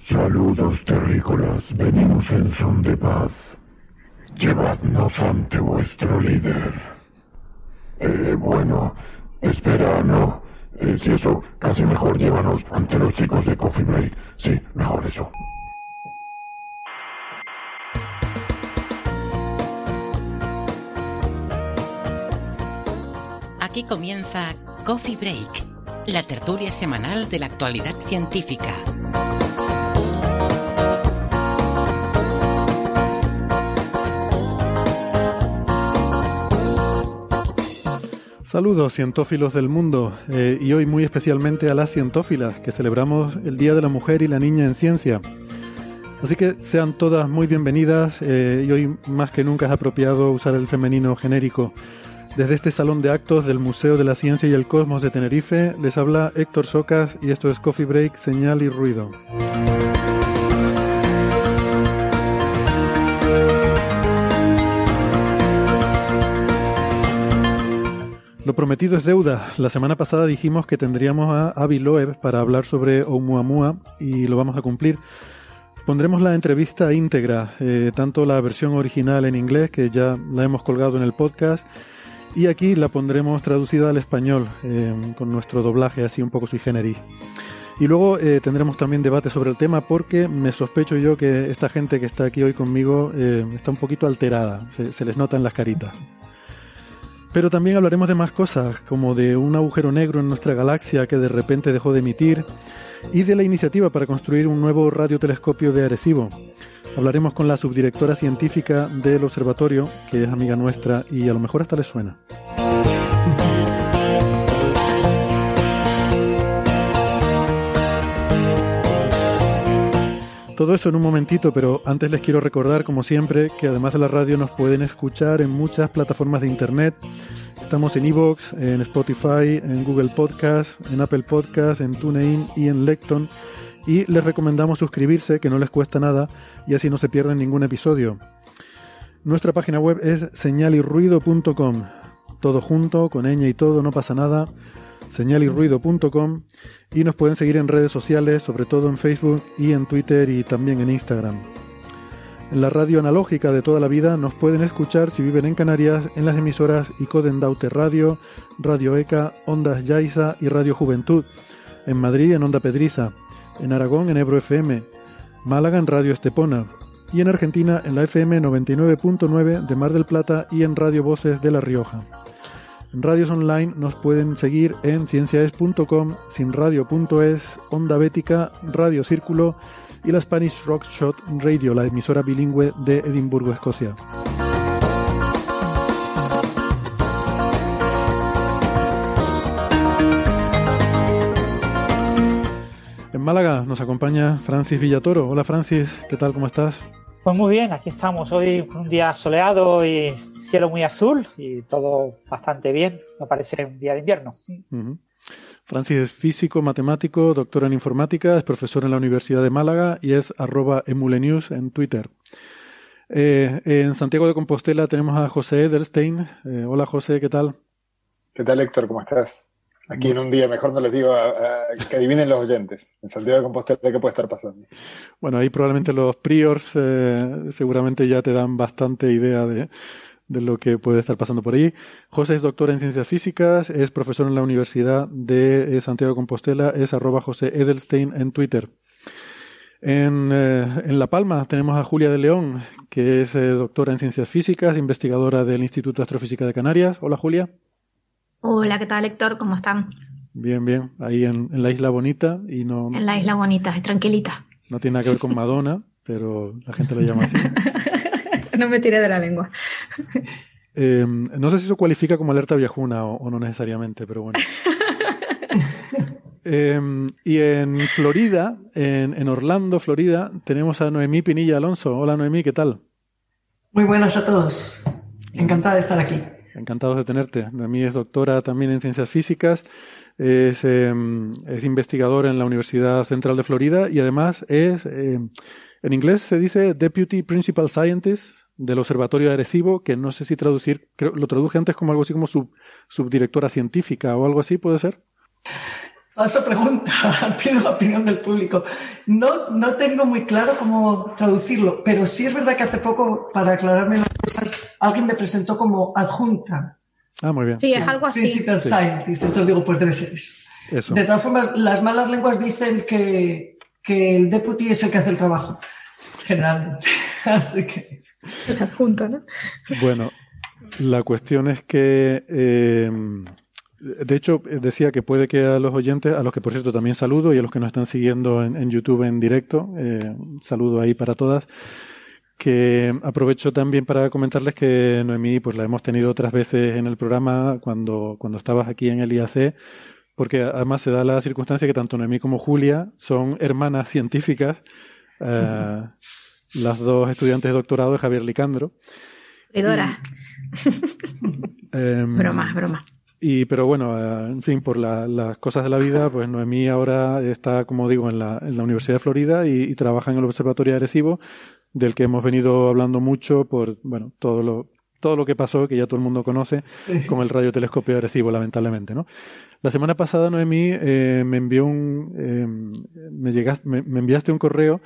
Saludos terrícolas, venimos en son de paz. Llevadnos ante vuestro líder. Eh, bueno, espera, no. Eh, si eso, casi mejor llévanos ante los chicos de Coffee Break. Sí, mejor eso. Aquí comienza Coffee Break, la tertulia semanal de la actualidad científica. Saludos cientófilos del mundo eh, y hoy muy especialmente a las cientófilas que celebramos el Día de la Mujer y la Niña en Ciencia. Así que sean todas muy bienvenidas eh, y hoy más que nunca es apropiado usar el femenino genérico. Desde este salón de actos del Museo de la Ciencia y el Cosmos de Tenerife les habla Héctor Socas y esto es Coffee Break, Señal y Ruido. Lo prometido es deuda. La semana pasada dijimos que tendríamos a Avi Loeb para hablar sobre Oumuamua y lo vamos a cumplir. Pondremos la entrevista íntegra, eh, tanto la versión original en inglés, que ya la hemos colgado en el podcast, y aquí la pondremos traducida al español, eh, con nuestro doblaje así un poco sui generis. Y luego eh, tendremos también debate sobre el tema porque me sospecho yo que esta gente que está aquí hoy conmigo está un poquito alterada, se, se les nota en las caritas. Pero también hablaremos de más cosas, como de un agujero negro en nuestra galaxia que de repente dejó de emitir, y de la iniciativa para construir un nuevo radiotelescopio de Arecibo. Hablaremos con la subdirectora científica del observatorio, que es amiga nuestra y a lo mejor hasta le suena. Todo eso en un momentito, pero antes les quiero recordar, como siempre, que además de la radio nos pueden escuchar en muchas plataformas de internet. Estamos en Evox, en Spotify, en Google Podcast, en Apple Podcast, en TuneIn y en Lecton. Y les recomendamos suscribirse, que no les cuesta nada, y así no se pierden ningún episodio. Nuestra página web es señalirruido.com. Todo junto, con ñ y todo, no pasa nada señalirruido.com y nos pueden seguir en redes sociales, sobre todo en Facebook y en Twitter y también en Instagram. En la radio analógica de toda la vida nos pueden escuchar si viven en Canarias en las emisoras Icoden Daute Radio, Radio ECA, Ondas Yaiza y Radio Juventud, en Madrid en Onda Pedriza, en Aragón en Ebro FM, Málaga en Radio Estepona y en Argentina en la FM 99.9 de Mar del Plata y en Radio Voces de La Rioja. En radios online nos pueden seguir en cienciaes.com, sinradio.es, Onda Bética, Radio Círculo y la Spanish Rock Shot Radio, la emisora bilingüe de Edimburgo, Escocia. En Málaga nos acompaña Francis Villatoro. Hola Francis, ¿qué tal? ¿Cómo estás? Pues muy bien, aquí estamos. Hoy un día soleado y cielo muy azul y todo bastante bien. Me parece un día de invierno. Francis es físico, matemático, doctor en informática, es profesor en la Universidad de Málaga y es arroba emulenews en Twitter. Eh, en Santiago de Compostela tenemos a José Edelstein. Eh, hola José, ¿qué tal? ¿Qué tal Héctor? ¿Cómo estás? Aquí en un día, mejor no les digo que adivinen los oyentes. En Santiago de Compostela, ¿qué puede estar pasando? Bueno, ahí probablemente los priors eh, seguramente ya te dan bastante idea de, de, lo que puede estar pasando por ahí. José es doctor en ciencias físicas, es profesor en la Universidad de eh, Santiago de Compostela, es arroba José Edelstein en Twitter. En, eh, en, La Palma tenemos a Julia de León, que es doctora en ciencias físicas, investigadora del Instituto de Astrofísica de Canarias. Hola Julia. Hola, ¿qué tal, Héctor? ¿Cómo están? Bien, bien. Ahí en, la Isla Bonita y no... En la Isla Bonita, tranquilita. No tiene nada que ver con Madonna, pero la gente lo llama así. no me tiré de la lengua. Eh, no sé si eso cualifica como alerta viajuna o, no necesariamente, pero bueno. em, y en Florida, en, en Orlando, Florida, tenemos a Noemí Pinilla Alonso. Hola Noemí, ¿qué tal? Muy buenas a todos. Encantada de estar aquí. Encantados de tenerte. Noemí es doctora también en ciencias físicas, es, em, es investigador en la Universidad Central de Florida y además es, em, en inglés se dice Deputy Principal Scientist del Observatorio de Arecibo, que no sé si traducir, creo, lo traduje antes como algo así como sub, subdirectora científica o algo así, ¿puede ser? Paso pregunta, pido la opinión del público. No, no tengo muy claro cómo traducirlo, pero sí es verdad que hace poco, para aclararme las cosas, alguien me presentó como adjunta. Ah, muy bien. Sí, es algo así. Principal Scientist, entonces digo, pues debe ser eso. Eso. De todas formas, las malas lenguas dicen que, que el deputy es el que hace el trabajo, generalmente. Así que. El adjunto, ¿no? Bueno, la cuestión es que, eh, de hecho, decía que puede que a los oyentes, a los que por cierto también saludo y a los que nos están siguiendo en, en YouTube en directo, eh, saludo ahí para todas, que aprovecho también para comentarles que Noemí, pues la hemos tenido otras veces en el programa cuando, cuando estabas aquí en el IAC, porque además se da la circunstancia que tanto Noemí como Julia son hermanas científicas, eh, las dos estudiantes de doctorado de Javier Licandro. Fredora. Em, Broma, broma. Y, pero bueno, eh, en fin, por la- las cosas de la vida, pues Noemí ahora está, como digo, en la, en la Universidad de Florida y, y trabaja en el Observatorio de Arecibo, del que hemos venido hablando mucho por, bueno, todo lo, todo lo que pasó, que ya todo el mundo conoce, con el radiotelescopio de Arecibo, lamentablemente, ¿no? La semana pasada, Noemí, eh, me envió un, eh, me, llegaste, me, me enviaste un correo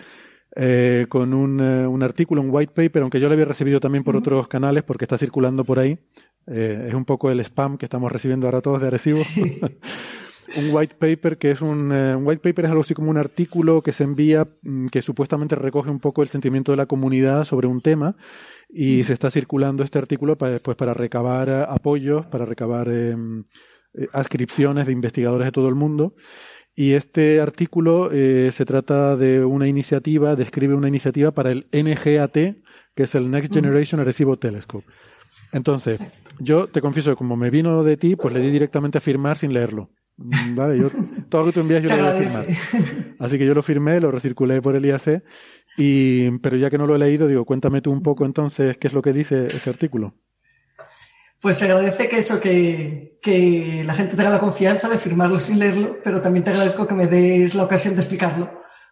eh, con un, eh, un artículo, un white paper, aunque yo lo había recibido también por otros canales porque está circulando por ahí. Eh, es un poco el spam que estamos recibiendo ahora todos de Arecibo. un white paper que es un, eh, un white paper es algo así como un artículo que se envía mm, que supuestamente recoge un poco el sentimiento de la comunidad sobre un tema y se está circulando este artículo para, pues, para recabar eh, apoyos, para recabar eh, adscripciones de investigadores de todo el mundo. Y este artículo eh, se trata de una iniciativa, describe una iniciativa para el NGAT, que es el Next Generation Arecibo Telescope. Entonces, yo te confieso que como me vino de ti, pues le di directamente a firmar sin leerlo. Mm, Vale, yo todo lo que tú envías yo lo voy a firmar. Así que yo lo firmé, lo recirculé por el IAC, y, pero ya que no lo he leído, digo, cuéntame tú un poco entonces qué es lo que dice ese artículo. Pues se agradece que eso, que, que la gente tenga la confianza de firmarlo sin leerlo, pero también te agradezco que me des la ocasión de explicarlo,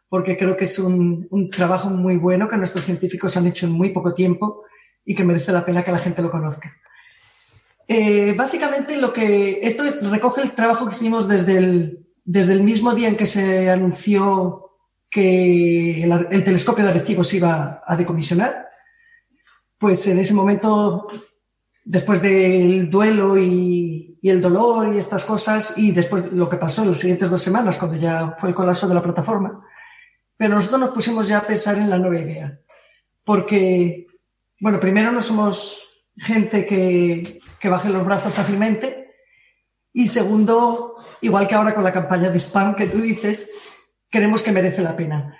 porque creo que es un, un trabajo muy bueno que nuestros científicos han hecho en muy poco tiempo y que merece la pena que la gente lo conozca. Eh, básicamente lo que esto recoge el trabajo que hicimos desde el, desde el mismo día en que se anunció que el, el telescopio de Arecibo se iba a decomisionar. Pues en ese momento después del duelo y, y, el dolor y estas cosas, y después lo que pasó en las siguientes dos semanas, cuando ya fue el colapso de la plataforma. Pero nosotros nos pusimos ya a pensar en la nueva idea. Porque, bueno, primero no somos gente que, que baje los brazos fácilmente. Y segundo, igual que ahora con la campaña de spam que tú dices, creemos que merece la pena.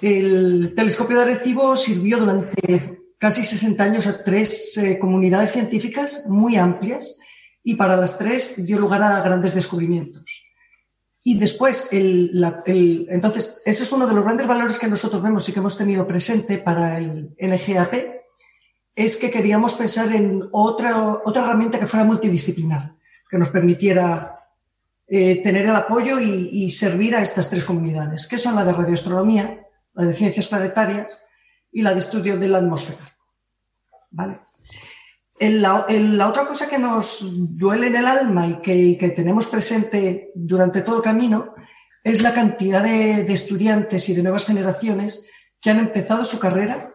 El telescopio de Arecibo sirvió durante casi 60 años a tres eh, comunidades científicas muy amplias y para las tres dio lugar a grandes descubrimientos. Y después, el, la, el, entonces, ese es uno de los grandes valores que nosotros vemos y que hemos tenido presente para el NGAT, es que queríamos pensar en otra, otra herramienta que fuera multidisciplinar, que nos permitiera eh, tener el apoyo y, servir a estas tres comunidades, que son la de radioastronomía, la de ciencias planetarias y la de estudio de la atmósfera. ¿Vale? La, otra cosa que nos duele en el alma y que, que, tenemos presente durante todo el camino es la cantidad de, estudiantes y de nuevas generaciones que han empezado su carrera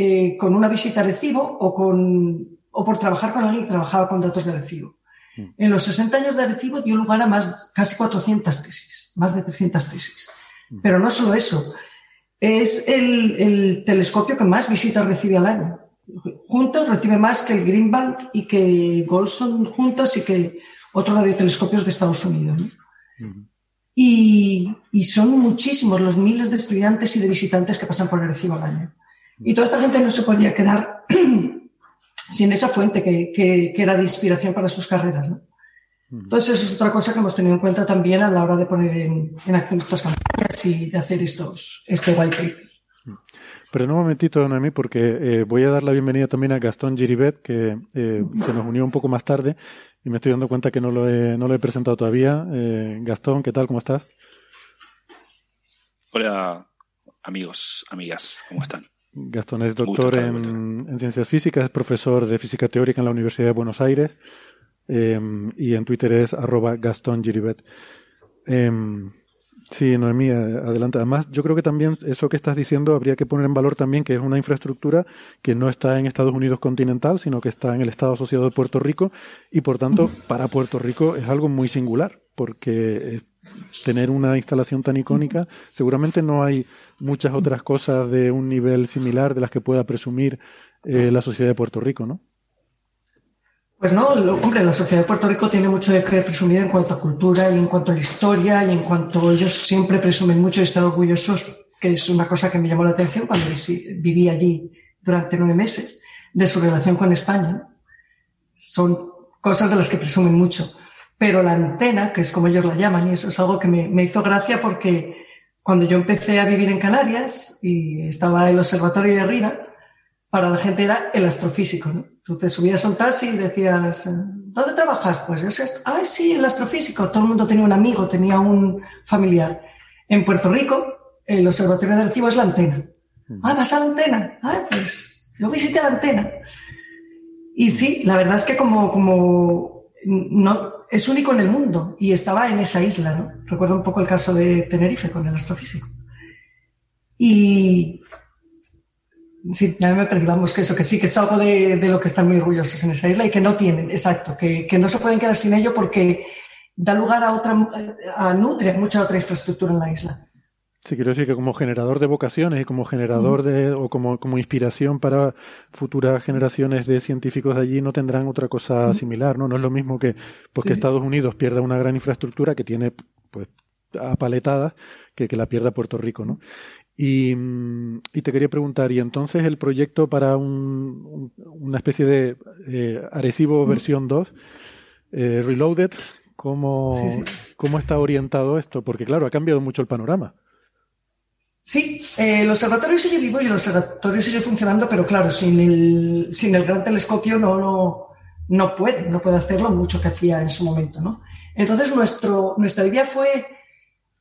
eh, con una visita a recibo o, con, o por trabajar con alguien que trabajaba con datos de recibo. Mm. En los 60 años de recibo dio lugar a más, casi 400 tesis, más de 300 tesis. Mm. Pero no solo eso, es el, el telescopio que más visitas recibe al año juntos recibe más que el Green Bank y que Goldstone juntos y que otros radiotelescopios de Estados Unidos. ¿no? Uh -huh. y, y, son muchísimos los miles de estudiantes y de visitantes que pasan por el recibo al año. Y toda esta gente no se podía quedar sin esa fuente que, que, que, era de inspiración para sus carreras. ¿no? Entonces, eso es otra cosa que hemos tenido en cuenta también a la hora de poner en, en acción estas campañas y de hacer estos, este white paper. Pero en un momentito, Noemí, porque eh, voy a dar la bienvenida también a Gastón Giribet, que eh, se nos unió un poco más tarde y me estoy dando cuenta que no lo he, no lo he presentado todavía. Eh, Gastón, ¿qué tal? ¿Cómo estás? Hola, amigos, amigas, ¿cómo están? Gastón es doctor en, en, ciencias físicas, es profesor de física teórica en la Universidad de Buenos Aires eh, y en Twitter es arroba Gastón Giribet. Eh, Sí, Noemí, adelante. Además, yo creo que también eso que estás diciendo habría que poner en valor también que es una infraestructura que no está en Estados Unidos continental, sino que está en el Estado asociado de Puerto Rico y, por tanto, para Puerto Rico es algo muy singular, porque tener una instalación tan icónica, seguramente no hay muchas otras cosas de un nivel similar de las que pueda presumir eh, la sociedad de Puerto Rico, ¿no? Pues no, lo, hombre, la sociedad de Puerto Rico tiene mucho de que presumir en cuanto a cultura y en cuanto a la historia y en cuanto ellos siempre presumen mucho y están orgullosos, que es una cosa que me llamó la atención cuando viví allí durante nueve meses, de su relación con España. Son cosas de las que presumen mucho. Pero la antena, que es como ellos la llaman, y eso es algo que me, me hizo gracia porque cuando yo empecé a vivir en Canarias y estaba el observatorio de arriba, para la gente era el astrofísico, ¿no? Tú te subías a un taxi y decías, ¿dónde trabajas? Pues yo sé, ay, sí, el astrofísico. Todo el mundo tenía un amigo, tenía un familiar. En Puerto Rico, el observatorio de Arecibo es la antena. Ah, vas a la antena. Ah, pues yo visité la antena. Y sí, la verdad es que como, como no, es único en el mundo y estaba en esa isla, ¿no? Recuerdo un poco el caso de Tenerife con el astrofísico. Y Sí, ya me perdí, que eso, que sí, que es algo de, de, lo que están muy orgullosos en esa isla y que no tienen, exacto, que, que no se pueden quedar sin ello porque da lugar a otra, a nutre mucha otra infraestructura en la isla. Sí, quiero decir que como generador de vocaciones y como generador de, o como, como inspiración para futuras generaciones de científicos allí no tendrán otra cosa similar, ¿no? No es lo mismo que porque sí, sí. Estados Unidos pierda una gran infraestructura que tiene, pues, apaletada que, que la pierda Puerto Rico, ¿no? Y, y, te quería preguntar, ¿y entonces el proyecto para un, una especie de eh, Arecibo versión 2, eh, Reloaded, ¿cómo, sí. ¿cómo está orientado esto? Porque claro, ha cambiado mucho el panorama. Sí, eh, el observatorio sigue vivo y el observatorio sigue funcionando, pero claro, sin el, sin el gran telescopio no, no, no puede, no puede hacerlo mucho que hacía en su momento, ¿no? Entonces nuestro, nuestra idea fue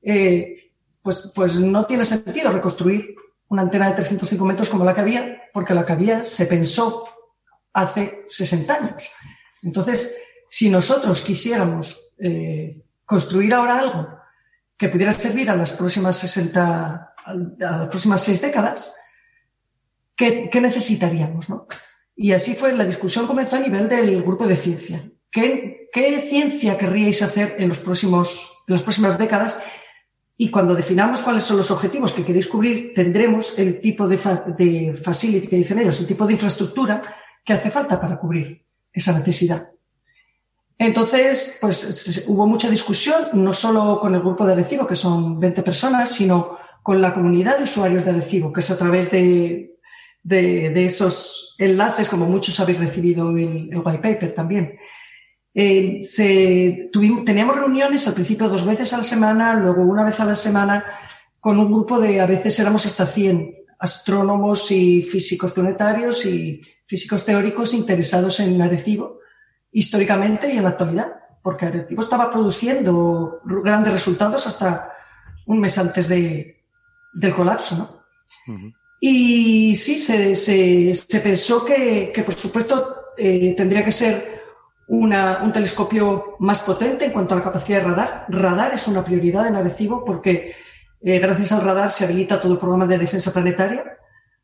eh, pues, pues no tiene sentido reconstruir una antena de 305 metros como la que había, porque la que había se pensó hace 60 años. Entonces, si nosotros quisiéramos eh, construir ahora algo que pudiera servir a las próximas 60, a las próximas seis décadas, ¿qué, qué necesitaríamos? ¿no? Y así fue, la discusión comenzó a nivel del grupo de ciencia. ¿Qué, qué ciencia querríais hacer en, los próximos, en las próximas décadas y cuando definamos cuáles son los objetivos que queréis cubrir, tendremos el tipo de, fa de facility que dicen ellos, el tipo de infraestructura que hace falta para cubrir esa necesidad. Entonces, pues hubo mucha discusión, no solo con el grupo de Arecibo, que son 20 personas, sino con la comunidad de usuarios de Arecibo, que es a través de, de, de esos enlaces, como muchos habéis recibido el, el white paper también. Eh, se, tuvimos, teníamos reuniones al principio dos veces a la semana, luego una vez a la semana, con un grupo de, a veces éramos hasta 100 astrónomos y físicos planetarios y físicos teóricos interesados en Arecibo, históricamente y en la actualidad, porque Arecibo estaba produciendo grandes resultados hasta un mes antes de, del colapso, ¿no? Uh -huh. Y sí, se, se, se pensó que, que, por supuesto, eh, tendría que ser una, un telescopio más potente en cuanto a la capacidad de radar. Radar es una prioridad en Arecibo porque eh, gracias al radar se habilita todo el programa de defensa planetaria.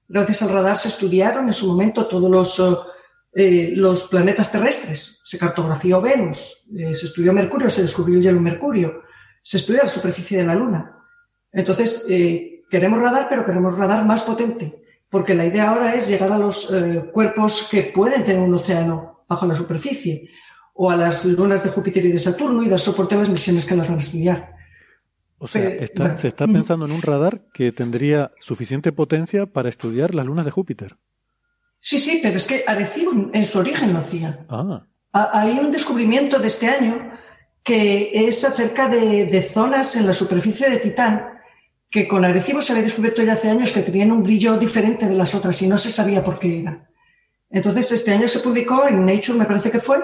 Gracias al radar se estudiaron en su momento todos los, eh, los planetas terrestres. Se cartografió Venus, se estudió Mercurio, se descubrió el hielo Mercurio, se estudió la superficie de la Luna. Entonces, queremos radar, pero queremos radar más potente, porque la idea ahora es llegar a los eh, cuerpos que pueden tener un océano bajo la superficie, o a las lunas de Júpiter y de Saturno y dar soporte a las misiones que las van a estudiar. O sea, Pero, está, bueno, se está pensando en un radar que tendría suficiente potencia para estudiar las lunas de Júpiter. Sí, sí, pero es que Arecibo en su origen lo hacía. Ah. Hay un descubrimiento de este año que es acerca de, de zonas en la superficie de Titán que con Arecibo se había descubierto ya hace años que tenían un brillo diferente de las otras y no se sabía por qué era. Entonces, este año se publicó en Nature, me parece que fue,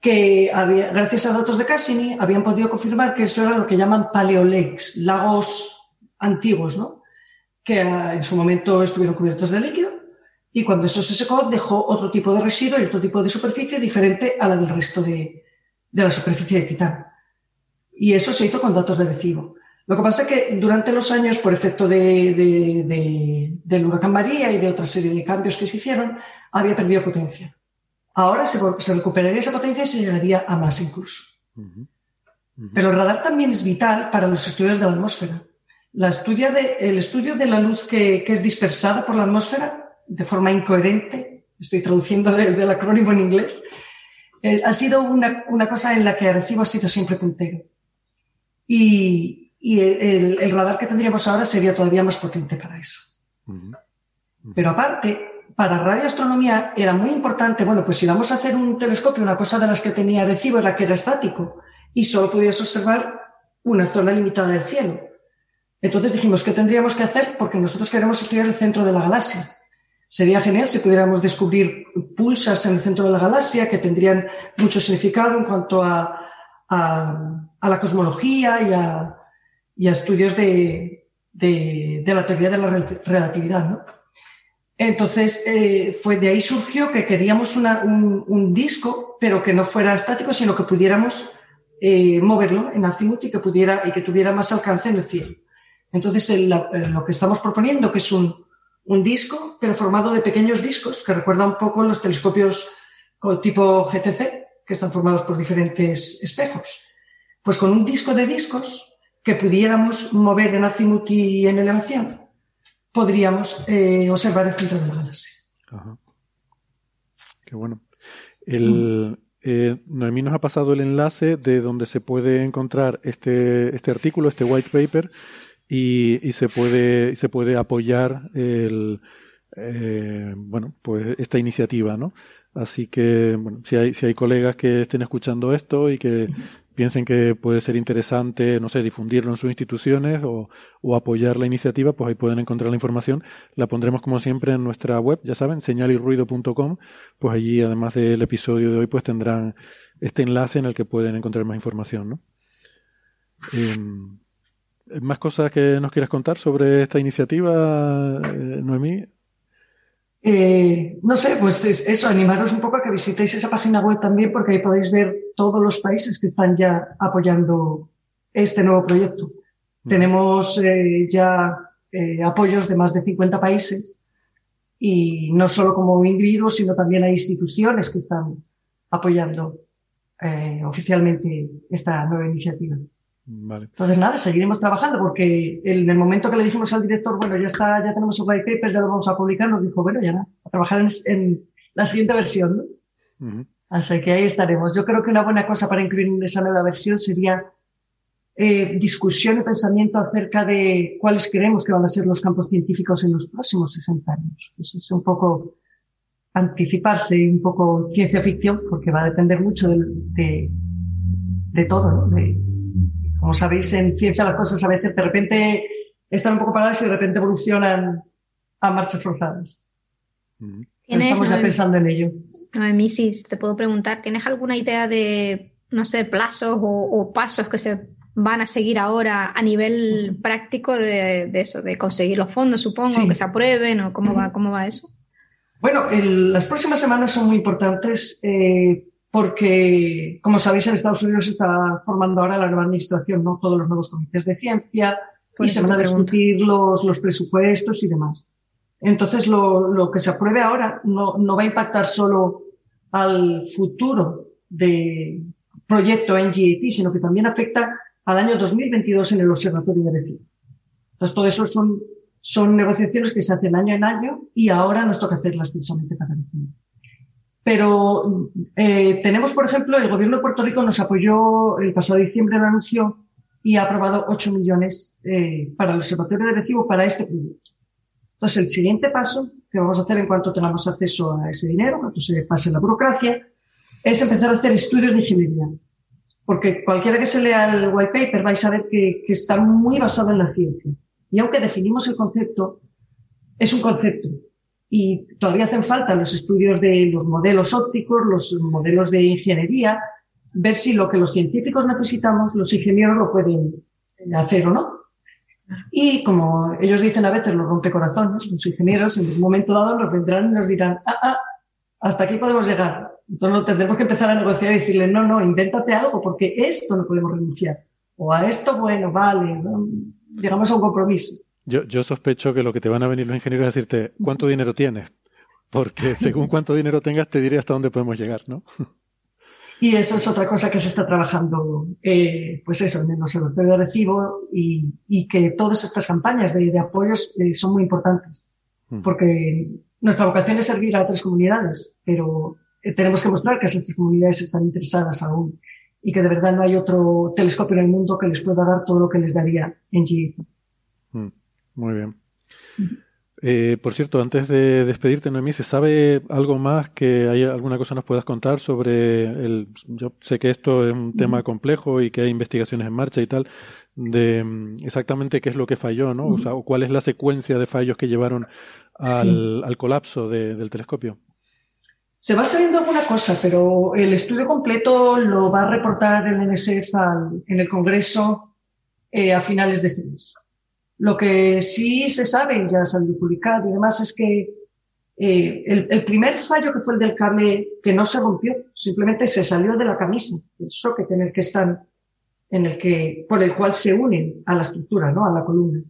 que gracias a datos de Cassini habían podido confirmar que eso era lo que llaman paleolakes, lagos antiguos, ¿no? Que ah, en su momento estuvieron cubiertos de líquido y cuando eso se secó dejó otro tipo de residuo y otro tipo de superficie diferente a la del resto de, de la superficie de Titán. Y eso se hizo con datos de recibo. Lo que pasa es que durante los años, por efecto de, de, de, del huracán María y de otra serie de cambios que se hicieron, había perdido potencia. Ahora se, se, recuperaría esa potencia y se llegaría a más incluso. Uh -huh. Uh -huh. Pero el radar también es vital para los estudios de la atmósfera. La estudia de, el estudio de la luz que, que, es dispersada por la atmósfera de forma incoherente, estoy traduciendo del, del acrónimo en inglés, eh, ha sido una, una, cosa en la que Arecibo ha sido siempre puntero. Y, y el, el, radar que tendríamos ahora sería todavía más potente para eso. Uh -huh. Pero aparte, para radioastronomía era muy importante, bueno, pues si vamos a hacer un telescopio, una cosa de las que tenía Arecibo era que era estático y solo podías observar una zona limitada del cielo. Entonces dijimos, ¿qué tendríamos que hacer? Porque nosotros queremos estudiar el centro de la galaxia. Sería genial si pudiéramos descubrir pulsas en el centro de la galaxia que tendrían mucho significado en cuanto a, a, a la cosmología y a, y a estudios de, de, la teoría de la relatividad. ¿no? Entonces, eh, fue de ahí surgió que queríamos un, disco, pero que no fuera estático, sino que pudiéramos eh, moverlo en azimut y que, pudiera, y que tuviera más alcance en el cielo. Entonces, el, lo que estamos proponiendo, que es un, un disco, pero formado de pequeños discos, que recuerda un poco los telescopios tipo GTC, que están formados por diferentes espejos. Pues con un disco de discos que pudiéramos mover en azimut y en elevación, podríamos eh, observar el centro de la galaxia. Ajá. Qué bueno. El, eh, Noemí nos ha pasado el enlace de donde se puede encontrar este, este artículo, este white paper, y, se puede, se puede apoyar el, eh, bueno, pues esta iniciativa, ¿no? Así que, bueno, si hay, si hay colegas que estén escuchando esto y que piensen que puede ser interesante, no sé, difundirlo en sus instituciones o, o, apoyar la iniciativa, pues ahí pueden encontrar la información. La pondremos como siempre en nuestra web, ya saben, señalirruido.com, pues allí además del episodio de hoy pues tendrán este enlace en el que pueden encontrar más información, ¿no? Eh, ¿Más cosas que nos quieras contar sobre esta iniciativa, eh, Noemí? Eh, no sé, pues es eso, animaros un poco a que visitéis esa página web también porque ahí podéis ver todos los países que están ya apoyando este nuevo proyecto. Mm. Tenemos eh, ya eh, apoyos de más de 50 países y no solo como individuos, sino también hay instituciones que están apoyando eh, oficialmente esta nueva iniciativa. Vale. Entonces, nada, seguiremos trabajando porque en el momento que le dijimos al director, bueno, ya está, ya tenemos el white papers, ya lo vamos a publicar, nos dijo, bueno, ya nada, a trabajar en, en la siguiente versión, ¿no? Uh -huh. Así que ahí estaremos. Yo creo que una buena cosa para incluir en esa nueva versión sería eh, discusión y pensamiento acerca de cuáles creemos que van a ser los campos científicos en los próximos 60 años. Eso es un poco anticiparse, un poco ciencia ficción, porque va a depender mucho de, de, de todo, ¿no? De, como sabéis, en ciencia las cosas a veces de repente están un poco paradas y de repente evolucionan a marchas forzadas. Estamos ya pensando en ello. Noemí, si te puedo preguntar, ¿tienes alguna idea de, no sé, plazos o, o pasos que se van a seguir ahora a nivel práctico de, de eso, de conseguir los fondos, supongo, sí. que se aprueben o cómo va, cómo va eso? Bueno, el, las próximas semanas son muy importantes eh, porque, como sabéis, en Estados Unidos se está formando ahora la nueva administración, ¿no? Todos los nuevos comités de ciencia pues y se van a discutir los, los, presupuestos y demás. Entonces, lo, lo que se apruebe ahora no, no, va a impactar solo al futuro de proyecto NGAT, sino que también afecta al año 2022 en el Observatorio de Recife. Entonces, todo eso son, son negociaciones que se hacen año en año y ahora nos toca hacerlas precisamente para Recife. Pero eh, tenemos, por ejemplo, el gobierno de Puerto Rico nos apoyó el pasado diciembre, lo anunció, y ha aprobado 8 millones eh, para el Observatorio de Recibo para este proyecto. Entonces, el siguiente paso que vamos a hacer en cuanto tengamos acceso a ese dinero, cuando se pase la burocracia, es empezar a hacer estudios de ingeniería. porque cualquiera que se lea el white paper vais a ver que está muy basado en la ciencia. Y aunque definimos el concepto, es un concepto. Y todavía hacen falta los estudios de los modelos ópticos, los modelos de ingeniería, ver si lo que los científicos necesitamos, los ingenieros lo pueden hacer o no. Y como ellos dicen a veces los rompecorazones, los ingenieros en un momento dado nos vendrán y nos dirán, ah, ah, hasta aquí podemos llegar. Entonces tendremos que empezar a negociar y decirle, no, no, invéntate algo, porque esto no podemos renunciar. O a esto, bueno, vale, llegamos a un compromiso. Yo, yo sospecho que lo que te van a venir los ingenieros es decirte, ¿cuánto dinero tienes? Porque según cuánto dinero tengas, te diré hasta dónde podemos llegar, ¿no? Y eso es otra cosa que se está trabajando, eh, pues eso, en el observatorio de recibo y, y, que todas estas campañas de, de apoyos eh, son muy importantes. Mm. Porque nuestra vocación es servir a otras comunidades, pero eh, tenemos que mostrar que esas comunidades están interesadas aún y que de verdad no hay otro telescopio en el mundo que les pueda dar todo lo que les daría en GE. Muy bien. Eh, por cierto, antes de despedirte, Noemí, ¿se sabe algo más que hay alguna cosa nos puedas contar sobre el... Yo sé que esto es un tema complejo y que hay investigaciones en marcha y tal, de mm, exactamente qué es lo que falló, ¿no? O sea, cuál es la secuencia de fallos que llevaron al, al colapso de, del telescopio. Se va sabiendo alguna cosa, pero el estudio completo lo va a reportar el NSF al, en el Congreso eh, a finales de este mes. Lo que sí se sabe, ya salió publicado y demás, es que eh, el, el, primer fallo que fue el del cable que no se rompió, simplemente se salió de la camisa, el socket en el que están, en el que, por el cual se unen a la estructura, ¿no? A la columna.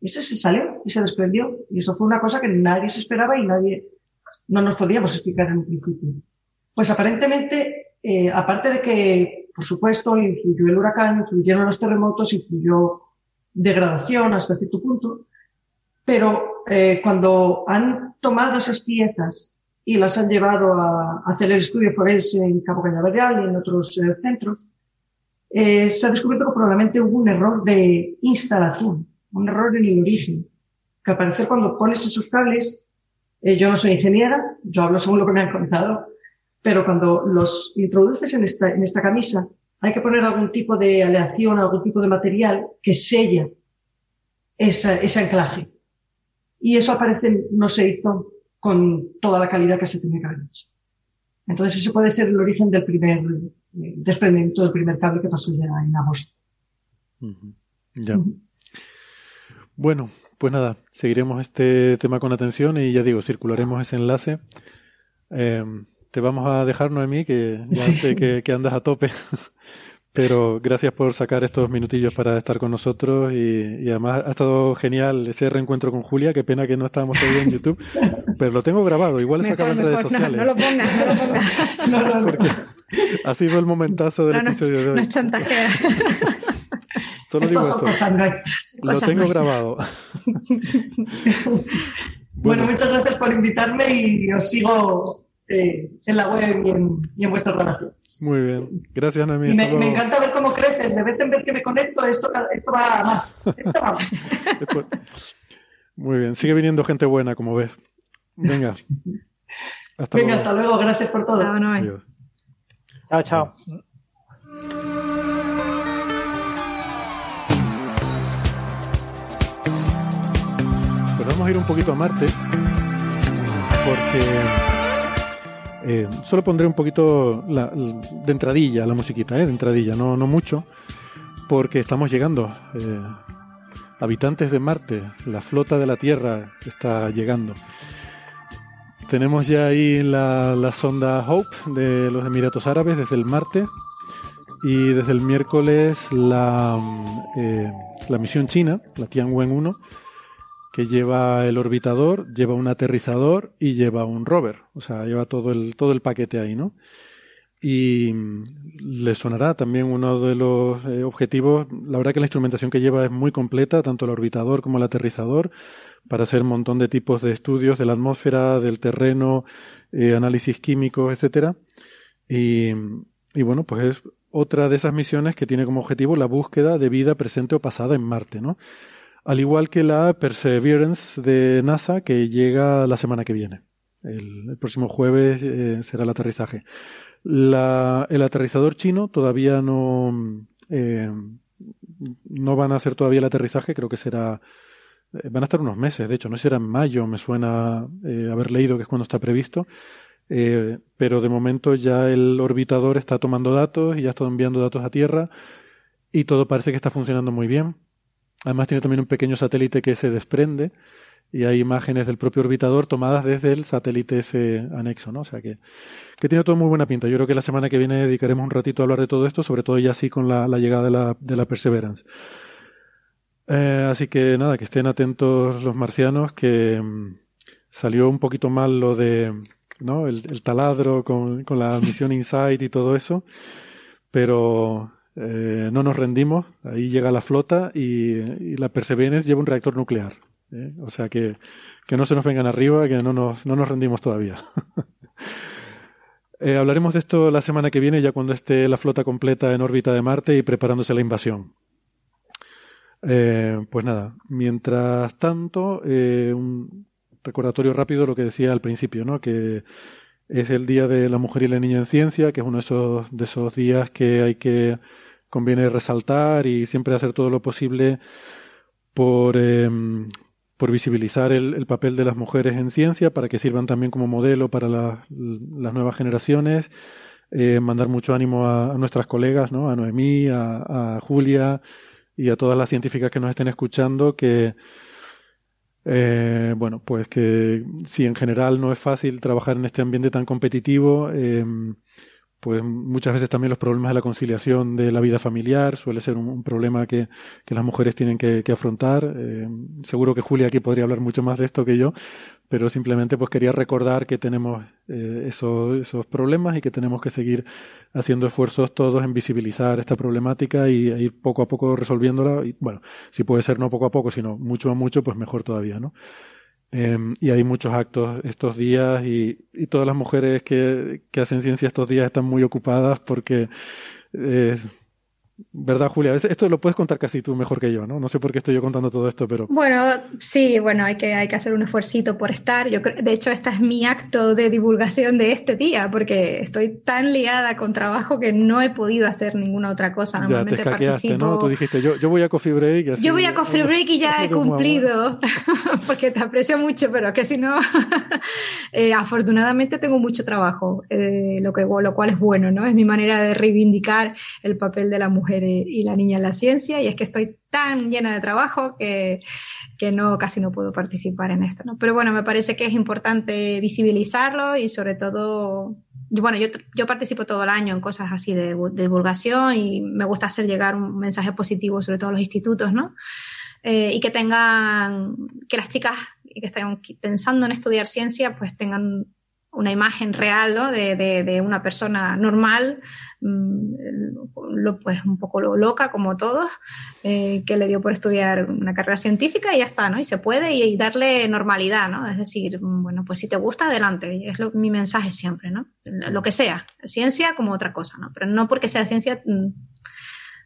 Ese se salió y se desprendió. Y eso fue una cosa que nadie se esperaba y nadie, no nos podíamos explicar en un principio. Pues aparentemente, eh, aparte de que, por supuesto, influyó el huracán, influyeron los terremotos, influyó degradación hasta cierto punto, pero eh, cuando han tomado esas piezas y las han llevado a, hacer el estudio forense en Cabo Cañaveral y en otros eh, centros, eh, se ha descubierto que probablemente hubo un error de instalación, un error en el origen, que al parecer cuando pones esos cables, yo no soy ingeniera, yo hablo según lo que me han contado, pero cuando los introduces en esta camisa, hay que poner algún tipo de aleación, algún tipo de material que sella esa, ese anclaje. Y eso aparece, no se hizo con toda la calidad que se tenía que haber hecho. Entonces ese puede ser el origen del primer eh, desprendimiento del primer cable que pasó ya en agosto. Uh -huh. Ya. Uh -huh. Bueno, pues nada, seguiremos este tema con atención y ya digo, circularemos ese enlace. Eh, te vamos a dejar, Noemí, que ya sí. sé que, que, andas a tope. Pero gracias por sacar estos minutillos para estar con nosotros y, y, además ha estado genial ese reencuentro con Julia. Qué pena que no estábamos todavía en YouTube, pero lo tengo grabado. Igual se acaba en redes sociales. No, no, lo pongas, no lo pongas. no, no, Porque ha sido el momentazo del no, episodio de hoy. No es chantajea. Solo eso digo son eso. Cosas lo cosas tengo nuestras. grabado. bueno, muchas gracias por invitarme y os sigo eh, en la web y en, y en vuestras relaciones. Muy bien. Gracias, Noemí. Me, me encanta ver cómo creces. De vez en vez que me conecto, esto, esto va más. Esto va más. Después- Muy bien. Sigue viniendo gente buena, como ves. Venga. Hasta Venga, luego. hasta luego. Gracias por todo. Adiós. Chao, chao. Pues vamos a ir un poquito a Marte, porque eh, solo pondré un poquito la- de entradilla la musiquita, ¿eh? de entradilla, no, no mucho, porque estamos llegando. eh, habitantes de Marte, la flota de la Tierra está llegando. Tenemos ya ahí la, la sonda Hope de los Emiratos Árabes desde el Marte y desde el miércoles la, mm, la misión china, la Tianwen-1, que lleva el orbitador, lleva un aterrizador y lleva un rover. O sea, lleva todo el, todo el paquete ahí, ¿no? Y mm, le sonará también uno de los eh, objetivos. La verdad que la instrumentación que lleva es muy completa, tanto el orbitador como el aterrizador, para hacer un montón de tipos de estudios de la atmósfera, del terreno, eh, análisis químicos, etcétera. Y, y bueno, pues es otra de esas misiones que tiene como objetivo la búsqueda de vida presente o pasada en Marte, ¿no? Al igual que la Perseverance de NASA, que llega la semana que viene. El, próximo jueves eh, será el aterrizaje. el aterrizador chino todavía no, eh, no van a hacer todavía el aterrizaje, creo que será, eh, van a estar unos meses, de hecho, no será en mayo, me suena eh, haber leído que es cuando está previsto, pero de momento ya el orbitador está tomando datos y ya está enviando datos a Tierra y todo parece que está funcionando muy bien. Además tiene también un pequeño satélite que se desprende y hay imágenes del propio orbitador tomadas desde el satélite ese anexo, ¿no? O sea que, que tiene todo muy buena pinta. Yo creo que la semana que viene dedicaremos un ratito a hablar de todo esto, sobre todo ya así con la, llegada de la, Perseverance. Eh, así que nada, que estén atentos los marcianos, que mm, salió un poquito mal lo de, ¿no? El, taladro con, con, la misión Insight y todo eso, pero eh, no nos rendimos. Ahí llega la flota y, la Perseverance lleva un reactor nuclear. ¿eh? O sea que, que, no se nos vengan arriba, que no nos, no nos rendimos todavía. eh, hablaremos de esto la semana que viene, ya cuando esté la flota completa en órbita de Marte y preparándose la invasión. Pues nada, mientras tanto, un recordatorio rápido de lo que decía al principio, ¿no? Que es el Día de la Mujer y la Niña en Ciencia, que es uno de esos, de esos días que hay que conviene resaltar y siempre hacer todo lo posible por, eh, por visibilizar el, papel de las mujeres en ciencia para que sirvan también como modelo para las nuevas generaciones. Eh, mandar mucho ánimo a, nuestras colegas, ¿no? a Noemí, a, Julia y a todas las científicas que nos estén escuchando que, eh, bueno, pues que si en general no es fácil trabajar en este ambiente tan competitivo, eh, pues muchas veces también los problemas de la conciliación de la vida familiar suele ser un, problema que, las mujeres tienen que, afrontar. Eh, seguro que Julia aquí podría hablar mucho más de esto que yo, pero simplemente pues quería recordar que tenemos eh, esos, esos problemas y que tenemos que seguir haciendo esfuerzos todos en visibilizar esta problemática y e ir poco a poco resolviéndola. Y bueno, si puede ser no poco a poco, sino mucho a mucho, pues mejor todavía, ¿no? Em, y hay muchos actos estos días y, y todas las mujeres que, que, hacen ciencia estos días están muy ocupadas porque eh, ¿Verdad, Julia? Esto lo puedes contar casi tú mejor que yo, ¿no? No sé por qué estoy yo contando todo esto, pero... Bueno, sí, bueno, hay que, hay que hacer un esfuercito por estar. Yo de hecho, este es mi acto de divulgación de este día, porque estoy tan liada con trabajo que no he podido hacer ninguna otra cosa. Normalmente ya, te participo... ¿no? Tú dijiste, yo, yo voy a Coffee Break. Así, yo voy a Coffee Break y ya he cumplido, porque te aprecio mucho, pero que si no... eh, afortunadamente tengo mucho trabajo, eh, lo, que, lo cual es bueno, ¿no? Es mi manera de reivindicar el papel de la mujer y la niña en la ciencia y es que estoy tan llena de trabajo que, que no, casi no puedo participar en esto, ¿no? Pero bueno, me parece que es importante visibilizarlo y sobre todo, bueno, yo, yo participo todo el año en cosas así de, divulgación y me gusta hacer llegar un mensaje positivo sobre todo a los institutos, ¿no? Eh, y que tengan, que las chicas que estén pensando en estudiar ciencia, pues tengan una imagen real ¿no? de, de, de, una persona normal lo, pues un poco loca como todos, eh, que le dio por estudiar una carrera científica y ya está, ¿no? Y se puede y, darle normalidad, ¿no? Es decir, bueno, pues si te gusta, adelante. Es lo, mi mensaje siempre, ¿no? Lo que sea, ciencia como otra cosa, ¿no? Pero no porque sea ciencia mm,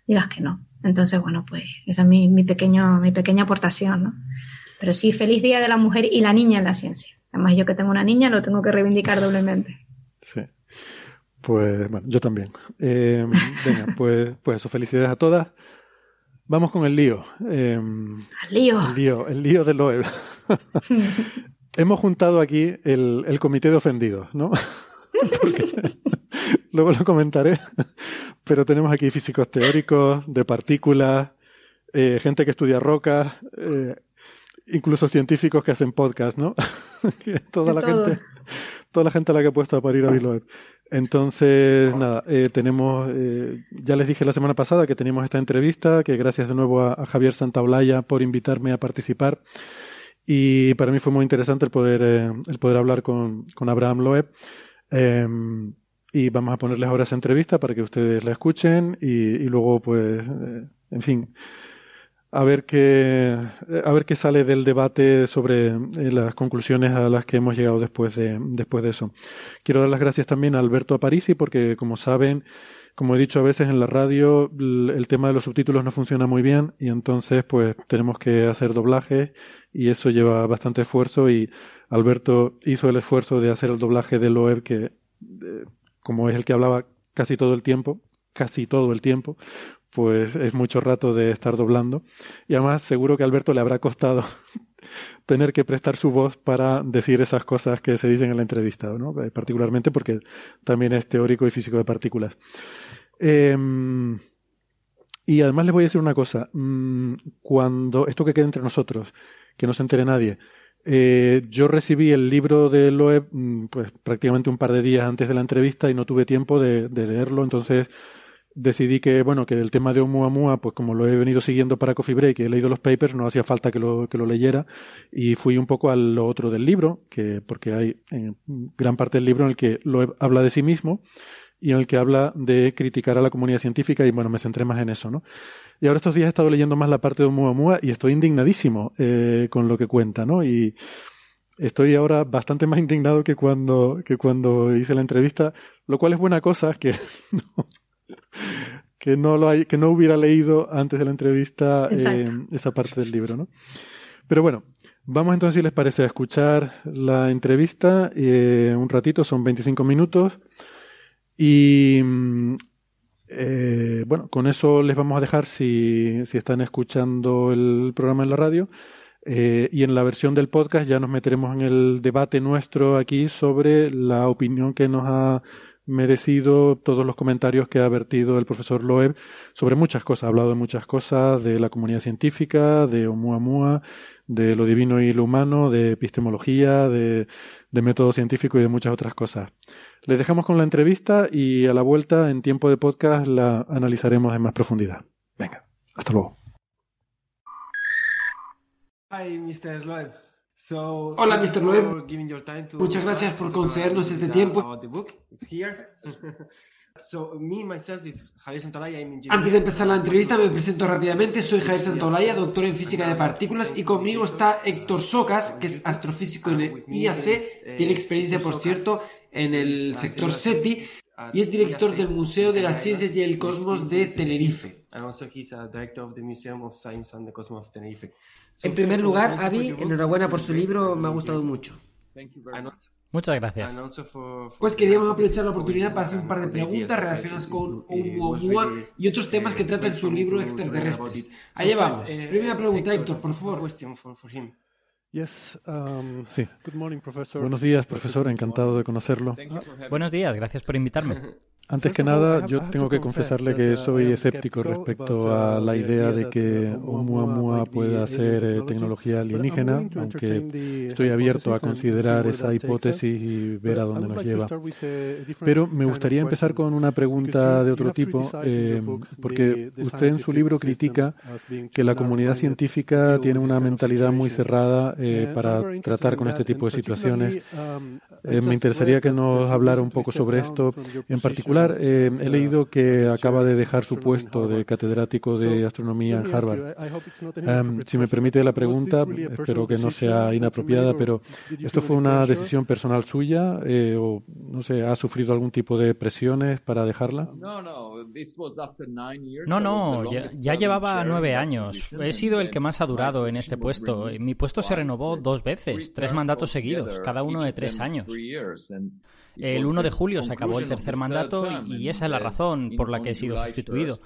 digas que no. Entonces, bueno, pues esa es mi, mi, pequeño, mi pequeña aportación, ¿no? Pero sí, feliz Día de la Mujer y la niña en la ciencia. Además, yo que tengo una niña lo tengo que reivindicar doblemente. Sí. Pues bueno, yo también. Eh, venga, pues, pues eso, felicidades a todas. Vamos con el lío. Eh, lío. El lío, el lío de Loeb. Hemos juntado aquí el, el, comité de ofendidos, ¿no? luego lo comentaré, pero tenemos aquí físicos teóricos, de partículas, eh, gente que estudia rocas, eh, incluso científicos que hacen podcast, ¿no? toda la gente, toda la gente a la que he puesto a parir a Biloeb. Entonces, nada, eh, tenemos, eh, ya les dije la semana pasada que teníamos esta entrevista, que gracias de nuevo a, Javier Santaolalla por invitarme a participar. Y para mí fue muy interesante el poder, eh, el poder hablar con, con Abraham Loeb. Em, y vamos a ponerles ahora esa entrevista para que ustedes la escuchen y, y luego, pues, en fin, a ver qué a ver qué sale del debate sobre eh, las conclusiones a las que hemos llegado después de después de eso. Quiero dar las gracias también a Alberto Aparici porque como saben, como he dicho a veces en la radio, el tema de los subtítulos no funciona muy bien y entonces pues tenemos que hacer doblaje y eso lleva bastante esfuerzo y Alberto hizo el esfuerzo de hacer el doblaje de Loeb que eh, como es el que hablaba casi todo el tiempo, casi todo el tiempo, pues es mucho rato de estar doblando. Y además seguro que Alberto le habrá costado tener que prestar su voz para decir esas cosas que se dicen en la entrevista, ¿no? Eh, particularmente porque también es teórico y físico de partículas. Em, y además les voy a decir una cosa. Mm, cuando esto que quede entre nosotros, que no se entere nadie, eh, yo recibí el libro de Loeb mm, pues prácticamente un par de días antes de la entrevista y no tuve tiempo de, leerlo, entonces decidí que, bueno, que el tema de Oumuamua, pues como lo he venido siguiendo para Coffee Break y he leído los papers, no hacía falta que lo, que lo leyera y fui un poco a lo otro del libro, que porque hay en gran parte del libro en el que Loeb habla de sí mismo y en el que habla de criticar a la comunidad científica y bueno, me centré más en eso, ¿no? Y ahora estos días he estado leyendo más la parte de Oumuamua y estoy indignadísimo eh, con lo que cuenta, ¿no? Y estoy ahora bastante más indignado que cuando, que cuando hice la entrevista, lo cual es buena cosa que no, que no lo hay, que no hubiera leído antes de la entrevista eh, esa parte del libro, ¿no? Pero bueno, vamos entonces, si les parece, a escuchar la entrevista eh, un ratito, son 25 minutos. Y eh, bueno, con eso les vamos a dejar si, si están escuchando el programa en la radio. Eh, y en la versión del podcast ya nos meteremos en el debate nuestro aquí sobre la opinión que nos ha merecido todos los comentarios que ha vertido el profesor Loeb sobre muchas cosas. Ha hablado de muchas cosas, de la comunidad científica, de Oumuamua, de lo divino y lo humano, de epistemología, de, método científico y de muchas otras cosas. Les dejamos con la entrevista y a la vuelta en tiempo de podcast la analizaremos en más profundidad. Venga, hasta luego. Hola, Mr. Loeb. Muchas gracias por concedernos este tiempo. Antes de empezar la entrevista me presento rápidamente. Soy Javier Santolaya, doctor en física de partículas y conmigo está Héctor Socas, que es astrofísico en el IAC. Tiene experiencia, por cierto, en el sector SETI y es director del Museo de las Ciencias y el Cosmos de Tenerife. En primer lugar, Avi, enhorabuena por su libro, me ha gustado mucho. Muchas gracias. Pues queríamos aprovechar la oportunidad para hacer un par de preguntas relacionadas con Oumuamua y otros temas que trata en su libro Extraterrestres. Allá vamos. Primera pregunta, Héctor, por favor. Yes, um, sí. Buenos días, profesor. Encantado de conocerlo. Buenos días, gracias por invitarme. Antes que nada, yo tengo que confesarle que soy escéptico respecto a la idea de que Oumuamua pueda ser eh, tecnología alienígena, aunque estoy abierto a considerar esa hipótesis y ver a dónde nos lleva. Pero me gustaría empezar con una pregunta de otro tipo, eh, porque usted en su libro critica que la comunidad científica tiene una mentalidad muy cerrada eh, para tratar con este tipo de situaciones. Um, me interesaría que nos hablara un poco sobre esto, en particular eh, he leído que acaba de dejar su puesto de catedrático de astronomía en Harvard. Em, si me permite la pregunta, espero que no sea inapropiada, pero ¿esto fue una decisión personal suya eh, o, no sé, ha sufrido algún tipo de presiones para dejarla? No, no, ya, ya llevaba nueve años. He sido el que más ha durado en este puesto. Mi puesto se renovó dos veces, tres mandatos seguidos, cada uno de tres años. El 1 de julio se acabó el tercer mandato y esa es la razón por la que he sido sustituido.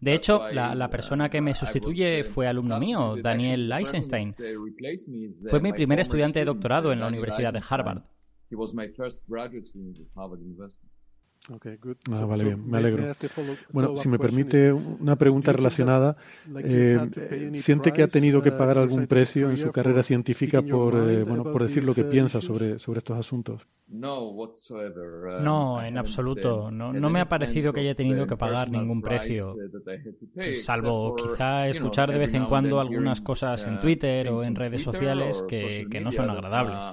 De hecho, la, persona que me sustituye fue alumno mío, Daniel Eisenstein. Fue mi primer estudiante de doctorado en la Universidad de Harvard. Ah, vale, bien, me alegro. Bueno, si me permite una pregunta relacionada, eh, ¿siente que ha tenido que pagar algún precio en su carrera científica por, eh, bueno, por decir lo que uh, piensa sobre, sobre estos asuntos? Uh, no, en absoluto. No, no me ha parecido que haya tenido que pagar ningún precio, salvo quizá escuchar de vez en cuando algunas cosas en uh, Twitter o en redes sociales que, que no son agradables.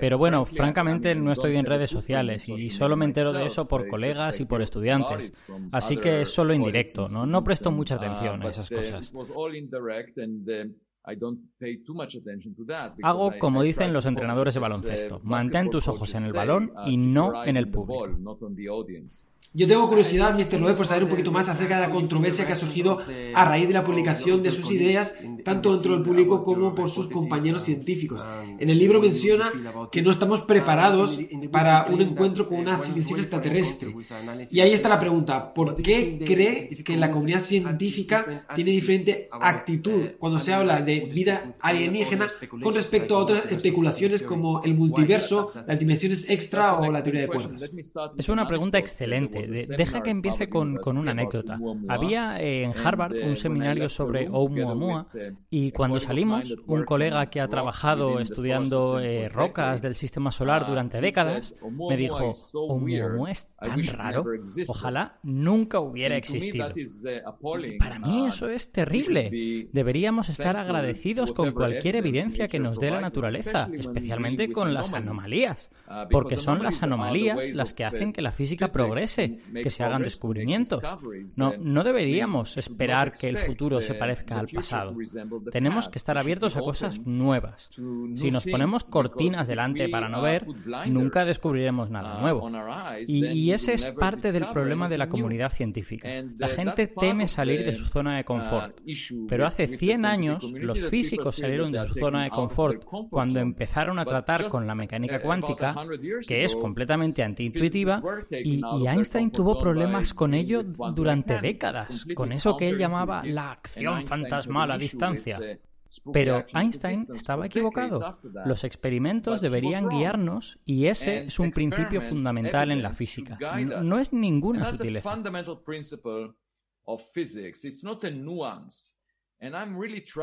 Pero bueno, francamente no estoy en redes sociales y solo me entero de eso por colegas y por estudiantes. Así que es solo indirecto, ¿no? No presto mucha atención a esas cosas. Hago como dicen los entrenadores de baloncesto, mantén tus ojos en el balón y no en el público. Yo tengo curiosidad, Mr. Loeb, por saber un poquito más acerca de la controversia que ha surgido a raíz de la publicación de sus ideas tanto dentro del público como por sus compañeros científicos. En el libro menciona que no estamos preparados para un encuentro con una civilización extraterrestre. Y ahí está la pregunta, ¿por qué cree que la comunidad científica tiene diferente actitud cuando se habla de vida alienígena con respecto a otras especulaciones como el multiverso, las dimensiones extra o la teoría de cuerdas? Es una pregunta excelente. deja que empiece con, con una anécdota. Había en Harvard un seminario sobre Oumuamua y cuando salimos, un colega que ha trabajado estudiando eh, rocas del sistema solar durante décadas me dijo, Oumuamua es tan raro, ojalá nunca hubiera existido. para mí eso es terrible. Deberíamos estar agradecidos con cualquier evidencia que nos dé la naturaleza, especialmente con las anomalías, porque son las anomalías las que hacen que la física progrese, que se hagan descubrimientos. No, no deberíamos esperar que el futuro se parezca al pasado. Tenemos que estar abiertos a cosas nuevas. Si nos ponemos cortinas delante para no ver, nunca descubriremos nada nuevo. Y, ese es parte del problema de la comunidad científica. La gente teme salir de su zona de confort. Pero hace 100 años los físicos salieron de su zona de confort cuando empezaron a tratar con la mecánica cuántica, que es completamente antiintuitiva, y, y Einstein tuvo problemas con ello durante décadas, con eso que él llamaba la acción fantasmal a distancia. Pero Einstein estaba equivocado. Los experimentos deberían guiarnos y ese es un principio fundamental en la física. No es ninguna sutileza.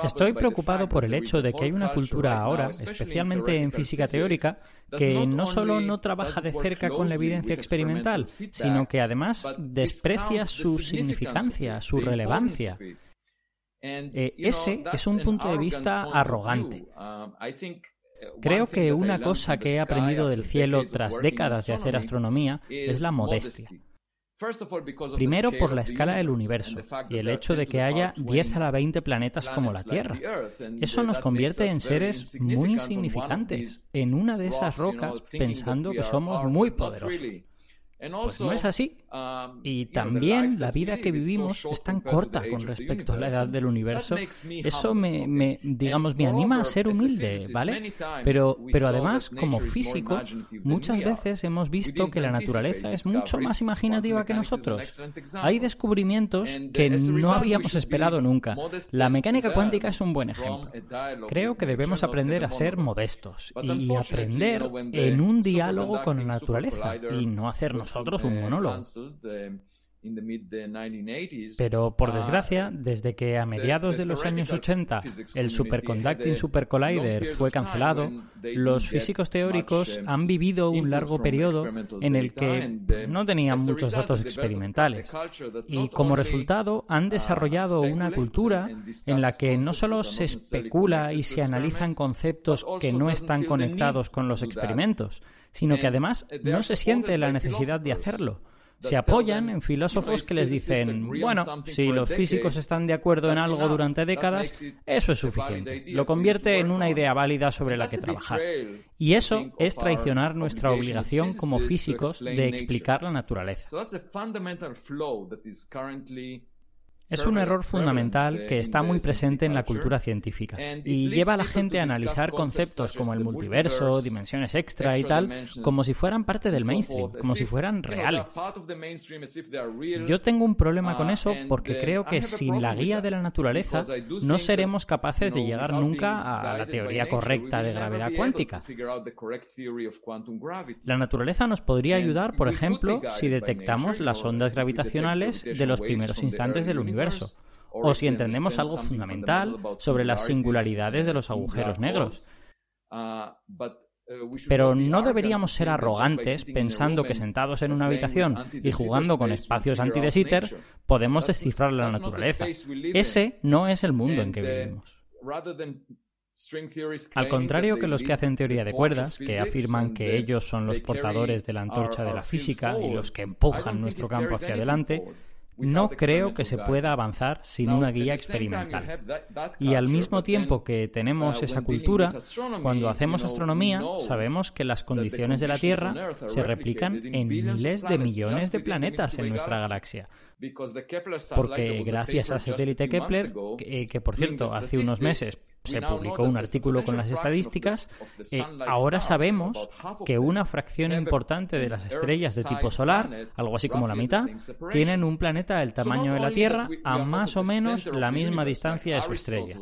Estoy preocupado por el hecho de que hay una cultura ahora, especialmente en física teórica, que no solo no trabaja de cerca con la evidencia experimental, sino que además desprecia su significancia, su relevancia. Eh, ese es un punto de vista arrogante. Um, uh, Creo que una cosa que he aprendido del cielo tras décadas de hacer astronomía es la modestia. Primero por la escala del universo y el hecho de que haya 10 a la 20 planetas como la Tierra. Eso nos convierte en seres muy insignificantes en una de esas rocas pensando que somos muy poderosos. Pues no es así. Um, y también la vida que vivimos es tan corta con respecto a la edad del universo. Eso me, digamos, me anima a ser humilde, ¿vale? Pero, pero además, como físico, muchas veces hemos visto que la naturaleza es mucho más imaginativa que nosotros. Hay descubrimientos que no habíamos esperado nunca. La mecánica cuántica es un buen ejemplo. Creo que debemos aprender a ser modestos y aprender en un diálogo con la naturaleza y no hacernos nosotros un monólogo. Pero por desgracia, desde que a mediados de los años 80 el Superconducting Super Collider fue cancelado, los físicos teóricos han vivido un largo periodo en el que no tenían muchos datos experimentales. Y como resultado han desarrollado una cultura en la que no solo se especula y se analizan conceptos que no están conectados con los experimentos, sino que además no se siente la necesidad de hacerlo. Se apoyan en filósofos que les dicen, bueno, si los físicos están de acuerdo en algo durante décadas, eso es suficiente. Lo convierte en una idea válida sobre la que trabajar. Y eso es traicionar nuestra obligación como físicos de explicar la naturaleza. Es un error fundamental que está muy presente en la cultura científica y lleva a la gente a analizar conceptos como el multiverso, dimensiones extra y tal, como si fueran parte del mainstream, como si fueran reales. Yo tengo un problema con eso porque creo que sin la guía de la naturaleza no seremos capaces de llegar nunca a la teoría correcta de gravedad cuántica. La naturaleza nos podría ayudar, por ejemplo, si detectamos las ondas gravitacionales de los primeros instantes del universo o si entendemos algo fundamental sobre las singularidades de los agujeros negros. Pero no deberíamos ser arrogantes pensando que sentados en una habitación y jugando con espacios anti Sitter podemos descifrar la naturaleza. Ese no es el mundo en que vivimos. Al contrario que los que hacen teoría de cuerdas, que afirman que ellos son los portadores de la antorcha de la física y los que empujan nuestro campo hacia adelante, No creo que se pueda avanzar sin una guía experimental. Y al mismo tiempo que tenemos esa cultura, cuando hacemos astronomía sabemos que las condiciones de la Tierra se replican en miles de millones de planetas en nuestra galaxia. Porque gracias al satélite Kepler, que, por cierto hace unos meses se publicó un artículo con las estadísticas, eh, ahora sabemos que una fracción importante de las estrellas de tipo solar, algo así como la mitad, tienen un planeta del tamaño de la Tierra a más o menos la misma distancia de su estrella.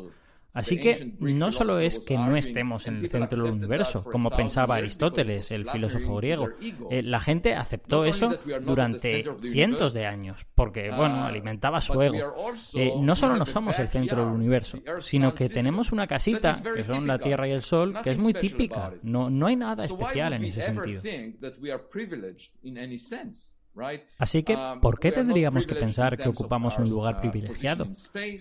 Así que no solo es que no estemos en el centro del universo, como pensaba Aristóteles, el filósofo griego. Eh, la gente aceptó eso durante cientos de años, porque, bueno, alimentaba su ego. Eh, no solo no somos el centro del universo, sino que tenemos una casita, que son la Tierra y el Sol, que es muy típica. No, no hay nada especial en ese sentido. Así que, um, ¿por qué tendríamos que pensar que ocupamos un lugar uh, privilegiado?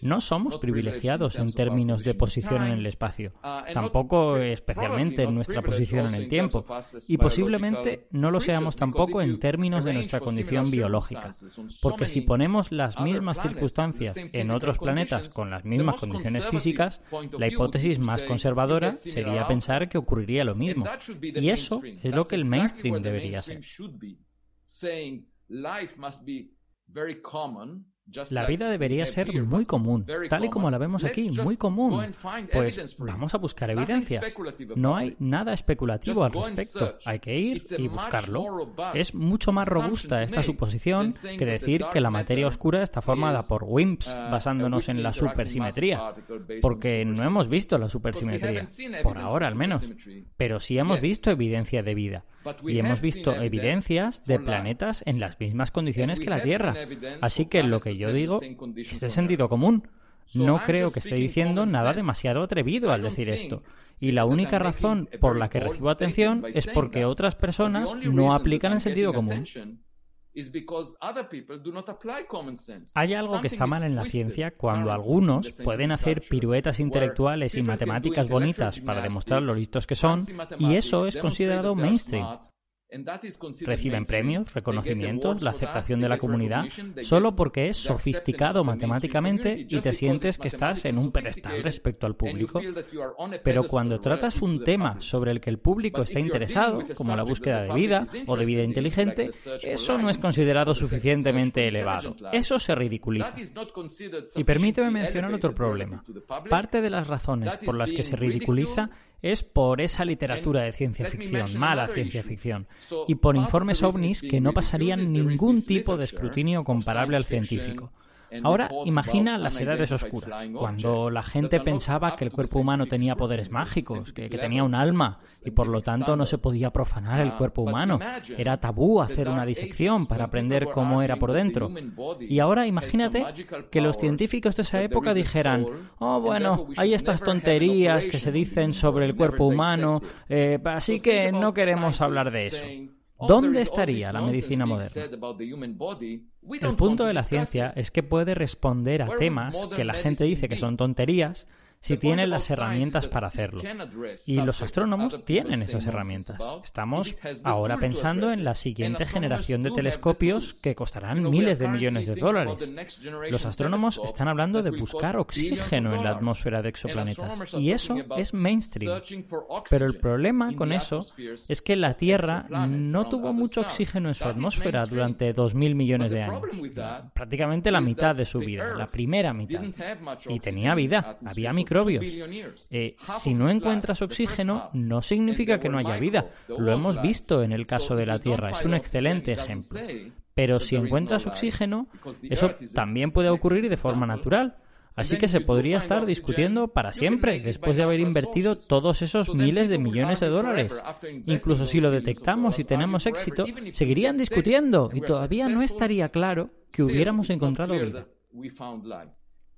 No somos privilegiados en términos de posición en el espacio, uh, tampoco especialmente en nuestra posición en el tiempo, y posiblemente no lo seamos tampoco en términos de nuestra condición biológica, porque si ponemos las mismas circunstancias en otros planetas con las mismas condiciones físicas, la hipótesis más conservadora sería pensar que ocurriría lo mismo, y eso es lo que el mainstream debería ser. La vida debería ser muy común, tal y como la vemos aquí, muy común. Pues vamos a buscar evidencias. No hay nada especulativo al respecto. Hay que ir y buscarlo. Es mucho más robusta esta suposición que decir que la materia oscura está formada por WIMPs uh, basándonos en la supersimetría, porque no hemos visto la supersimetría, por ahora al menos, pero sí hemos visto evidencia de vida y hemos visto evidencias de planetas en las mismas condiciones que la Tierra. Así que lo que yo digo es de sentido común. No creo que esté diciendo nada demasiado atrevido al decir esto. Y la única razón por la que recibo atención es porque otras personas no aplican el sentido común. Hay algo que está mal en la ciencia cuando algunos pueden hacer piruetas intelectuales y matemáticas bonitas para demostrar lo listos que son, y eso es considerado mainstream. Reciben premios, reconocimientos, la aceptación de la comunidad, solo porque es sofisticado matemáticamente y te sientes que estás en un pedestal respecto al público. Pero cuando tratas un tema sobre el que el público está interesado, como la búsqueda de vida o de vida inteligente, eso no es considerado suficientemente elevado. Eso se ridiculiza. Y permíteme mencionar otro problema. Parte de las razones por las que se ridiculiza es por esa literatura de ciencia ficción, mala ciencia ficción, y por informes ovnis que no pasarían ningún tipo de escrutinio comparable al científico. Ahora imagina las edades oscuras, cuando la gente pensaba que el cuerpo humano tenía poderes mágicos, que, tenía un alma y por lo tanto no se podía profanar el cuerpo humano. Era tabú hacer una disección para aprender cómo era por dentro. Y ahora imagínate que los científicos de esa época dijeran, oh bueno, hay estas tonterías que se dicen sobre el cuerpo humano, eh, así que no queremos hablar de eso. ¿Dónde estaría la medicina moderna? El punto de la ciencia es que puede responder a temas que la gente dice que son tonterías si tienen las herramientas para hacerlo. Y los astrónomos tienen esas herramientas. Estamos ahora pensando en la siguiente generación de telescopios que costarán miles de millones de dólares. Los astrónomos están hablando de buscar oxígeno en la atmósfera de exoplanetas. Y eso es mainstream. Pero el problema con eso es que la Tierra no tuvo mucho oxígeno en su atmósfera durante 2.000 millones de años. Prácticamente la mitad de su vida, la primera mitad. Y tenía vida, había microbios eh, si no encuentras oxígeno, no significa que no haya vida. Lo hemos visto en el caso de la Tierra. Es un excelente ejemplo. Pero si encuentras oxígeno, eso también puede ocurrir de forma natural. Así que se podría estar discutiendo para siempre después de haber invertido todos esos miles de millones de dólares. Incluso si lo detectamos y tenemos éxito, seguirían discutiendo y todavía no estaría claro que hubiéramos encontrado vida.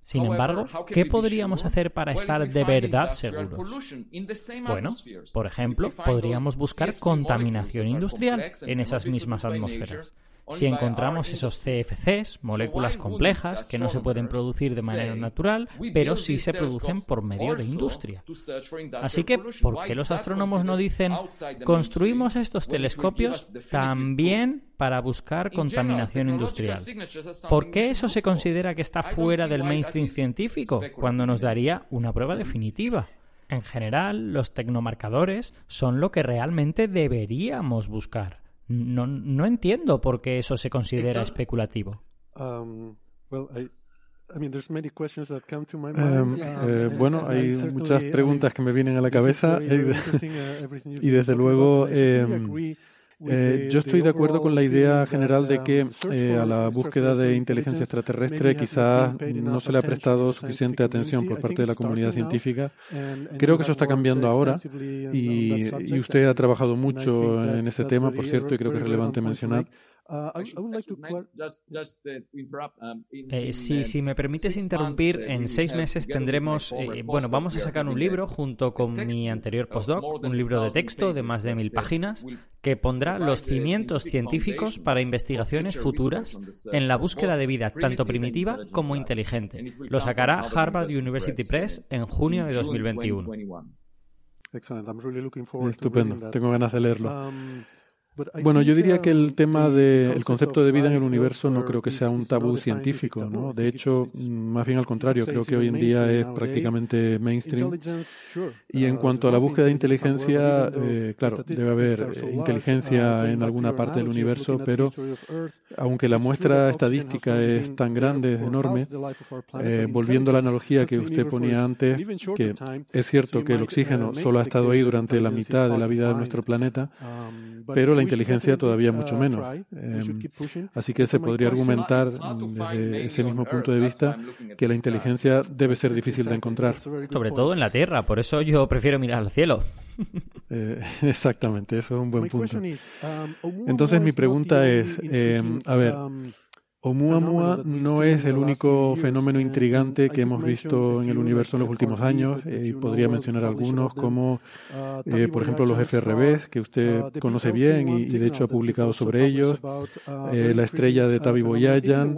Sin embargo, ¿qué podríamos hacer para estar de verdad seguros? Bueno, por ejemplo, podríamos buscar contaminación industrial en esas mismas atmósferas. Si encontramos esos CFCs, moléculas complejas que no se pueden producir de manera natural, pero sí se producen por medio de industria. Así que, ¿por qué los astrónomos no dicen construimos estos telescopios también para buscar contaminación industrial? ¿Por qué eso se considera que está fuera del mainstream científico cuando nos daría una prueba definitiva? En general, los tecnomarcadores son lo que realmente deberíamos buscar. No, no entiendo por qué eso se considera especulativo. bueno, hay muchas preguntas que me vienen a la cabeza y desde luego em, eh, yo estoy de acuerdo con la idea general de que eh, a la búsqueda de inteligencia extraterrestre quizás no se le ha prestado suficiente atención por parte de la comunidad científica. Creo que eso está cambiando ahora y, usted ha trabajado mucho en ese tema, por cierto, y creo que es relevante mencionar si, me permites interrumpir, uh, en seis meses tendremos, eh, bueno, vamos a sacar un libro junto con mi anterior postdoc, un libro de texto de más de mil páginas, que pondrá los cimientos científicos para investigaciones futuras en la búsqueda de vida tanto primitiva como inteligente. Lo sacará Harvard University Press en junio de 2021. Estupendo, tengo ganas de leerlo. Um, bueno, yo diría que el tema del concepto de vida en el universo no creo que sea un tabú científico, ¿no? De hecho, más bien al contrario, creo que hoy en día es prácticamente mainstream. Y en cuanto a la búsqueda de inteligencia, eh, claro, debe haber eh, inteligencia en alguna parte del universo, pero aunque la muestra estadística es tan grande, es enorme, eh, volviendo a la analogía que usted ponía antes, que es cierto que el oxígeno solo ha estado ahí durante la mitad de la vida de nuestro planeta, pero la inteligencia todavía mucho menos. Em, así que se podría argumentar desde ese mismo punto de vista que la inteligencia debe ser difícil de encontrar. Sobre todo en la Tierra, por eso yo prefiero mirar al cielo. Eh, exactamente, eso es un buen punto. Entonces mi pregunta es, em, a ver, Oumuamua no es el único fenómeno intrigante que hemos visto en el universo en los últimos años eh, y podría mencionar algunos como, eh, por ejemplo, los FRBs, que usted conoce bien y, de hecho ha publicado sobre ellos, eh, la estrella de Tabi Boyajan,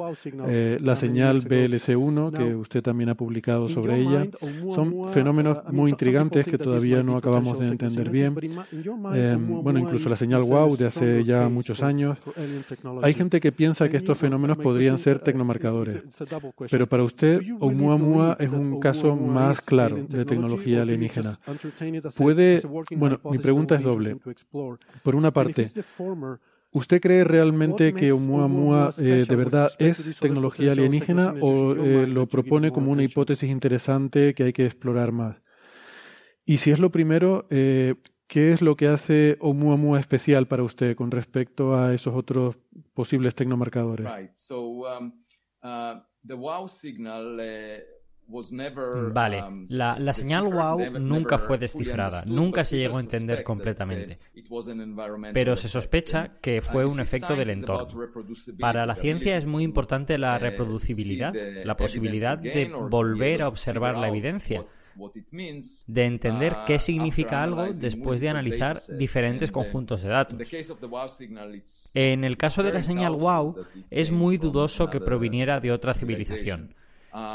la señal BLC1, que usted también ha publicado sobre ella. Son fenómenos muy intrigantes que todavía no acabamos de entender bien. bueno, incluso la señal WOW de hace ya muchos años. Hay gente que piensa que estos fenómenos podrían ser tecnomarcadores. Pero para usted, Oumuamua es un caso más claro de tecnología alienígena. Puede, bueno, mi pregunta es doble. Por una parte, ¿Usted cree realmente que Oumuamua eh, de verdad es tecnología alienígena o eh, lo propone como una hipótesis interesante que hay que explorar más? Y si es lo primero, eh, ¿Qué es lo que hace Oumuamua especial para usted con respecto a esos otros posibles tecnomarcadores? Vale, la, la, señal WOW nunca fue descifrada, nunca se llegó a entender completamente, pero se sospecha que fue un efecto del entorno. Para la ciencia es muy importante la reproducibilidad, la posibilidad de volver a observar la evidencia de entender qué significa algo después de analizar diferentes conjuntos de datos. En el caso de la señal wow, es muy dudoso que proviniera de otra civilización.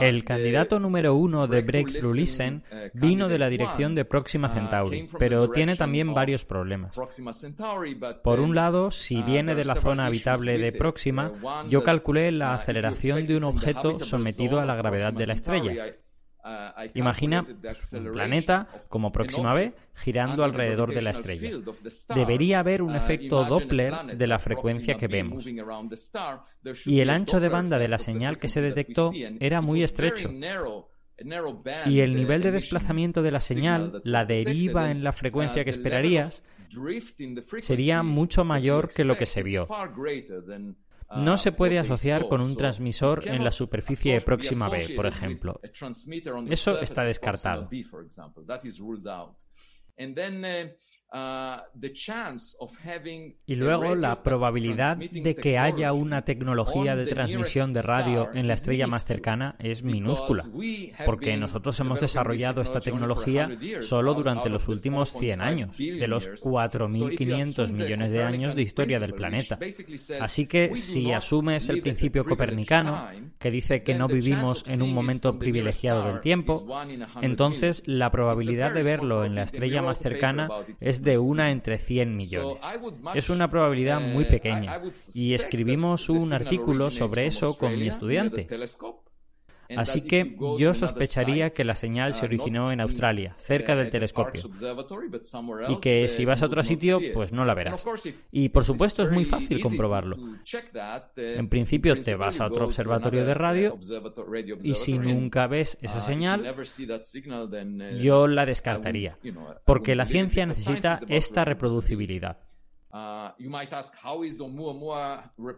El candidato número uno de Breakthrough Listen vino de la dirección de Próxima Centauri, pero tiene también varios problemas. Por un lado, si viene de la zona habitable de Próxima, yo calculé la aceleración de un objeto sometido a la gravedad de la estrella. Imagina un planeta como Próxima B girando alrededor de la estrella. Debería haber un efecto Doppler de la frecuencia que vemos. Y el ancho de banda de la señal que se detectó era muy estrecho. Y el nivel de desplazamiento de la señal, la deriva en la frecuencia que esperarías, sería mucho mayor que lo que se vio no se puede asociar con un transmisor en la superficie próxima B, por ejemplo. Eso está descartado. Y luego la probabilidad de que haya una tecnología de transmisión de radio en la estrella más cercana es minúscula, porque nosotros hemos desarrollado esta tecnología solo durante los últimos 100 años, de los 4.500 millones de años de historia del planeta. Así que si asumes el principio copernicano, que dice que no vivimos en un momento privilegiado del tiempo, entonces la probabilidad de verlo en la estrella más cercana es de una entre 100 millones. Es una probabilidad muy pequeña y escribimos un artículo sobre eso con mi estudiante. Así que yo sospecharía que la señal se originó en Australia, cerca del telescopio, y que si vas a otro sitio, pues no la verás. Y por supuesto es muy fácil comprobarlo. En principio te vas a otro observatorio de radio y si nunca ves esa señal, yo la descartaría, porque la ciencia necesita esta reproducibilidad.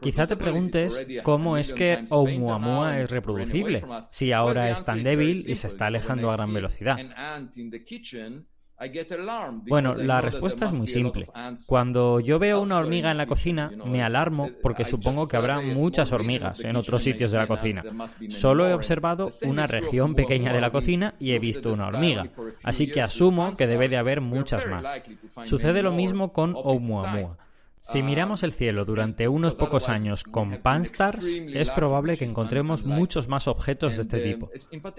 Quizá te preguntes cómo es que Oumuamua es reproducible, si ahora es tan débil y se está alejando a gran velocidad. Bueno, la respuesta es muy simple. Cuando yo veo una hormiga en la cocina, me alarmo porque supongo que habrá muchas hormigas en otros sitios de la cocina. Solo he observado una región pequeña de la cocina y he visto una hormiga, así que asumo que debe de haber muchas más. Sucede lo mismo con Oumuamua. Si miramos el cielo durante unos pocos años con Pan-STARRS, es probable que encontremos muchos más objetos de este tipo,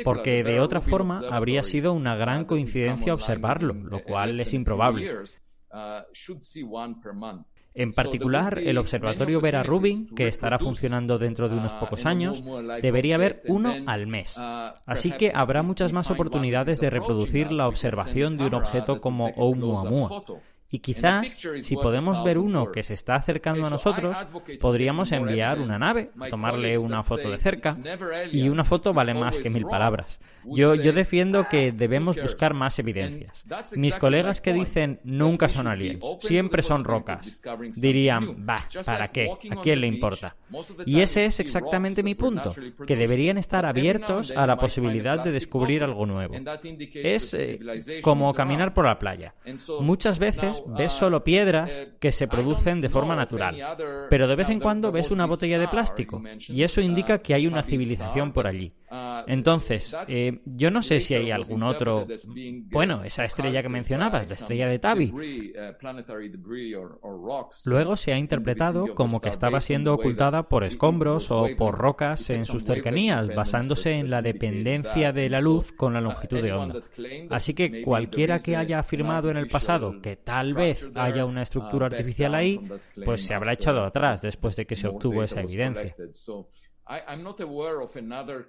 porque de otra forma habría sido una gran coincidencia observarlo, lo cual es improbable. En particular, el observatorio Vera Rubin, que estará funcionando dentro de unos pocos años, debería haber uno al mes. Así que habrá muchas más oportunidades de reproducir la observación de un objeto como Oumuamua. Y quizás, si podemos ver uno que se está acercando a nosotros, podríamos enviar una nave, tomarle una foto de cerca, y una foto vale más que mil palabras. Yo, yo defiendo que debemos buscar más evidencias. Mis colegas que dicen nunca son aliens, siempre son rocas, dirían, bah, ¿para qué? ¿A quién le importa? Y ese es exactamente mi punto, que deberían estar abiertos a la posibilidad de descubrir algo nuevo. Es eh, como caminar por la playa. Muchas veces ves solo piedras que se producen de forma natural, pero de vez en cuando ves una botella de plástico, y eso indica que hay una civilización por allí. Entonces, eh, yo no sé si hay algún otro. Bueno, esa estrella que mencionabas, la estrella de Tabi. Luego se ha interpretado como que estaba siendo ocultada por escombros o por rocas en sus cercanías, basándose en la dependencia de la luz con la longitud de onda. Así que cualquiera que haya afirmado en el pasado que tal vez haya una estructura artificial ahí, pues se habrá echado atrás después de que se obtuvo esa evidencia.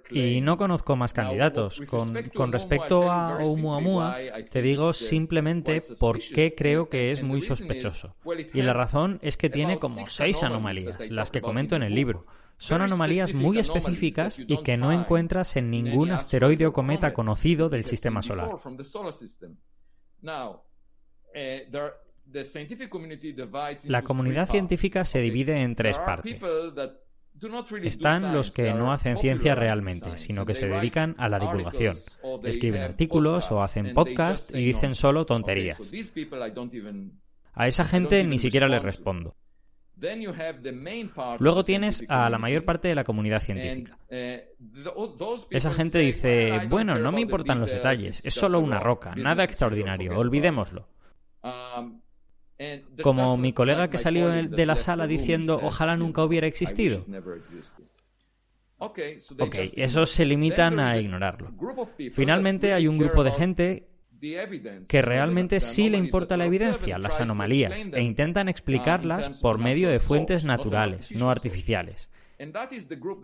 Y no conozco más candidatos. Con, respecto a Oumuamua, te digo simplemente por qué creo que es muy sospechoso. Y la razón es que tiene como seis anomalías, las que comento en el libro. Son anomalías muy específicas y que no encuentras en ningún asteroide o cometa conocido del sistema solar. La comunidad científica se divide en tres partes. Están los que no hacen ciencia realmente, sino que se dedican a la divulgación. Escriben artículos o hacen podcast y dicen solo tonterías. A esa gente ni siquiera les respondo. Luego tienes a la mayor parte de la comunidad científica. Esa gente dice, bueno, no me importan los detalles, es solo una roca, nada extraordinario, olvidémoslo. Como mi colega que salió de la sala diciendo ojalá nunca hubiera existido. Ok, esos se limitan a ignorarlo. Finalmente hay un grupo de gente que realmente sí le importa la evidencia, las anomalías, e intentan explicarlas por medio de fuentes naturales, no artificiales.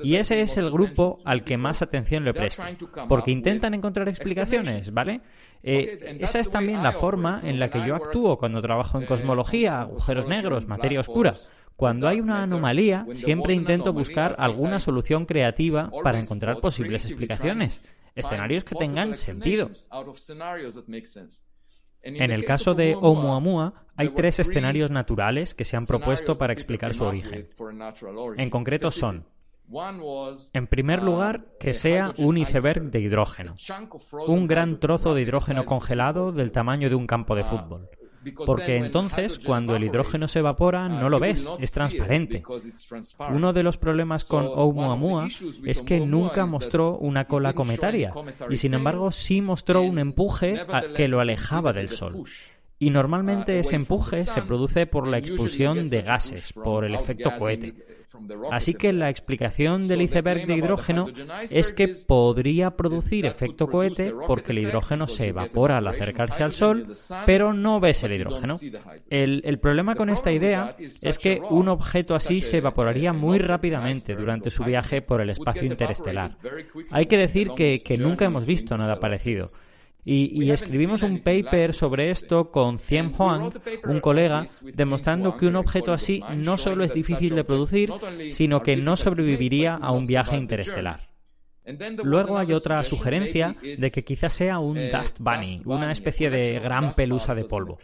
Y ese es el grupo al que más atención le presto, porque intentan encontrar explicaciones, ¿vale? Eh, esa es también la forma en la que yo actúo cuando trabajo en cosmología, agujeros negros, materia oscura. Cuando hay una anomalía, siempre intento buscar alguna solución creativa para encontrar posibles explicaciones, escenarios que tengan sentido. En el caso de Oumuamua, hay tres escenarios naturales que se han propuesto para explicar su origen. En concreto son, en primer lugar, que sea un iceberg de hidrógeno, un gran trozo de hidrógeno congelado del tamaño de un campo de fútbol. Porque entonces cuando el hidrógeno se evapora no lo ves, es transparente. Uno de los problemas con Oumuamua es que nunca mostró una cola cometaria y sin embargo sí mostró un empuje que lo alejaba del Sol. Y normalmente ese empuje se produce por la expulsión de gases, por el efecto cohete. Así que la explicación del iceberg de hidrógeno es que podría producir efecto cohete porque el hidrógeno se evapora al acercarse al Sol, pero no ves el hidrógeno. El, problema con esta idea es que un objeto así se evaporaría muy rápidamente durante su viaje por el espacio interestelar. Hay que decir que nunca hemos visto nada parecido. Y, escribimos un paper sobre esto con Ciem Huang, un colega, demostrando que un objeto así no solo es difícil de producir, sino que no sobreviviría a un viaje interestelar. Luego hay otra sugerencia de que quizás sea un dust bunny, una especie de gran pelusa de polvo.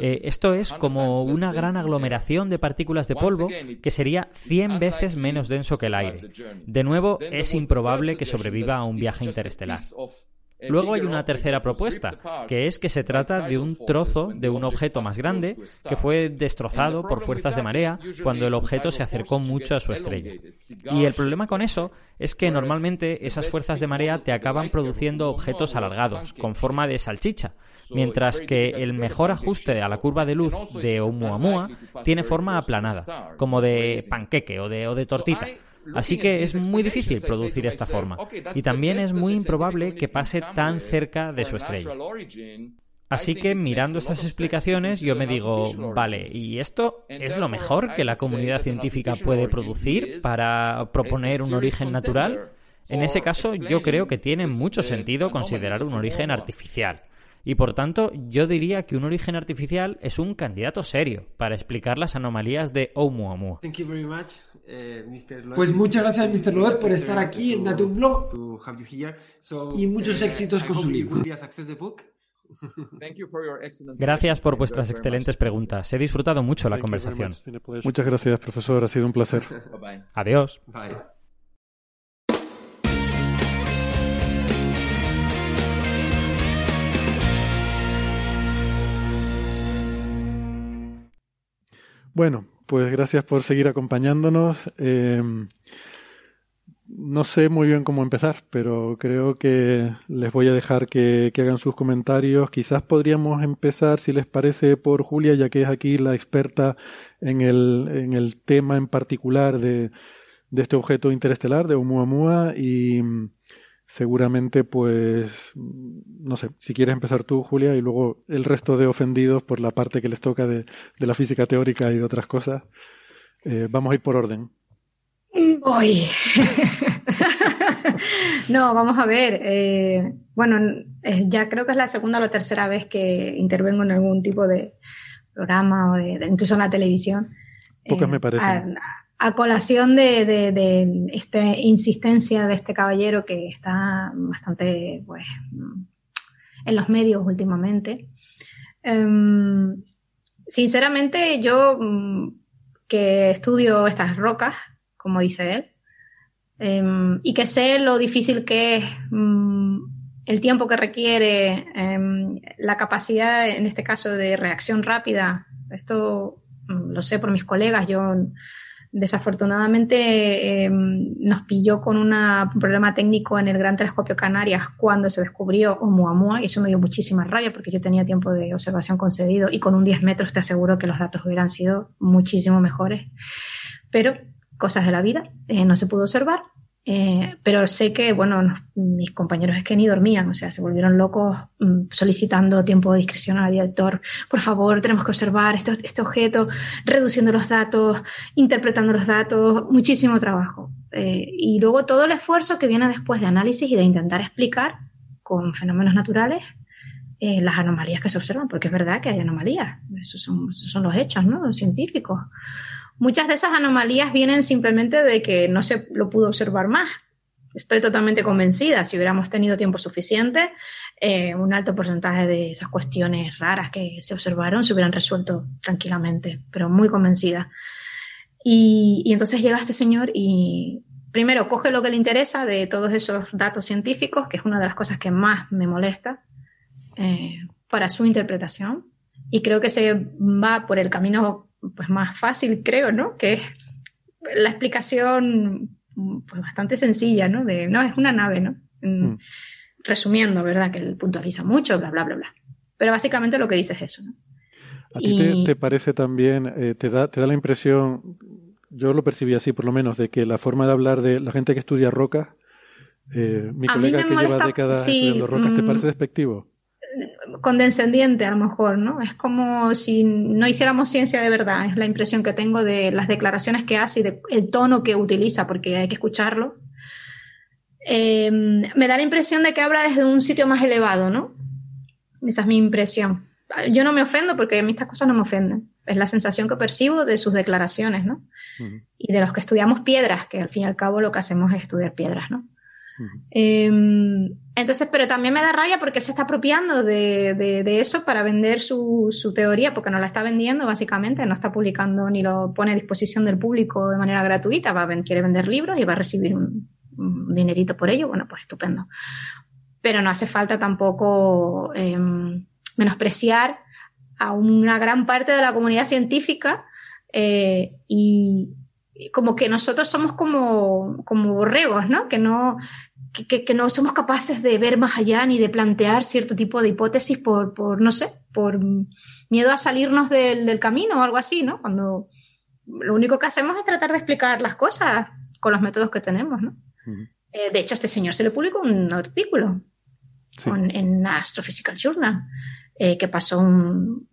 Eh, esto es como una gran aglomeración de partículas de polvo que sería 100 veces menos denso que el aire. De nuevo, es improbable que sobreviva a un viaje interestelar. Luego hay una tercera propuesta, que es que se trata de un trozo de un objeto más grande que fue destrozado por fuerzas de marea cuando el objeto se acercó mucho a su estrella. Y el problema con eso es que normalmente esas fuerzas de marea te acaban produciendo objetos alargados, con forma de salchicha, mientras que el mejor ajuste a la curva de luz de Oumuamua tiene forma aplanada, como de panqueque o de, o de tortita. Así que es muy difícil producir esta forma. Y también es muy improbable que pase tan cerca de su estrella. Así que mirando estas explicaciones yo me digo, vale, ¿y esto es lo mejor que la comunidad científica puede producir para proponer un origen natural? En ese caso yo creo que tiene mucho sentido considerar un origen artificial. Y por tanto, yo diría que un origen artificial es un candidato serio para explicar las anomalías de Oumuamua. Eh, pues muchas gracias, Mr. Loeb, por estar aquí en Datum Blog y muchos eh, éxitos con su libro. Gracias por vuestras excelentes preguntas. He disfrutado mucho la conversación. Muchas gracias, profesor. Ha sido un placer. Adiós. Bueno, pues gracias por seguir acompañándonos. Em, no sé muy bien cómo empezar, pero creo que les voy a dejar que, hagan sus comentarios. Quizás podríamos empezar, si les parece, por Julia, ya que es aquí la experta en el, en el tema en particular de, de este objeto interestelar, de Oumuamua, y seguramente pues no sé, si quieres empezar tú, Julia, y luego el resto de ofendidos por la parte que les toca de, la física teórica y de otras cosas. Eh, vamos a ir por orden. Voy. no, vamos a ver. Eh, bueno, eh, ya creo que es la segunda o la tercera vez que intervengo en algún tipo de programa o de, incluso en la televisión. Pocas me parecen a colación de, de, esta insistencia de este caballero que está bastante pues, en los medios últimamente. Em, sinceramente, yo mm, que estudio estas rocas, como dice él, em, y que sé lo difícil que es mm, el tiempo que requiere, em, la capacidad, en este caso, de reacción rápida. Esto mm, lo sé por mis colegas, yo Desafortunadamente em, nos pilló con un problema técnico en el Gran Telescopio Canarias cuando se descubrió Oumuamua y eso me dio muchísima rabia porque yo tenía tiempo de observación concedido y con un 10 metros te aseguro que los datos hubieran sido muchísimo mejores. Pero cosas de la vida, eh, no se pudo observar eh, pero sé que, bueno, mis compañeros es que ni dormían, o sea, se volvieron locos mm, solicitando tiempo de discreción al director. Por favor, tenemos que observar este, este, objeto, reduciendo los datos, interpretando los datos, muchísimo trabajo. Eh, y luego todo el esfuerzo que viene después de análisis y de intentar explicar con fenómenos naturales eh, las anomalías que se observan, porque es verdad que hay anomalías, esos son, esos son los hechos, ¿no? Los científicos. Muchas de esas anomalías vienen simplemente de que no se lo pudo observar más. Estoy totalmente convencida, si hubiéramos tenido tiempo suficiente, eh, un alto porcentaje de esas cuestiones raras que se observaron se hubieran resuelto tranquilamente, pero muy convencida. Y, entonces llega este señor y primero coge lo que le interesa de todos esos datos científicos, que es una de las cosas que más me molesta, eh, para su interpretación Y creo que se va por el camino pues, más fácil, creo, ¿no? Que es la explicación pues, bastante sencilla, ¿no? De, no, es una nave, ¿no? Mm. Resumiendo, ¿verdad? Que él puntualiza mucho, bla, bla, bla, bla. Pero básicamente lo que dice es eso, ¿no? ¿A ti te, parece también, eh, te, da, te da la impresión, yo lo percibí así por lo menos, de que la forma de hablar de la gente que estudia rocas, eh, mi colega que lleva décadas estudiando rocas, ¿te parece mm, despectivo? Condescendiente a lo mejor, ¿no? Es como si no hiciéramos ciencia de verdad, es la impresión que tengo de las declaraciones que hace y del tono que utiliza, porque hay que escucharlo. Em, me da la impresión de que habla desde un sitio más elevado, ¿no? Esa es mi impresión yo no me ofendo porque a mí estas cosas no me ofenden. Es la sensación que percibo de sus declaraciones, ¿no? Y de los que estudiamos piedras, que al fin y al cabo lo que hacemos es estudiar piedras, ¿no? Em, entonces, pero también me da rabia porque se está apropiando de, de, eso para vender su, su, teoría, porque no la está vendiendo básicamente, no está publicando ni lo pone a disposición del público de manera gratuita, va a, quiere vender libros y va a recibir un, dinerito por ello, bueno, pues estupendo. Pero no hace falta tampoco eh, menospreciar a una gran parte de la comunidad científica eh, y como que nosotros somos como, como borregos, ¿no? Que no, que, que, no somos capaces de ver más allá ni de plantear cierto tipo de hipótesis por, por no sé, por miedo a salirnos del, del, camino o algo así, ¿no? Cuando lo único que hacemos es tratar de explicar las cosas con los métodos que tenemos, ¿no? eh, de hecho, a este señor se le publicó un artículo en Astrophysical Journal eh, que pasó un,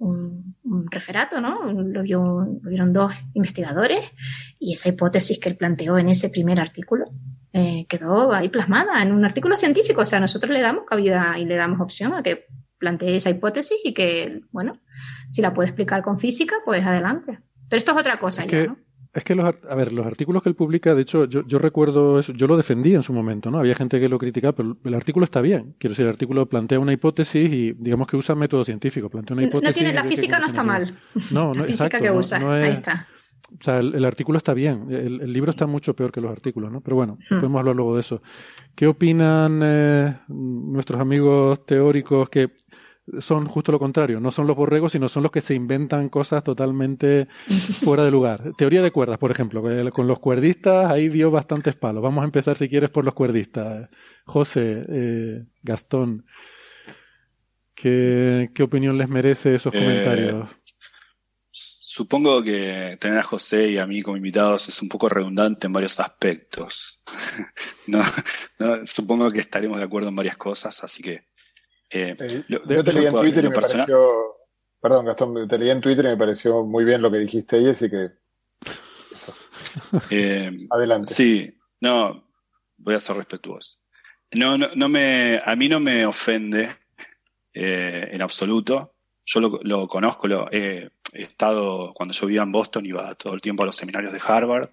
referato, ¿no? Lo, vieron dos investigadores y esa hipótesis que él planteó en ese primer artículo eh, quedó ahí plasmada en un artículo científico. O sea, nosotros le damos cabida y le damos opción a que plantee esa hipótesis y que, bueno, si la puede explicar con física, pues adelante. Pero esto es otra cosa ya, ¿no? Es que los, a ver, los artículos que él publica, de hecho, yo, yo recuerdo eso, yo lo defendí en su momento, ¿no? Había gente que lo criticaba, pero el artículo está bien. Quiero decir, el artículo plantea una hipótesis y digamos que usa método científico, plantea una hipótesis. No tiene, la física no está mal. No, no, la física que usa, ahí está. O sea, el, artículo está bien, el, libro está mucho peor que los artículos, ¿no? Pero bueno, hmm. podemos hablar luego de eso. ¿Qué opinan eh, nuestros amigos teóricos que son justo lo contrario, no son los borregos, sino son los que se inventan cosas totalmente fuera de lugar. Teoría de cuerdas, por ejemplo, con los cuerdistas ahí dio bastantes palos. Vamos a empezar, si quieres, por los cuerdistas. José, eh, Gastón, ¿qué, opinión les merece esos eh, comentarios? Supongo que tener a José y a mí como invitados es un poco redundante en varios aspectos. no, supongo que estaremos de acuerdo en varias cosas, así que eh, yo te leí en Twitter y me pareció. Perdón, Gastón, te leí en Twitter y me pareció muy bien lo que dijiste ahí, así que. Eh, Adelante. Sí, no, voy a ser respetuoso. No, no, no me, a mí no me ofende eh, en absoluto. Yo lo, lo conozco, lo, he estado, cuando yo vivía en Boston, iba todo el tiempo a los seminarios de Harvard,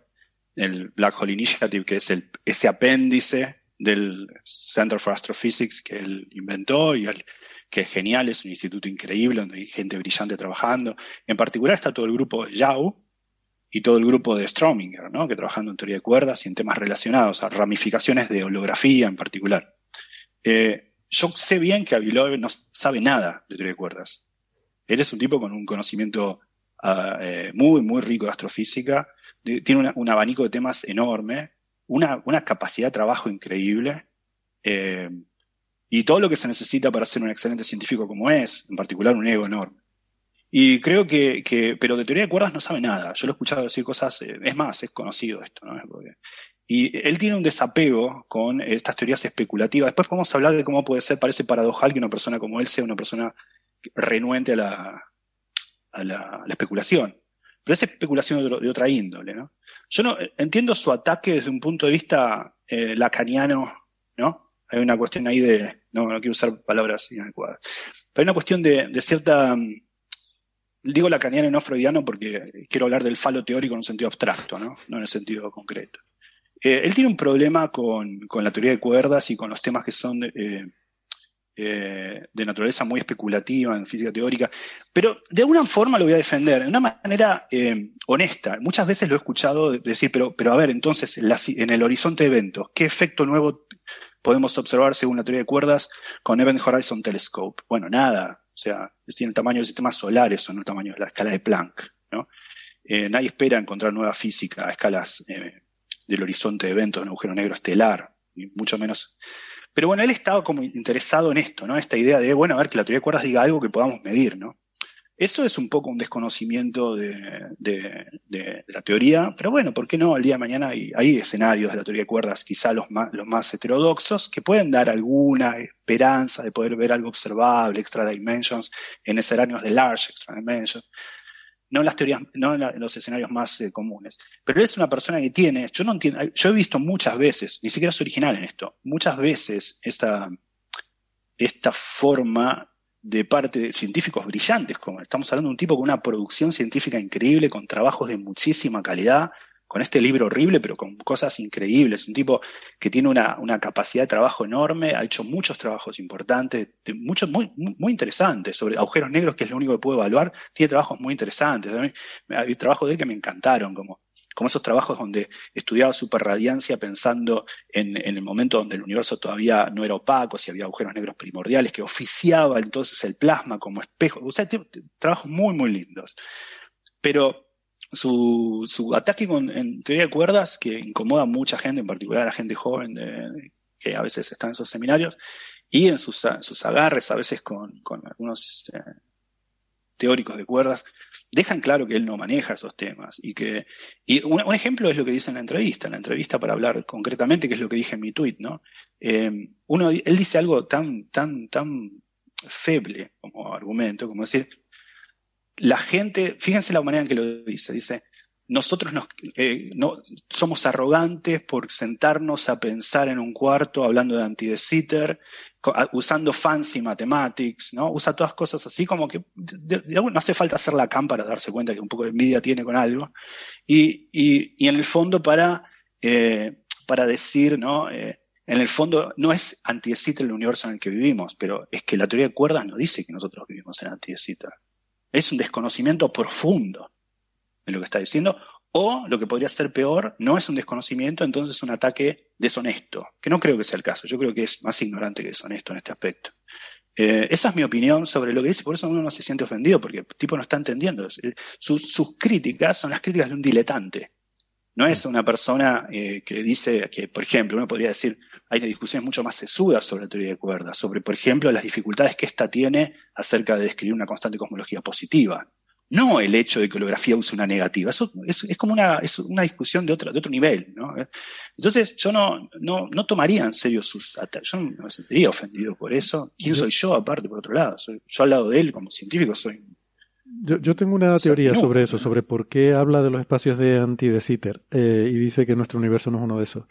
el Black Hole Initiative, que es el, ese apéndice del Center for Astrophysics que él inventó y que es genial, es un instituto increíble donde hay gente brillante trabajando. En particular está todo el grupo Yao y todo el grupo de Strominger, ¿no? que trabajando en teoría de cuerdas y en temas relacionados a ramificaciones de holografía en particular. Eh, yo sé bien que Avilov no sabe nada de teoría de cuerdas. Él es un tipo con un conocimiento ah, eh, muy, muy rico de astrofísica, tiene un abanico de temas enorme, una, una capacidad de trabajo increíble eh, y todo lo que se necesita para ser un excelente científico como es, en particular un ego enorme. Y creo que, que pero de teoría de cuerdas no sabe nada. Yo lo he escuchado decir cosas, eh, es más, es conocido esto, ¿no? y él tiene un desapego con estas teorías especulativas. Después podemos hablar de cómo puede ser, parece paradojal que una persona como él sea una persona renuente a la, a la especulación. Pero es especulación de, otra índole, ¿no? Yo no entiendo su ataque desde un punto de vista eh, lacaniano, ¿no? Hay una cuestión ahí de, no, no quiero usar palabras inadecuadas, pero hay una cuestión de, cierta, mm, digo lacaniano y no freudiano porque quiero hablar del falo teórico en un sentido abstracto, ¿no? No en el sentido concreto. Eh, él tiene un problema con, la teoría de cuerdas y con los temas que son eh, eh, de naturaleza muy especulativa en física teórica, pero de alguna forma lo voy a defender, de una manera eh, honesta. Muchas veces lo he escuchado decir, pero, pero a ver, entonces, en el horizonte de eventos, ¿qué efecto nuevo podemos observar según la teoría de cuerdas con Event Horizon Telescope? Bueno, nada. O sea, tiene el tamaño del sistema solar, eso, no el tamaño de la escala de Planck. ¿no? Eh, nadie espera encontrar nueva física a escalas del horizonte de eventos de un agujero negro estelar, mucho menos. Pero bueno, él estaba como interesado en esto, ¿no? Esta idea de, bueno, a ver, que la teoría de cuerdas diga algo que podamos medir, ¿no? Eso es un poco un desconocimiento de, la teoría, pero bueno, ¿por qué no? Al día de mañana hay, hay, escenarios de la teoría de cuerdas, quizá los más, los más heterodoxos, que pueden dar alguna esperanza de poder ver algo observable, extra dimensions, en escenarios de large extra dimensions no en las teorías, no en, los escenarios más eh, comunes. Pero es una persona que tiene, yo no entiendo, yo he visto muchas veces, ni siquiera es original en esto, muchas veces esta, esta forma de parte de científicos brillantes, como estamos hablando de un tipo con una producción científica increíble, con trabajos de muchísima calidad, con este libro horrible, pero con cosas increíbles. Un tipo que tiene una, capacidad de trabajo enorme, ha hecho muchos trabajos importantes, muchos muy, muy interesantes, sobre agujeros negros, que es lo único que puedo evaluar. Tiene trabajos muy interesantes. Hay trabajos de él que me encantaron, como, como esos trabajos donde estudiaba superradiancia pensando en, en, el momento donde el universo todavía no era opaco, si había agujeros negros primordiales, que oficiaba entonces el plasma como espejo. O sea, trabajos muy, muy lindos. Pero su, su ataque con, en teoría de cuerdas, que incomoda a mucha gente, en particular a la gente joven que a veces está en esos seminarios, y en sus, sus agarres, a veces con, con algunos eh, teóricos de cuerdas, dejan claro que él no maneja esos temas. Y que, y un, ejemplo es lo que dice en la entrevista, en la entrevista para hablar concretamente, que es lo que dije en mi tweet, ¿no? Eh, uno, él dice algo tan, tan, tan feble como argumento, como decir, la gente, fíjense la manera en que lo dice, dice, nosotros nos, eh, no, somos arrogantes por sentarnos a pensar en un cuarto hablando de anti de usando fancy mathematics, ¿no? Usa todas cosas así como que no hace falta hacer la cam para darse cuenta que un poco de envidia tiene con algo. Y, y, y en el fondo para, eh, para decir, ¿no? Eh, en el fondo no es anti el universo en el que vivimos, pero es que la teoría de cuerdas nos dice que nosotros vivimos en anti es un desconocimiento profundo de lo que está diciendo, o lo que podría ser peor, no es un desconocimiento, entonces es un ataque deshonesto, que no creo que sea el caso, yo creo que es más ignorante que deshonesto en este aspecto. Eh, esa es mi opinión sobre lo que dice, por eso uno no se siente ofendido, porque el tipo no está entendiendo. sus críticas son las críticas de un diletante. No es una persona eh, que dice que, por ejemplo, uno podría decir, hay discusiones mucho más sesudas sobre la teoría de cuerdas, sobre, por ejemplo, las dificultades que ésta tiene acerca de describir una constante cosmología positiva. No el hecho de que holografía use una negativa. Eso es, como una, es una discusión de, otra, de otro nivel. ¿no? Entonces, yo no, no, no tomaría en serio sus ataques. Yo no me sentiría ofendido por eso. ¿Quién soy yo, aparte, por otro lado? yo al lado de él, como científico, soy yo, yo, tengo una teoría sobre eso, sobre por qué habla de los espacios de anti de Sitter eh, y dice que nuestro universo no es uno de esos.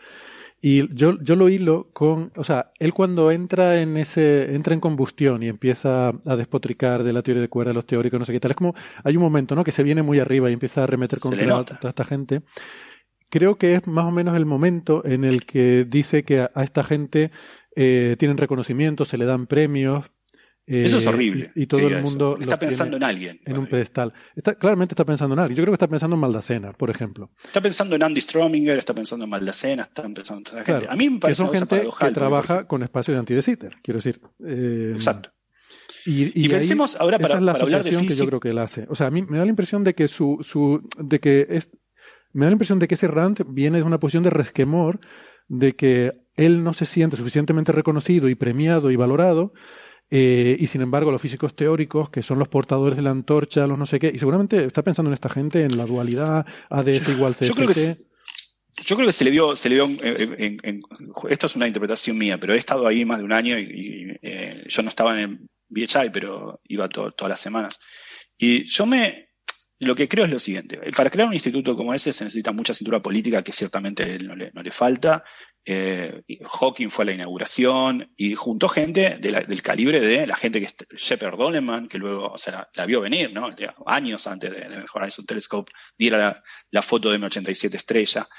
Y yo, yo lo hilo con, o sea, él cuando entra en ese, entra en combustión y empieza a despotricar de la teoría de cuerda, de los teóricos, no sé qué tal, es como, hay un momento, ¿no? Que se viene muy arriba y empieza a remeter contra toda esta gente. Creo que es más o menos el momento en el que dice que a, esta gente eh, tienen reconocimiento, se le dan premios, eso es eh, horrible. Y, todo el mundo está pensando en alguien. En un pedestal. Está, claramente está pensando en alguien. Yo creo que está pensando en Maldacena, por ejemplo. Está pensando en Andy Strominger, está pensando en Maldacena, está pensando en toda la gente. A mí me parece que son gente que trabaja con espacios de quiero decir. Eh, Exacto. Y, pensemos ahora para, la hablar de que yo creo que él hace. O sea, a mí me da la impresión de que su, su, de que es, me da la impresión de que ese rant viene de una posición de resquemor, de que él no se siente suficientemente reconocido y premiado y valorado, eh, y sin embargo, los físicos teóricos, que son los portadores de la antorcha, los no sé qué, y seguramente está pensando en esta gente, en la dualidad, ADS igual CFT. Yo creo que, yo creo que se le dio, se le dio en, esto es una interpretación mía, pero he estado ahí más de un año y, eh, yo no estaba en VHI, pero iba todas las semanas. Y yo me, lo que creo es lo siguiente, para crear un instituto como ese se necesita mucha cintura política que ciertamente no le, no le falta, eh, Hawking fue a la inauguración y juntó gente del calibre de la gente que Shepard Doleman, que luego, o sea, la vio venir, ¿no? Años antes de, de Horizon Telescope diera la, foto de M87 estrella.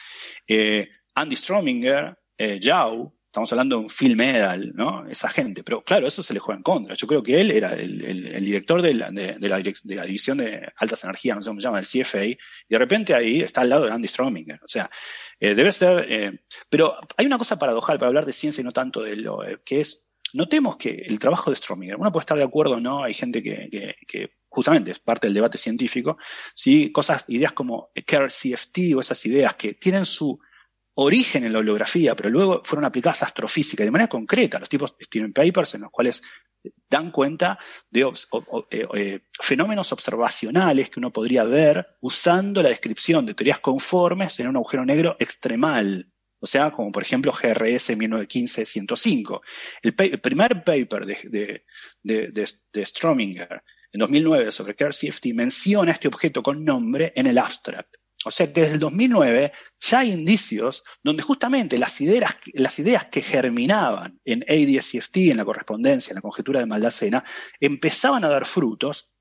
Eh, Andy Strominger, eh, Yao, Estamos hablando de un film medal, ¿no? Esa gente. Pero claro, eso se le juega en contra. Yo creo que él era el, director de la, división de altas energías, no sé cómo se llama, del CFA, y de repente ahí está al lado de Andy Strominger. O sea, eh, debe ser. Eh, pero hay una cosa paradojal para hablar de ciencia y no tanto de lo eh, que es. notemos que el trabajo de Strominger, uno puede estar de acuerdo o no, hay gente que, justamente es parte del debate científico, ¿sí? cosas, ideas como CFT o esas ideas que tienen su origen en la holografía, pero luego fueron aplicadas a astrofísica de manera concreta. Los tipos tienen papers en los cuales dan cuenta de eh, eh, fenómenos observacionales que uno podría ver usando la descripción de teorías conformes en un agujero negro extremal. O sea, como por ejemplo GRS 1915-105. El, primer paper de, de, Strominger en 2009 sobre CFT menciona este objeto con nombre en el abstract. O sea desde el 2009 ya hay indicios donde justamente las ideas, las ideas que germinaban en ADS-CFT, en la correspondencia, en la conjetura de Maldacena, empezaban a dar frutos,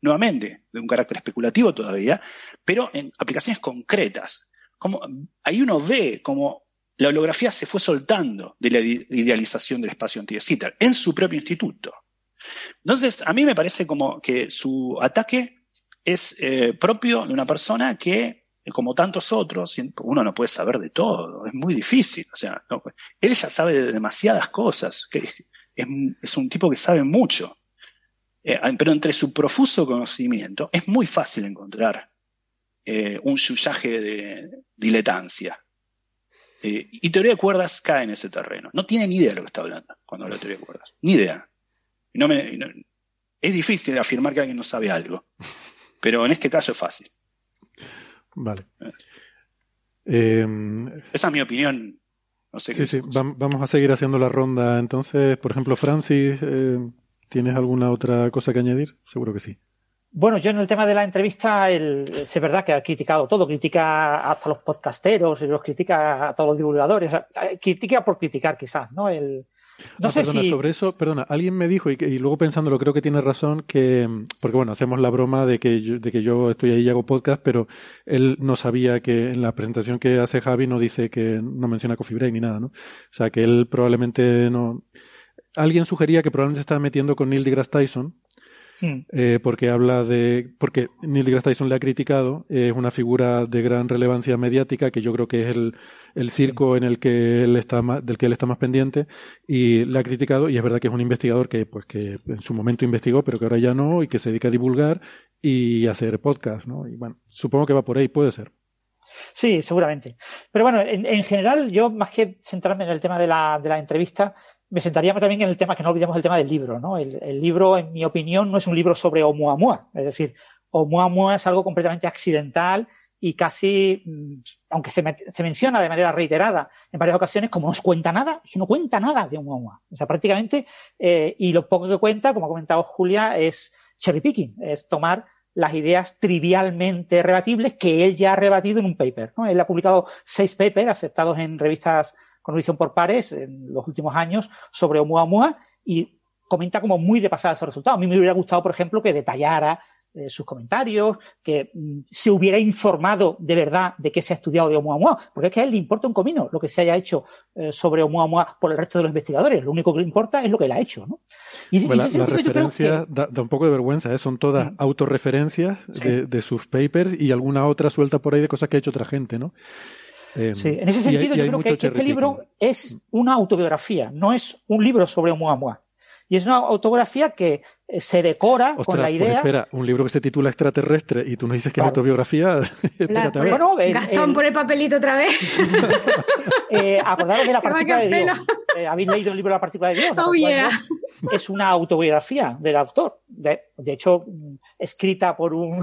nuevamente, de un carácter especulativo todavía, pero en aplicaciones concretas. Como, ahí uno ve cómo la holografía se fue soltando de la idealización del espacio anti en su propio instituto. Entonces, a mí me parece como que su ataque es eh, propio de una persona que como tantos otros, uno no puede saber de todo, es muy difícil. O sea, él ya sabe de demasiadas cosas, que es, un tipo que sabe mucho. Eh, pero entre su profuso conocimiento es muy fácil encontrar eh, un yuyaje de diletancia. Eh, y teoría de cuerdas cae en ese terreno. No tiene ni idea de lo que está hablando cuando habla de teoría de cuerdas. Ni idea. no es difícil afirmar que alguien no sabe algo. Pero en este caso es fácil. Vale. Em, Esa es mi opinión. No sé sí, sí. vamos a seguir haciendo la ronda. Entonces, por ejemplo, Francis, eh, ¿tienes alguna otra cosa que añadir? Seguro que sí. Bueno, yo en el tema de la entrevista, el, es verdad que ha criticado todo, critica hasta los podcasteros, y los critica a todos los divulgadores, critica por criticar quizás, ¿no? El, no, sé perdona, sobre eso, perdona, alguien me dijo, y, luego pensándolo, creo que tiene razón, que, porque bueno, hacemos la broma de que, yo, de que yo estoy ahí y hago podcast, pero él no sabía que en la presentación que hace Javi no dice que no menciona Coffee Break ni nada, ¿no? O sea, que él probablemente no... Alguien sugería que probablemente se está metiendo con Neil deGrasse Tyson, Hmm. Eh, porque habla de, porque Neil deGrasse Tyson le ha criticado, es una figura de gran relevancia mediática que yo creo que es el, el circo en el que él está más, del que él está más pendiente y le ha criticado y es verdad que es un investigador que, pues, que en su momento investigó pero que ahora ya no y que se dedica a divulgar y hacer podcast, ¿no? Y bueno, supongo que va por ahí, puede ser. Sí, seguramente. Pero bueno, en, en, general, yo más que centrarme en el tema de la, de la entrevista, me sentaría también en el tema, que no olvidemos el tema del libro, ¿no? El, el libro, en mi opinión, no es un libro sobre Oumuamua. Es decir, Oumuamua es algo completamente accidental y casi, mm, aunque se, menciona de manera reiterada en varias ocasiones, como no cuenta nada, es no cuenta nada de Oumuamua. O sea, prácticamente, eh, y lo poco que cuenta, como ha comentado Julia, es cherry picking, es tomar las ideas trivialmente rebatibles que él ya ha rebatido en un paper. ¿no? Él ha publicado seis papers aceptados en revistas con visión por pares en los últimos años sobre Oumuamua y comenta como muy de pasada esos resultados. A mí me hubiera gustado, por ejemplo, que detallara eh, sus comentarios, que mm, se hubiera informado de verdad de qué se ha estudiado de Oumuamua, porque es que a él le importa un comino lo que se haya hecho eh, sobre Oumuamua por el resto de los investigadores. Lo único que le importa es lo que él ha hecho, ¿no? Y, la, referencia da, un poco de vergüenza, ¿eh? son todas mm. autorreferencias de, de, sus papers y alguna otra suelta por ahí de cosas que ha hecho otra gente, ¿no? Em, sí, en ese sentido yo creo que, este libro es una autobiografía, no es un libro sobre Oumuamua. Y es una autobiografía que eh, se decora con la pues idea. espera, un libro que se titula Extraterrestre y tú no dices que es autobiografía. bueno, Gastón, por el papelito otra vez. eh, acordaros de la partícula de Dios. Eh, ¿Habéis leído el libro La partícula de Dios? Oh, Es una autobiografía del autor. De, de, hecho, escrita por un,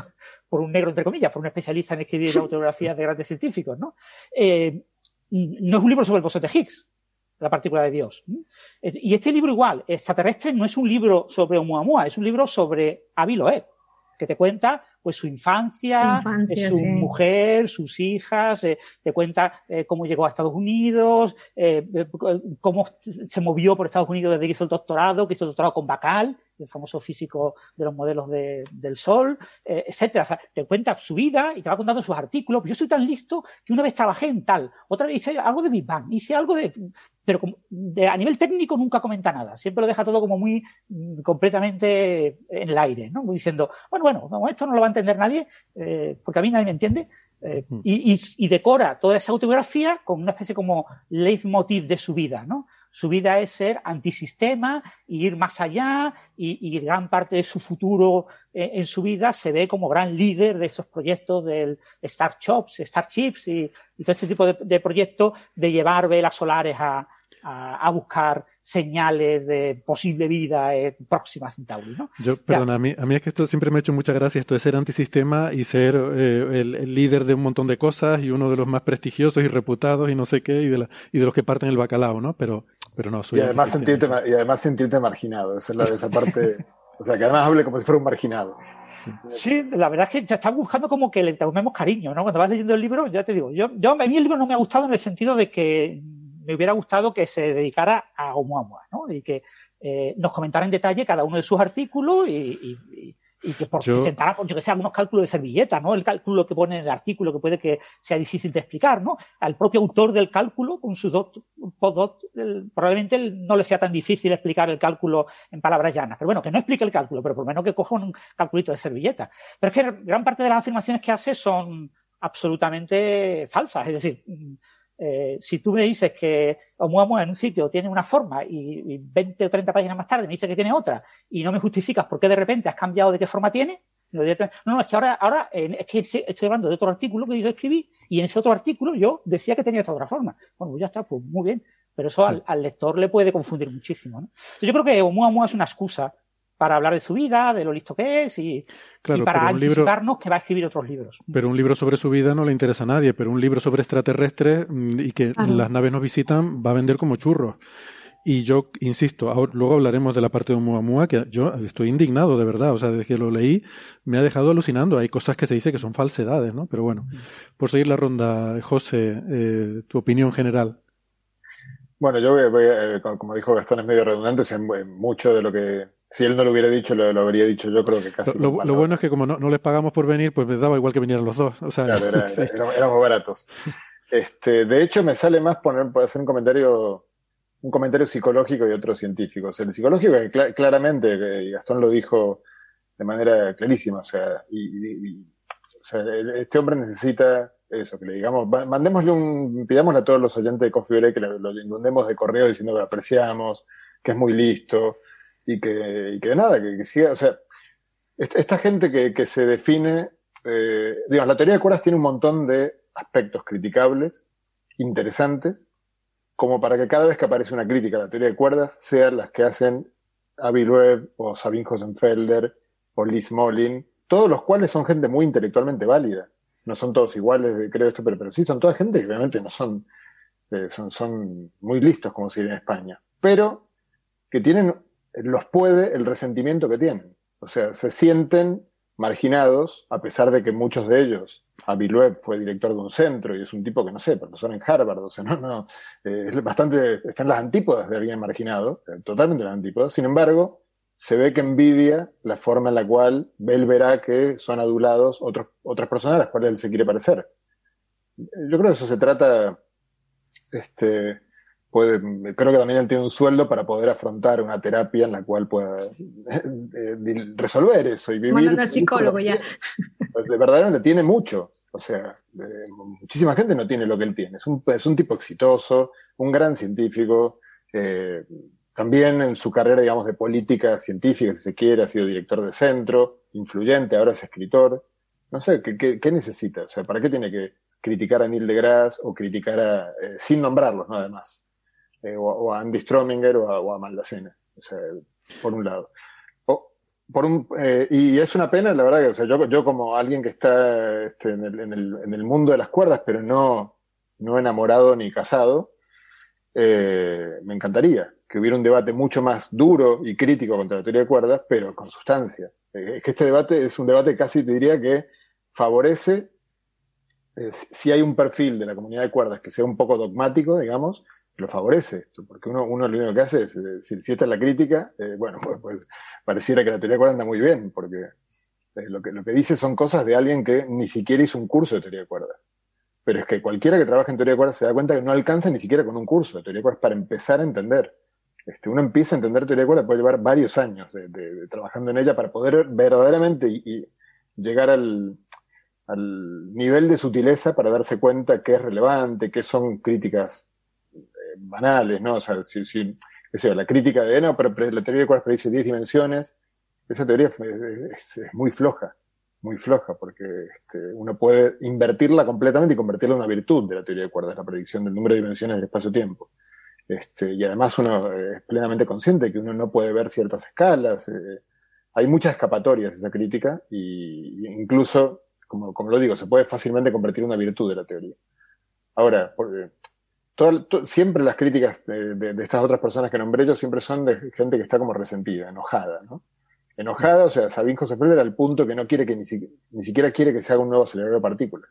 por un negro, entre comillas, por un especialista en escribir autobiografías de grandes científicos. ¿no? Eh, no es un libro sobre el bosote Higgs la partícula de Dios. Y este libro igual, extraterrestre, no es un libro sobre Oumuamua, es un libro sobre Abiloeb, que te cuenta pues su infancia, su mujer, sus hijas, eh, te cuenta eh, cómo llegó a Estados Unidos, eh, cómo se movió por Estados Unidos desde que hizo el doctorado, que hizo el doctorado con Bacal, el famoso físico de los modelos de, del Sol, etcétera. te cuenta su vida y te va contando sus artículos. Yo soy tan listo que una vez trabajé en tal, otra vez hice algo de Big Bang, hice algo de pero de, a nivel técnico nunca comenta nada. Siempre lo deja todo como muy mm, completamente en el aire, ¿no? diciendo, bueno, bueno, esto no lo va a entender nadie, eh, porque a mí nadie me entiende. Eh, mm. y, y, y, decora toda esa autobiografía con una especie como leitmotiv de su vida, ¿no? Su vida es ser antisistema y ir más allá y, gran parte de su futuro eh, en, su vida se ve como gran líder de esos proyectos del Starships, Starships y, y todo este tipo de, proyectos de llevar velas solares a, a, buscar señales de posible vida próxima a Centauri. ¿no? Yo, perdona, a, mí, a mí es que esto siempre me ha hecho mucha gracia, esto de ser antisistema y ser eh, el, líder de un montón de cosas y uno de los más prestigiosos y reputados y no sé qué, y de, la, y de los que parten el bacalao, ¿no? Pero, pero no, soy y además, sentirte, y además sentirte marginado, esa es la de esa parte, o sea, que además hable como si fuera un marginado. Sí, la verdad es que ya están buscando como que le tomemos cariño, ¿no? Cuando vas leyendo el libro, ya te digo, yo, yo a mí el libro no me ha gustado en el sentido de que me hubiera gustado que se dedicara a Oumuamua, ¿no? Y que eh, nos comentara en detalle cada uno de sus artículos y, que por, presentara, yo que sé, algunos cálculos de servilleta, ¿no? El cálculo que pone en el artículo que puede que sea difícil de explicar, ¿no? Al propio autor del cálculo, con su dot, postdot, probablemente no le sea tan difícil explicar el cálculo en palabras llanas. Pero bueno, que no explique el cálculo, pero por lo menos que coja un calculito de servilleta. Pero es que gran parte de las afirmaciones que hace son absolutamente falsas. Es decir, eh, si tú me dices que Oumuamua en un sitio tiene una forma y, 20 o 30 páginas más tarde me dices que tiene otra y no me justificas por qué de repente has cambiado de qué forma tiene, no, no, es que ahora, ahora es que estoy hablando de otro artículo que yo escribí y en ese otro artículo yo decía que tenía esta otra forma. Bueno, pues ya está, pues muy bien. Pero eso al, lector le puede confundir muchísimo. ¿no? Yo creo que Oumuamua es una excusa para hablar de su vida, de lo listo que es y, para anticiparnos que va a escribir otros libros. Pero un libro sobre su vida no le interesa a nadie, pero un libro sobre extraterrestres mm, y que las naves nos visitan va a vender como churros. Y yo insisto, luego hablaremos de la parte de Muamua, que yo estoy indignado de verdad, o sea, desde que lo leí me ha dejado alucinando. Hay cosas que se dice que son falsedades, ¿no? Pero bueno, por seguir la ronda, José, eh, tu opinión general. Bueno, yo voy, eh, como dijo Gastón, es medio redundante, en mucho de lo que si él no lo hubiera dicho, lo, habría dicho yo, creo que casi. Lo, bueno es que como no, les pagamos por venir, pues me daba igual que vinieran los dos. O sea, claro, éramos baratos. Este, de hecho, me sale más poner, hacer un comentario, un comentario psicológico y otro científico. O sea, el psicológico, claramente, y Gastón lo dijo de manera clarísima, o sea, y, este hombre necesita eso, que le digamos, mandémosle un, pidámosle a todos los oyentes de Coffee Break que lo inundemos de correo diciendo que lo apreciamos, que es muy listo, y que, y que nada, que, siga, o sea, esta, gente que, que, se define, eh, digamos, la teoría de cuerdas tiene un montón de aspectos criticables, interesantes, como para que cada vez que aparece una crítica a la teoría de cuerdas sean las que hacen Avi Loeb o Sabine Hosenfelder o Liz Molin, todos los cuales son gente muy intelectualmente válida. No son todos iguales, creo esto, pero, pero sí son toda gente que realmente no son, eh, son, son muy listos, como se dice en España. Pero que tienen los puede el resentimiento que tienen. O sea, se sienten marginados, a pesar de que muchos de ellos, Avi Loeb fue director de un centro y es un tipo que, no sé, profesor en Harvard, o sea, no, no, eh, es bastante, están las antípodas de alguien marginado, eh, totalmente las antípodas. Sin embargo, se ve que envidia la forma en la cual él verá que son adulados otros, otras personas a las cuales él se quiere parecer. Yo creo que eso se trata, este, creo que también él tiene un sueldo para poder afrontar una terapia en la cual pueda eh, resolver eso y vivir. al psicólogo ya. Pues de verdaderamente tiene mucho. O sea, muchísima gente no tiene lo que él tiene. Es un, es un tipo exitoso, un gran científico. Eh, también en su carrera, digamos, de política científica, si se quiere, ha sido director de centro, influyente, ahora es escritor. No sé, ¿qué, qué, necesita? O sea, ¿para qué tiene que criticar a Neil deGrasse o criticar a, eh, sin nombrarlos, nada más? Eh, o, a Andy Strominger o a, o Maldacena, o sea, por un lado. por un, eh, y es una pena, la verdad, que o sea, yo, yo como alguien que está este, en, el, en, el, en, el, mundo de las cuerdas, pero no, no enamorado ni casado, eh, me encantaría que hubiera un debate mucho más duro y crítico contra la teoría de cuerdas, pero con sustancia. es que este debate es un debate casi, te diría, que favorece, si hay un perfil de la comunidad de cuerdas que sea un poco dogmático, digamos, lo favorece esto, porque uno, uno lo único que hace es, eh, si, esta es la crítica, eh, bueno, pues, pues, pareciera que la teoría de cuerdas anda muy bien, porque eh, lo, que, lo que dice son cosas de alguien que ni siquiera hizo un curso de teoría de cuerdas. Pero es que cualquiera que trabaja en teoría de cuerdas se da cuenta que no alcanza ni siquiera con un curso de teoría de cuerdas para empezar a entender. Este, uno empieza a entender teoría de cuerdas, puede llevar varios años de, trabajando en ella para poder verdaderamente y, llegar al, al nivel de sutileza para darse cuenta qué es relevante, qué son críticas banales, ¿no? O sea, si, si la crítica de, no, pero, la teoría de cuerdas predice 10 dimensiones, esa teoría es, muy floja, muy floja, porque este, uno puede invertirla completamente y convertirla en una virtud de la teoría de cuerdas, la predicción del número de dimensiones del espacio-tiempo. Este, y además uno es plenamente consciente que uno no puede ver ciertas escalas. Eh, hay muchas escapatorias esa crítica y, incluso, como, como, lo digo, se puede fácilmente convertir en una virtud de la teoría. Ahora, siempre las críticas de, estas otras personas que nombré yo siempre son de gente que está como resentida, enojada, ¿no? Enojada, o sea, Sabine José era al punto que no quiere que ni, ni siquiera quiere que se haga un nuevo acelerador de partículas.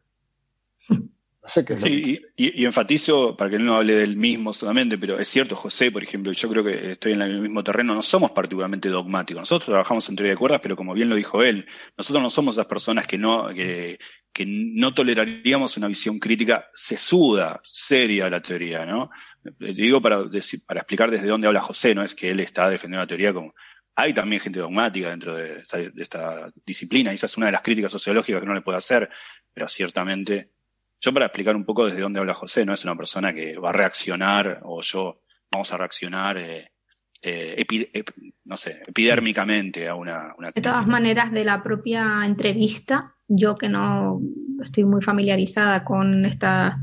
sí, y, enfatizo, para que él no hable del mismo solamente, pero es cierto, José, por ejemplo, yo creo que estoy en el mismo terreno, no somos particularmente dogmáticos. Nosotros trabajamos en teoría de cuerdas, pero como bien lo dijo él, nosotros no somos esas personas que no, que, no toleraríamos una visión crítica sesuda, seria de la teoría, ¿no? digo para, para explicar desde dónde habla José, no es que él está defendiendo la teoría como, hay también gente dogmática dentro de esta, disciplina, y esa es una de las críticas sociológicas que no le puedo hacer, pero ciertamente yo para explicar un poco desde dónde habla José, no es una persona que va a reaccionar o yo vamos a reaccionar, eh, eh, no sé, epidérmicamente a una, De todas maneras, de la propia entrevista, yo que no estoy muy familiarizada con estas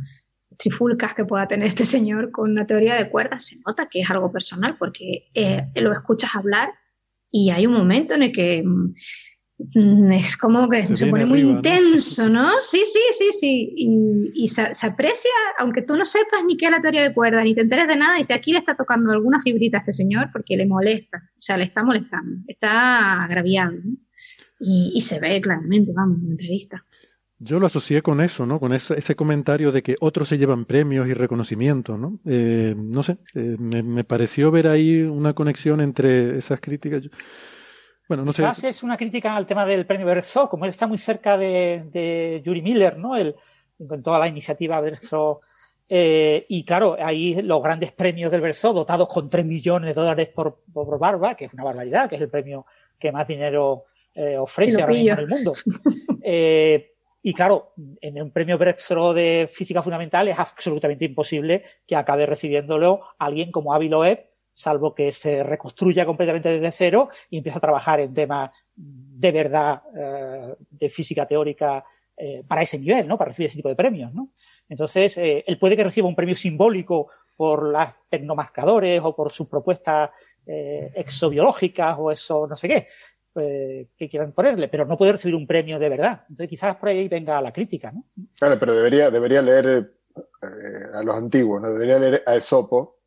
trifulcas que pueda tener este señor con la teoría de cuerdas, se nota que es algo personal porque eh, lo escuchas hablar y hay un momento en el que Mm, es como que se, pone muy intenso, ¿no? Sí, sí, sí, sí. Y, se, aprecia, aunque tú no sepas ni qué es la teoría de cuerdas, ni te enteres de nada, y si aquí le está tocando alguna fibrita a este señor, porque le molesta, o sea, le está molestando, está agraviado. Y, se ve claramente, vamos, en la entrevista. Yo lo asocié con eso, ¿no? Con ese, comentario de que otros se llevan premios y reconocimiento, ¿no? Eh, no sé, eh, me, me, pareció ver ahí una conexión entre esas críticas. Bueno, no sé. es una crítica al tema del premio Berzó, como él está muy cerca de, de Yuri Miller, ¿no? El, con toda la iniciativa Berzó. Eh, y claro, ahí los grandes premios del Berzó, dotados con 3 millones de dólares por, por, barba, que es una barbaridad, que es el premio que más dinero eh, ofrece ahora mismo en el mundo. Eh, y claro, en un premio Berzó de física fundamental es absolutamente imposible que acabe recibiéndolo alguien como Avi Loeb, salvo que se reconstruya completamente desde cero y empiece a trabajar en temas de verdad eh, de física teórica eh, para ese nivel, ¿no? Para recibir ese tipo de premios, ¿no? Entonces, eh, él puede que reciba un premio simbólico por las tecnomarcadores o por sus propuestas exobiológicas o eso, no sé qué, que quieran ponerle, pero no puede recibir un premio de verdad. Entonces, quizás por ahí venga la crítica, ¿no? Claro, pero debería, debería leer a los antiguos, ¿no? Debería leer a Esopo,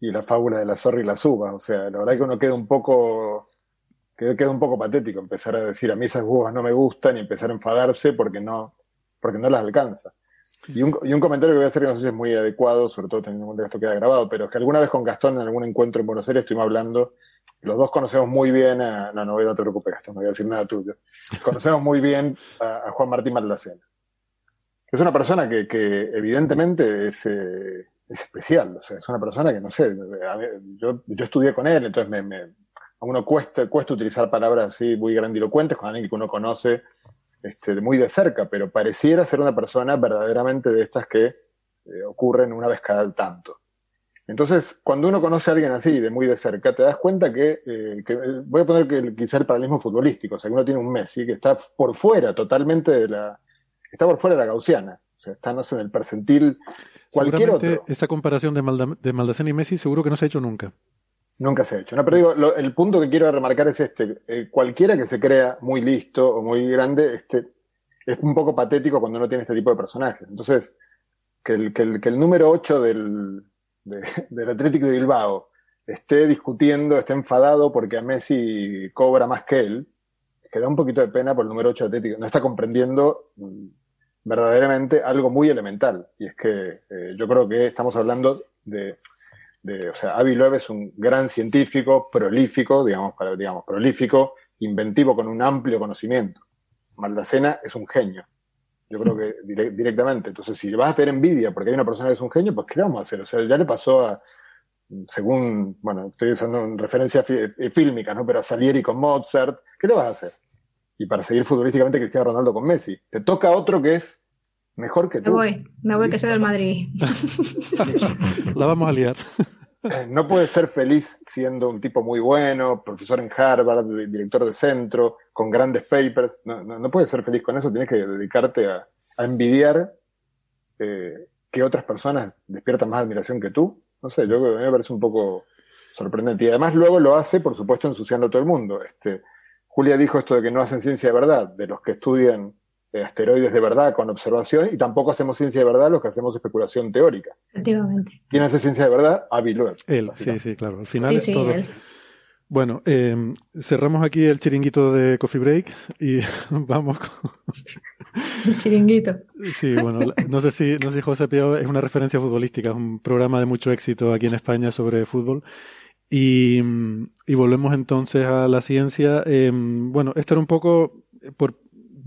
y la fábula de la zorra y las uvas. O sea, la verdad que uno queda un poco, queda, un poco patético empezar a decir a mí esas uvas no me gustan y empezar a enfadarse porque no, porque no las alcanza. Y un, y un comentario que voy a hacer que no sé si es muy adecuado, sobre todo teniendo en cuenta que esto queda grabado, pero es que alguna vez con Gastón en algún encuentro en Buenos Aires estuvimos hablando, los dos conocemos muy bien a, no, no, no te preocupes Gastón, no voy a decir nada tuyo, conocemos muy bien a, Juan Martín Maldacena. Es una persona que, que evidentemente es, eh, es especial, es una persona que no sé, yo, yo estudié con él, entonces me, a uno cuesta, cuesta utilizar palabras así muy grandilocuentes con alguien que uno conoce este, muy de cerca, pero pareciera ser una persona verdaderamente de estas que eh, ocurren una vez cada tanto. Entonces, cuando uno conoce a alguien así, de muy de cerca, te das cuenta que, eh, que voy a poner que quizá el paralelismo futbolístico, o sea, uno tiene un Messi que está por fuera totalmente de la, está por fuera de la gaussiana, o sea, está, no sé, en el percentil Cualquier otro. Esa comparación de, Maldacena y Messi seguro que no se ha hecho nunca. Nunca se ha hecho. No, pero digo, el punto que quiero remarcar es este. Eh, cualquiera que se crea muy listo o muy grande, este, es un poco patético cuando uno tiene este tipo de personajes. Entonces, que el, que el, que el número 8 del, del Atlético de Bilbao esté discutiendo, esté enfadado porque a Messi cobra más que él, que da un poquito de pena por el número 8 Atlético. No está comprendiendo mm, verdaderamente algo muy elemental. Y es que eh, yo creo que estamos hablando de, o sea, Avi Loeb es un gran científico, prolífico, digamos, para, digamos, prolífico, inventivo con un amplio conocimiento. Maldacena es un genio. Yo creo que directamente. Entonces, si vas a tener envidia porque hay una persona que es un genio, pues ¿qué vamos a hacer? O sea, ya le pasó a, según, bueno, estoy usando en referencia fílmica, ¿no? Pero a Salieri con Mozart, ¿qué te vas a hacer? Y para seguir futbolísticamente Cristiano Ronaldo con Messi. Te toca otro que es mejor que tú. Me voy, me voy que soy del Madrid. La vamos a liar. Eh, no puedes ser feliz siendo un tipo muy bueno, profesor en Harvard, director de centro, con grandes papers. No, no, puedes ser feliz con eso, tienes que dedicarte a, envidiar eh, que otras personas despiertan más admiración que tú. No sé, yo a mí me parece un poco sorprendente. Y además luego lo hace, por supuesto, ensuciando a todo el mundo. Este, Julia dijo esto de que no hacen ciencia de verdad, de los que estudian eh, asteroides de verdad con observación, y tampoco hacemos ciencia de verdad los que hacemos especulación teórica. Efectivamente. ¿Quién hace ciencia de verdad? Avi Loeb. Él, sí, sí, claro. Al final es todo. Bueno, eh, cerramos aquí el chiringuito de Coffee Break y vamos con... El chiringuito. Sí, bueno, no sé si, no sé si José Pío es una referencia futbolística, es un programa de mucho éxito aquí en España sobre fútbol. Y, volvemos entonces a la ciencia. Eh, bueno, esto era un poco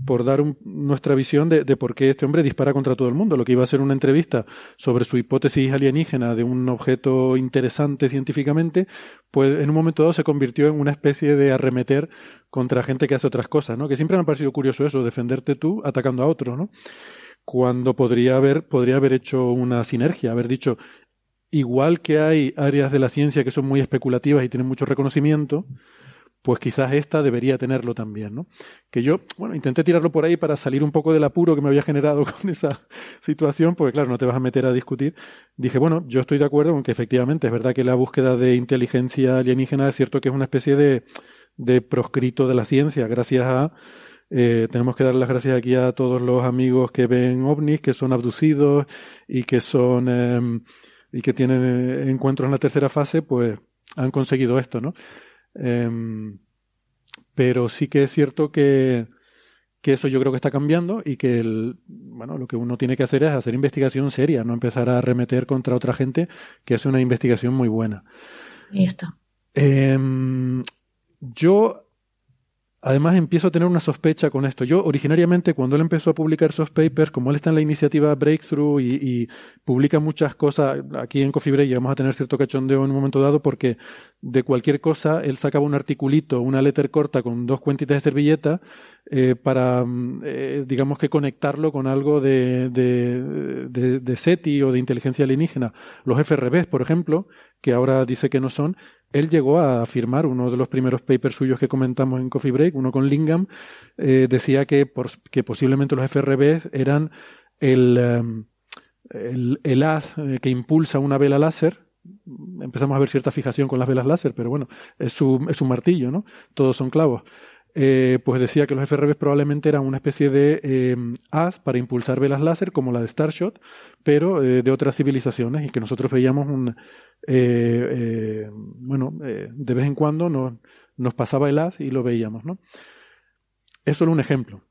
por dar nuestra visión de, de, por qué este hombre dispara contra todo el mundo. Lo que iba a ser una entrevista sobre su hipótesis alienígena de un objeto interesante científicamente, pues en un momento dado se convirtió en una especie de arremeter contra gente que hace otras cosas, ¿no? Que siempre me ha parecido curioso eso, defenderte tú atacando a otros, ¿no? Cuando podría haber, podría haber hecho una sinergia, haber dicho, igual que hay áreas de la ciencia que son muy especulativas y tienen mucho reconocimiento, pues quizás esta debería tenerlo también, ¿no? Que yo, bueno, intenté tirarlo por ahí para salir un poco del apuro que me había generado con esa situación, porque claro, no te vas a meter a discutir. Dije, bueno, yo estoy de acuerdo con que efectivamente es verdad que la búsqueda de inteligencia alienígena es cierto que es una especie de, de proscrito de la ciencia, gracias a eh, tenemos que dar las gracias aquí a todos los amigos que ven ovnis, que son abducidos y que son eh, y que tienen eh, encuentros en la tercera fase, pues han conseguido esto, ¿no? Em, pero sí que es cierto que, que eso yo creo que está cambiando y que el, bueno, lo que uno tiene que hacer es hacer investigación seria, no empezar a arremeter contra otra gente que hace una investigación muy buena. Y está. Em, yo Además, empiezo a tener una sospecha con esto. Yo, originariamente, cuando él empezó a publicar esos papers, como él está en la iniciativa Breakthrough y, publica muchas cosas, aquí en Coffee Break vamos a tener cierto cachondeo en un momento dado, porque de cualquier cosa, él sacaba un articulito, una letter corta con dos cuentitas de servilleta, eh, para, mm, eh, digamos que conectarlo con algo de, de, de, SETI o de inteligencia alienígena. Los FRBs, por ejemplo, que ahora dice que no son, él llegó a afirmar, uno de los primeros papers suyos que comentamos en Coffee Break, uno con Lingham, eh, decía que, por, que posiblemente los FRB eran el, em, el, el, haz que impulsa una vela láser. Empezamos a ver cierta fijación con las velas láser, pero bueno, es su, es un martillo, ¿no? Todos son clavos. Eh, pues decía que los FRB probablemente eran una especie de eh, haz para impulsar velas láser como la de Starshot, pero eh, de otras civilizaciones y que nosotros veíamos un, bueno, de vez en cuando nos, nos pasaba el haz y lo veíamos, ¿no? Es solo un ejemplo.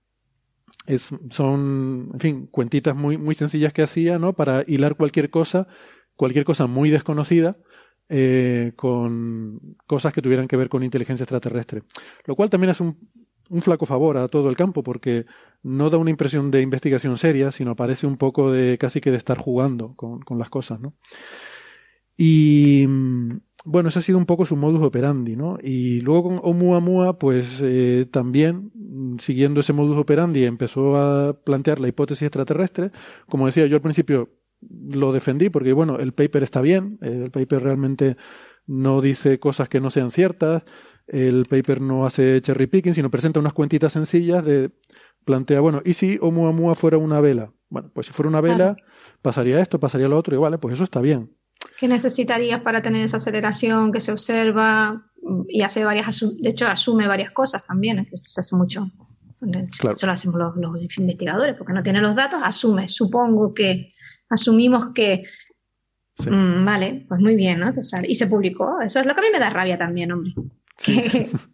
Es, son, en fin, cuentitas muy, muy sencillas que hacía, ¿no? Para hilar cualquier cosa, cualquier cosa muy desconocida, eh, con cosas que tuvieran que ver con inteligencia extraterrestre. Lo cual también es un, flaco favor a todo el campo porque no da una impresión de investigación seria, sino parece un poco de casi que de estar jugando con, con las cosas, ¿no? Y bueno, ese ha sido un poco su modus operandi, ¿no? Y luego con Oumuamua, pues eh, también, siguiendo ese modus operandi, empezó a plantear la hipótesis extraterrestre. Como decía yo al principio, lo defendí porque, bueno, el paper está bien, el paper realmente no dice cosas que no sean ciertas, el paper no hace cherry picking, sino presenta unas cuentitas sencillas de plantea, bueno, ¿y si Oumuamua fuera una vela? Bueno, pues si fuera una vela, pasaría esto, pasaría lo otro, y vale, pues eso está bien. ¿Qué necesitarías para tener esa aceleración que se observa y hace varias, de hecho asume varias cosas también, que se hace mucho. Eso lo hacemos los, los investigadores, porque no tiene los datos, asume, supongo que asumimos que, mm, vale, pues muy bien, ¿no? Y se publicó. Eso es lo que a mí me da rabia también, hombre.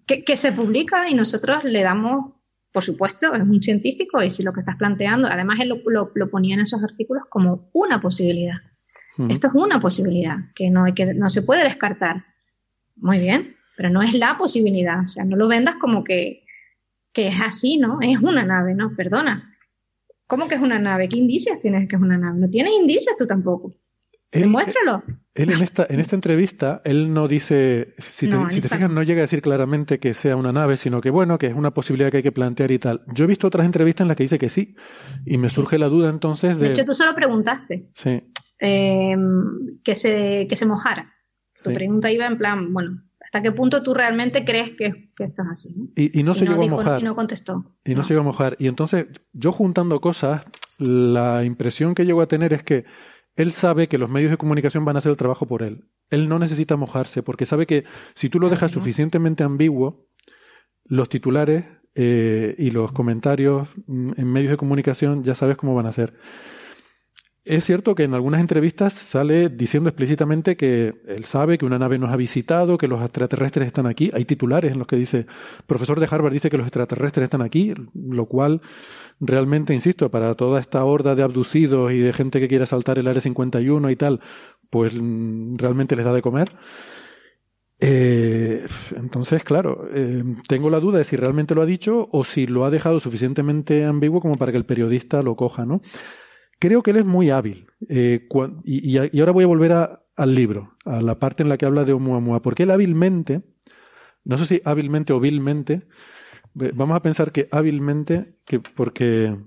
Que, que, se publica y nosotros le damos, por supuesto, es un científico y si lo que estás planteando, además él lo, lo, ponía en esos artículos como una posibilidad. Esto es una posibilidad que no, hay que no se puede descartar. Muy bien, pero no es la posibilidad. O sea, no lo vendas como que, que es así, ¿no? Es una nave, ¿no? Perdona. ¿Cómo que es una nave? ¿Qué indicios tienes que es una nave? No tienes indicios tú tampoco. Demuéstralo. Él en esta, en esta entrevista, él no dice, si te, si te fijas, no llega a decir claramente que sea una nave, sino que bueno, que es una posibilidad que hay que plantear y tal. Yo he visto otras entrevistas en las que dice que sí, y me surge la duda entonces de... De hecho, tú solo preguntaste. Sí. Eh, que, se, que se mojara. Tu pregunta iba en plan, bueno, ¿hasta qué punto tú realmente crees que, que esto es así? ¿no? Y, y, no se llegó a mojar. Y no contestó. Y no, no se llegó a mojar. Y entonces, yo juntando cosas, la impresión que llego a tener es que él sabe que los medios de comunicación van a hacer el trabajo por él. Él no necesita mojarse porque sabe que si tú lo dejas suficientemente ambiguo, los titulares eh, y los comentarios mm, en medios de comunicación ya sabes cómo van a ser. Es cierto que en algunas entrevistas sale diciendo explícitamente que él sabe que una nave nos ha visitado, que los extraterrestres están aquí. Hay titulares en los que dice, profesor de Harvard dice que los extraterrestres están aquí, lo cual realmente, insisto, para toda esta horda de abducidos y de gente que quiere saltar el Área 51 y tal, pues mm, realmente les da de comer. Eh, entonces, claro, eh, tengo la duda de si realmente lo ha dicho o si lo ha dejado suficientemente ambiguo como para que el periodista lo coja, ¿no? Creo que él es muy hábil. Eh, y, ahora voy a volver al libro, a la parte en la que habla de Oumuamua, porque él hábilmente, no sé si hábilmente o vilmente, vamos a pensar que hábilmente, que porque,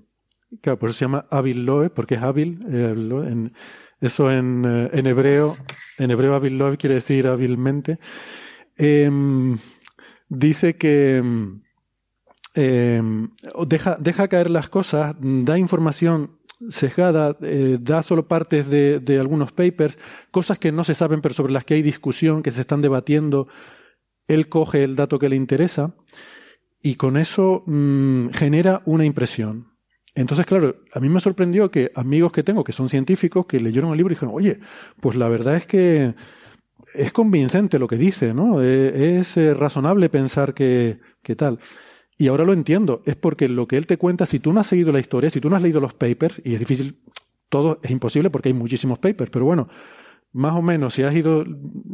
claro, por eso se llama hábil loe, porque es hábil, eh, eso en, eh, en, hebreo, en hebreo hábil loe quiere decir hábilmente. Eh, dice que deja, deja caer las cosas, da información sesgada, eh, da solo partes de, algunos papers, cosas que no se saben pero sobre las que hay discusión, que se están debatiendo. Él coge el dato que le interesa y con eso mmm, genera una impresión. Entonces, claro, a mí me sorprendió que amigos que tengo que son científicos que leyeron el libro y dijeron, oye, pues la verdad es que es convincente lo que dice, ¿no? Eh, es eh, razonable pensar que, que tal. Y ahora lo entiendo, es porque lo que él te cuenta, si tú no has seguido la historia, si tú no has leído los papers, y es difícil, todo es imposible porque hay muchísimos papers, pero bueno, más o menos, si has ido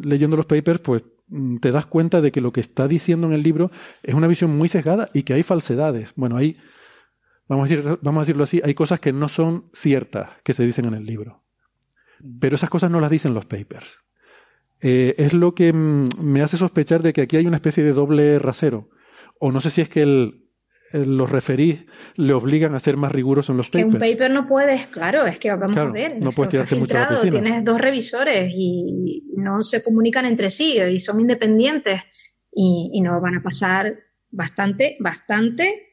leyendo los papers, pues mm, te das cuenta de que lo que está diciendo en el libro es una visión muy sesgada y que hay falsedades. Bueno, hay, vamos a, decir, vamos a decirlo así, hay cosas que no son ciertas que se dicen en el libro. Pero esas cosas no las dicen los papers. Eh, es lo que mm, me hace sospechar de que aquí hay una especie de doble rasero o no sé si es que el, los referís le obligan a ser más rigurosos en los papers. Que un paper no puedes, claro, es que vamos claro, a ver. No puedes tirarte mucho a la piscina. Tienes dos revisores y no se comunican entre sí y son independientes y, y nos van a pasar bastante, bastante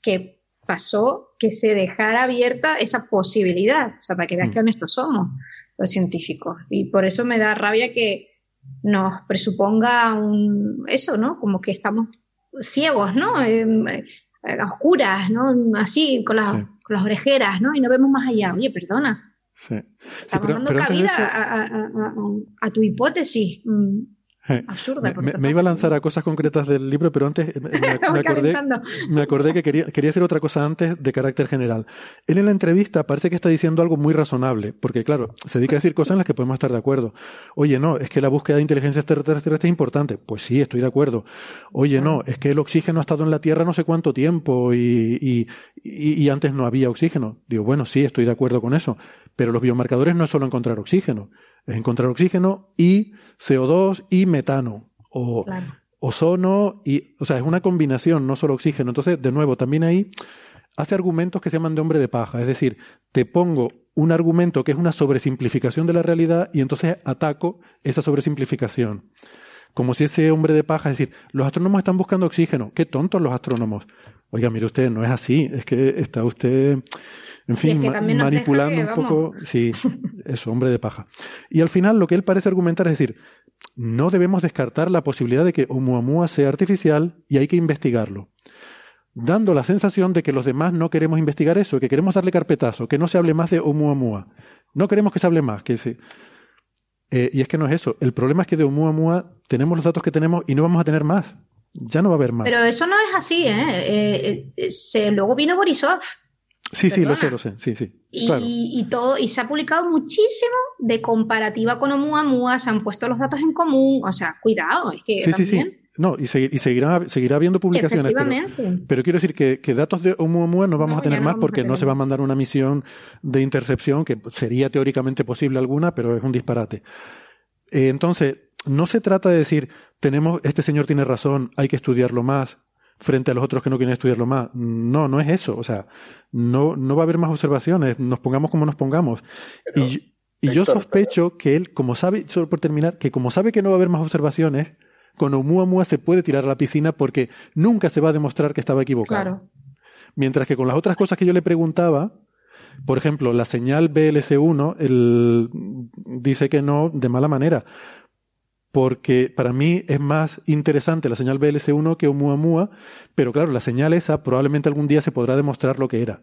que pasó que se dejara abierta esa posibilidad, o sea, para que veas mm. qué honestos somos los científicos. Y por eso me da rabia que nos presuponga un, eso, ¿no? Como que estamos ciegos, ¿no? Eh, a oscuras, ¿no? Así, con las, sí. con las orejeras, ¿no? Y no vemos más allá. Oye, perdona. Sí. Estamos sí, pero, dando pero cabida eso, a, a, a, a, tu hipótesis. Absurda. Me, me, iba a lanzar a cosas concretas del libro, pero antes me, me acordé, me acordé que quería, quería hacer otra cosa antes de carácter general. Él en la entrevista parece que está diciendo algo muy razonable, porque claro, se dedica a decir cosas en las que podemos estar de acuerdo. Oye, no, es que la búsqueda de inteligencia extraterrestre es importante. Pues sí, estoy de acuerdo. Oye, no, es que el oxígeno ha estado en la Tierra no sé cuánto tiempo y, y, y, y antes no había oxígeno. Digo, bueno, sí, estoy de acuerdo con eso. Pero los biomarcadores no es solo encontrar oxígeno, es encontrar oxígeno y CO2 y metano. O claro. ozono y, o sea, es una combinación, no solo oxígeno. Entonces, de nuevo, también ahí hace argumentos que se llaman de hombre de paja. Es decir, te pongo un argumento que es una sobresimplificación de la realidad y entonces ataco esa sobresimplificación. Como si ese hombre de paja, es decir, los astrónomos están buscando oxígeno. Qué tontos los astrónomos. Oiga, mire usted, no es así. Es que está usted en fin, sí, es que ma manipulando que, un poco, sí, eso, hombre de paja. Y al final lo que él parece argumentar es decir, no debemos descartar la posibilidad de que Oumuamua sea artificial y hay que investigarlo. Dando la sensación de que los demás no queremos investigar eso, que queremos darle carpetazo, que no se hable más de Oumuamua. No queremos que se hable más, que se... Eh, y es que no es eso. El problema es que de Oumuamua tenemos los datos que tenemos y no vamos a tener más. Ya no va a haber más. Pero eso no es así, ¿eh? eh, eh se, luego vino Borisov Sí, sí, lo sé, lo sé, sí, sí. Y, claro. y, todo, y se ha publicado muchísimo de comparativa con Oumuamua, se han puesto los datos en común, o sea, cuidado, es que sí, también... sí, sí. No, y, seguirá, seguirá habiendo publicaciones. Pero, quiero decir que, datos de Oumuamua no vamos a tener más porque no se va a mandar una misión de intercepción, que sería teóricamente posible alguna, pero es un disparate. Eh, entonces, no se trata de decir, tenemos, este señor tiene razón, hay que estudiarlo más, frente a los otros que no quieren estudiarlo más. No, no es eso. O sea, no, no va a haber más observaciones, nos pongamos como nos pongamos. y, y yo sospecho que él, como sabe, solo por terminar, que como sabe que no va a haber más observaciones, con Oumuamua se puede tirar a la piscina porque nunca se va a demostrar que estaba equivocado. Claro. Mientras que con las otras cosas que yo le preguntaba, por ejemplo, la señal BLC1, él dice que no de mala manera. Porque para mí es más interesante la señal BLC1 que Oumuamua, pero claro, la señal esa probablemente algún día se podrá demostrar lo que era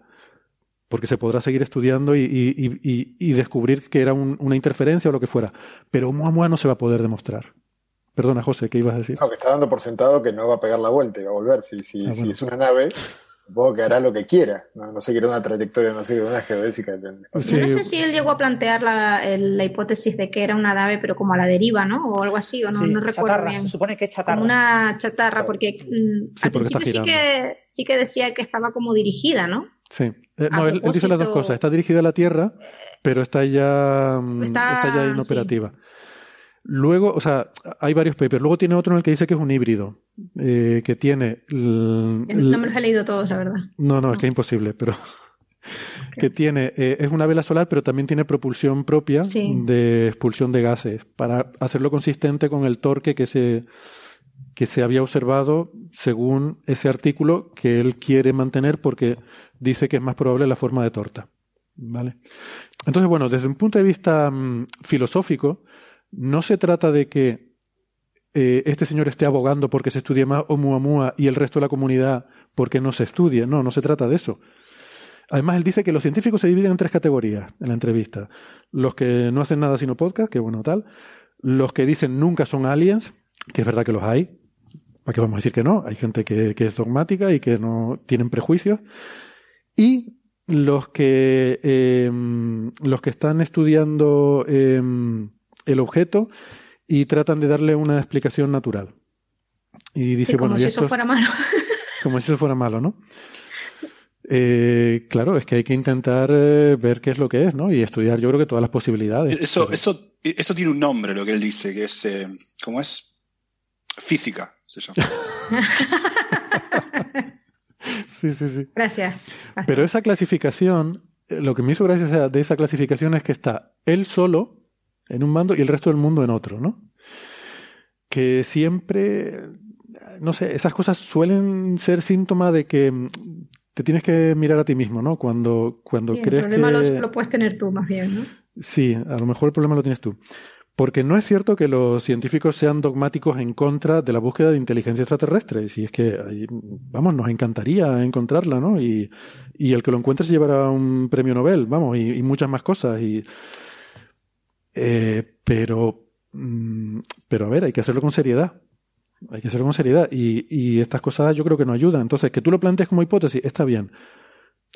porque se podrá seguir estudiando y, descubrir que era una interferencia o lo que fuera. Pero Oumuamua no se va a poder demostrar. Perdona, José, ¿qué ibas a decir? No, que está dando por sentado que no va a pegar la vuelta y va a volver. Si, si, ah, si es una nave, supongo que hará lo que quiera. No, no sé, quiere una trayectoria, no sé, una geodésica. No sé si él llegó a plantear la, la, hipótesis de que era una nave, pero como a la deriva, ¿no? O algo así, o no, no recuerdo bien. Se supone que es chatarra. Como una chatarra, porque mm, al principio sí que, sí que decía que estaba como dirigida, ¿no? Sí. Eh, no, él, dice las dos cosas. Está dirigida a la Tierra, pero está ya, mm, está, ya inoperativa. Luego, o sea, hay varios papers. Luego tiene otro en el que dice que es un híbrido, eh, que tiene... no me los he leído todos, la verdad. No, no, es que es imposible, pero... que tiene, eh, es una vela solar, pero también tiene propulsión propia de expulsión de gases, para hacerlo consistente con el torque que se, que se había observado según ese artículo que él quiere mantener porque dice que es más probable la forma de torta. ¿Vale? Entonces, bueno, desde un punto de vista mm, filosófico, no se trata de que eh, este señor esté abogando porque se estudie más Oumuamua y el resto de la comunidad porque no se estudie. No, no se trata de eso. Además, él dice que los científicos se dividen en tres categorías en la entrevista. Los que no hacen nada sino podcast, que bueno, tal. Los que dicen nunca son aliens, que es verdad que los hay. ¿Para qué vamos a decir que no? Hay gente que, que es dogmática y que no tienen prejuicios. Y los que, em, los que están estudiando em, el objeto y tratan de darle una explicación natural. Y dice, como si eso fuera malo. como si eso fuera malo, ¿no? Eh, claro, es que hay que intentar eh, ver qué es lo que es, ¿no? Y estudiar, yo creo que todas las posibilidades. Eso, eso, eso tiene un nombre, lo que él dice, que es, eh, ¿cómo es? Física, se llama. sí, sí, sí. Gracias. Pero esa clasificación, lo que me hizo gracia de esa clasificación es que está él solo en un mando y el resto del mundo en otro, ¿no? Que siempre, no sé, esas cosas suelen ser síntoma de que mm, te tienes que mirar a ti mismo, ¿no? Cuando, cuando crees el problema que... lo, puedes tener tú más bien, ¿no? Sí, a lo mejor el problema lo tienes tú. Porque no es cierto que los científicos sean dogmáticos en contra de la búsqueda de inteligencia extraterrestre. Si es que, vamos, nos encantaría encontrarla, ¿no? Y, y el que lo encuentre se llevará un premio Nobel, vamos, y, y muchas más cosas. Y, eh, pero, mm, pero a ver, hay que hacerlo con seriedad. Hay que hacerlo con seriedad. Y, estas cosas yo creo que no ayudan. Entonces, que tú lo plantees como hipótesis, está bien.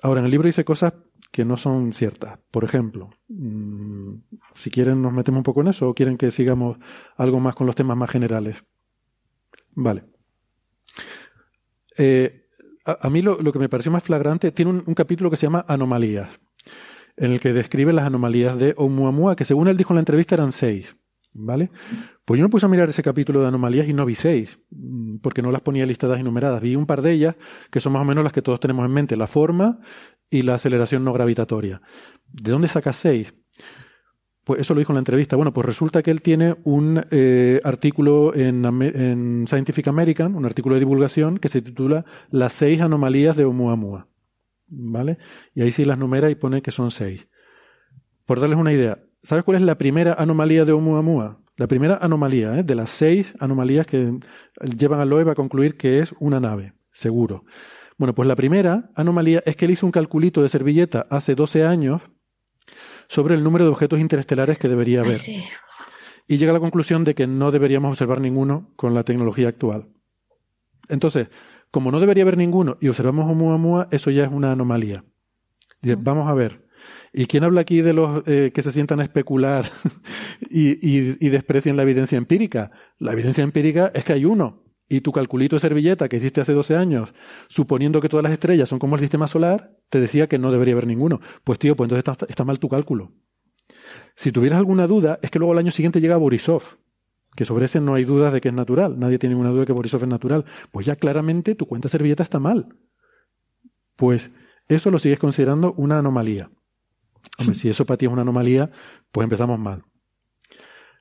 Ahora, en el libro dice cosas que no son ciertas. Por ejemplo, mm, si quieren nos metemos un poco en eso o quieren que sigamos algo más con los temas más generales. Vale. Eh, a, mí lo, que me pareció más flagrante, tiene un capítulo que se llama Anomalías en el que describe las anomalías de Oumuamua, que según él dijo en la entrevista eran seis. ¿Vale? Pues yo me puse a mirar ese capítulo de anomalías y no vi seis, mm, porque no las ponía listadas y numeradas. Vi un par de ellas, que son más o menos las que todos tenemos en mente, la forma y la aceleración no gravitatoria. ¿De dónde sacas seis? Pues eso lo dijo en la entrevista. Bueno, pues resulta que él tiene un eh, artículo en, en, Scientific American, un artículo de divulgación, que se titula Las seis anomalías de Oumuamua. ¿Vale? Y ahí sí las numera y pone que son seis. Por darles una idea, ¿sabes cuál es la primera anomalía de Oumuamua? La primera anomalía, ¿eh? de las seis anomalías que llevan a Loeb a concluir que es una nave, seguro. Bueno, pues la primera anomalía es que él hizo un calculito de servilleta hace 12 años sobre el número de objetos interestelares que debería haber. Y llega a la conclusión de que no deberíamos observar ninguno con la tecnología actual. Entonces, como no debería haber ninguno y observamos Oumuamua, eso ya es una anomalía. vamos a ver. ¿Y quién habla aquí de los eh, que se sientan a especular y, y, desprecian la evidencia empírica? La evidencia empírica es que hay uno. y tu calculito de servilleta que hiciste hace 12 años, suponiendo que todas las estrellas son como el sistema solar, te decía que no debería haber ninguno. Pues tío, pues entonces está, está mal tu cálculo. Si tuvieras alguna duda, es que luego al año siguiente llega Borisov, que sobre ese no hay dudas de que es natural. Nadie tiene ninguna duda de que Borisov es natural. Pues ya claramente tu cuenta servilleta está mal. Pues eso lo sigues considerando una anomalía. Hombre, si eso para ti es una anomalía, pues empezamos mal.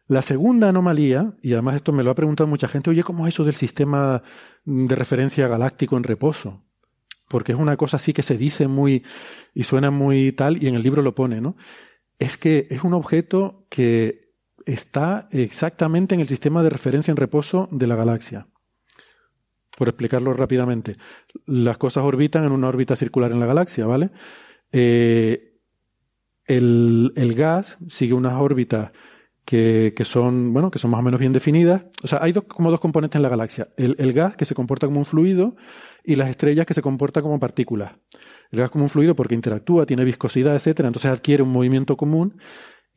La segunda anomalía, y además esto me lo ha preguntado mucha gente, oye, ¿cómo es eso del sistema de referencia galáctico en reposo? Porque es una cosa así que se dice muy y suena muy tal, y en el libro lo pone, ¿no? Es que es un objeto que está exactamente en el sistema de referencia en reposo de la galaxia. Por explicarlo rápidamente, las cosas orbitan en una órbita circular en la galaxia, ¿vale? Eh, el, gas sigue unas órbitas que, que, son, bueno, que son más o menos bien definidas. O sea, hay dos, como dos componentes en la galaxia. El, el, gas, que se comporta como un fluido, y las estrellas, que se comportan como partículas. El gas como un fluido porque interactúa, tiene viscosidad, etcétera, entonces adquiere un movimiento común.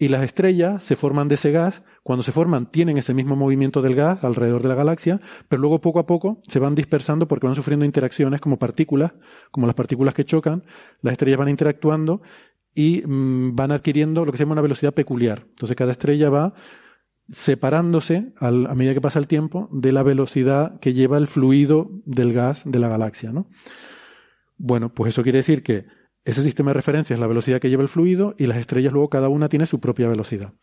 Y las estrellas se forman de ese gas. Cuando se forman, tienen ese mismo movimiento del gas alrededor de la galaxia, pero luego poco a poco se van dispersando porque van sufriendo interacciones como partículas, como las partículas que chocan. Las estrellas van interactuando y mmm, van adquiriendo lo que se llama una velocidad peculiar. Entonces cada estrella va separándose a medida que pasa el tiempo de la velocidad que lleva el fluido del gas de la galaxia. ¿no? Bueno, pues eso quiere decir que ese sistema de referencia es la velocidad que lleva el fluido y las estrellas luego cada una tiene su propia velocidad.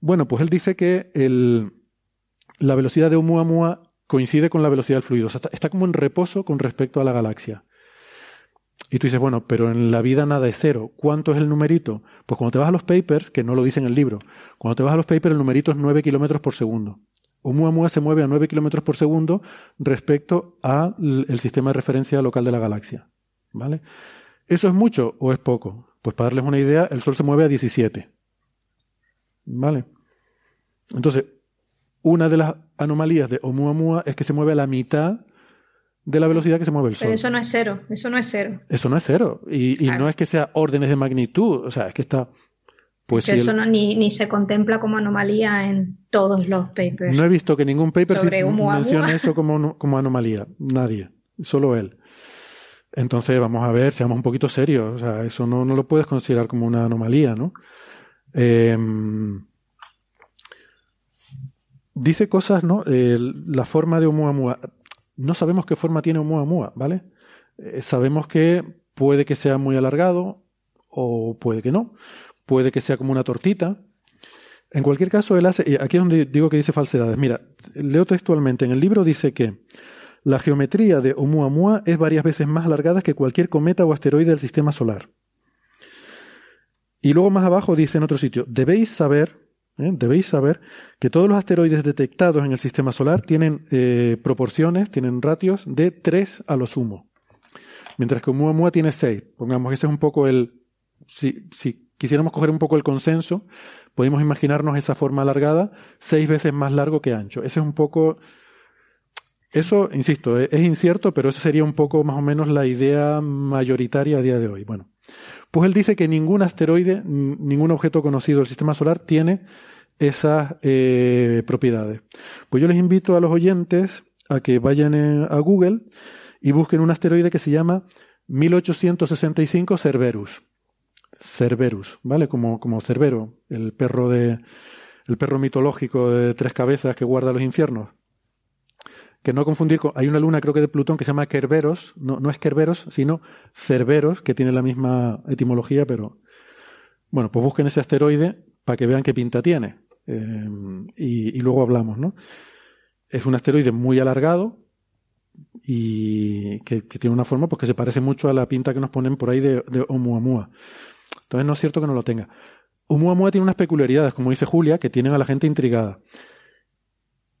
Bueno, pues él dice que la velocidad de Oumuamua coincide con la velocidad del fluido. O sea, está, está como en reposo con respecto a la galaxia. Y tú dices, bueno, pero en la vida nada es cero. ¿Cuánto es el numerito? Pues cuando te vas a los papers, que no lo dice en el libro, cuando te vas a los papers el numerito es 9 kilómetros por segundo. Oumuamua se mueve a 9 kilómetros por segundo respecto al sistema de referencia local de la galaxia. ¿Vale? ¿Eso es mucho o es poco? Pues para darles una idea, el Sol se mueve a 17. ¿Vale? Entonces, una de las anomalías de Oumuamua es que se mueve a la mitad de la velocidad que se mueve el Sol. Pero eso no es cero, eso no es cero. Eso no es cero. Y, no es que sea órdenes de magnitud, o sea, es que está... Pues si eso el... no, ni, ni, se contempla como anomalía en todos los papers. No he visto que ningún paper Sobre mencione eso como, como anomalía. Nadie. Solo él. Entonces, vamos a ver, seamos un poquito serios. O sea, eso no, no lo puedes considerar como una anomalía, ¿no? Eh, dice cosas, ¿no? La forma de Oumuamua. No sabemos qué forma tiene Oumuamua, ¿vale? Eh, sabemos que puede que sea muy alargado o puede que no. Puede que sea como una tortita. En cualquier caso, él hace, aquí es donde digo que dice falsedades. Mira, leo textualmente. En el libro dice que la geometría de Oumuamua es varias veces más alargada que cualquier cometa o asteroide del sistema solar. Y luego más abajo dice en otro sitio, debéis saber, ¿eh? debéis saber que todos los asteroides detectados en el sistema solar tienen eh, proporciones, tienen ratios de 3 a lo sumo. Mientras que Oumuamua tiene 6. Pongamos que ese es un poco el, si, si quisiéramos coger un poco el consenso, podemos imaginarnos esa forma alargada seis veces más largo que ancho. Ese es un poco, eso, insisto, es incierto, pero esa sería un poco más o menos la idea mayoritaria a día de hoy. Bueno, pues él dice que ningún asteroide, ningún objeto conocido del sistema solar tiene esas eh, propiedades. Pues yo les invito a los oyentes a que vayan a Google y busquen un asteroide que se llama 1865 Cerberus. Cerberus, ¿vale? Como, como Cerbero, el perro de, el perro mitológico de tres cabezas que guarda los infiernos. Que no confundir con, hay una luna creo que de Plutón que se llama Kerberos, no, no es Kerberos, sino Cerberos, que tiene la misma etimología, pero bueno, pues busquen ese asteroide para que vean qué pinta tiene. Eh, y, luego hablamos, ¿no? Es un asteroide muy alargado, y que, que, tiene una forma pues que se parece mucho a la pinta que nos ponen por ahí de, de Oumuamua. Entonces no es cierto que no lo tenga. Oumuamua tiene unas peculiaridades, como dice Julia, que tienen a la gente intrigada.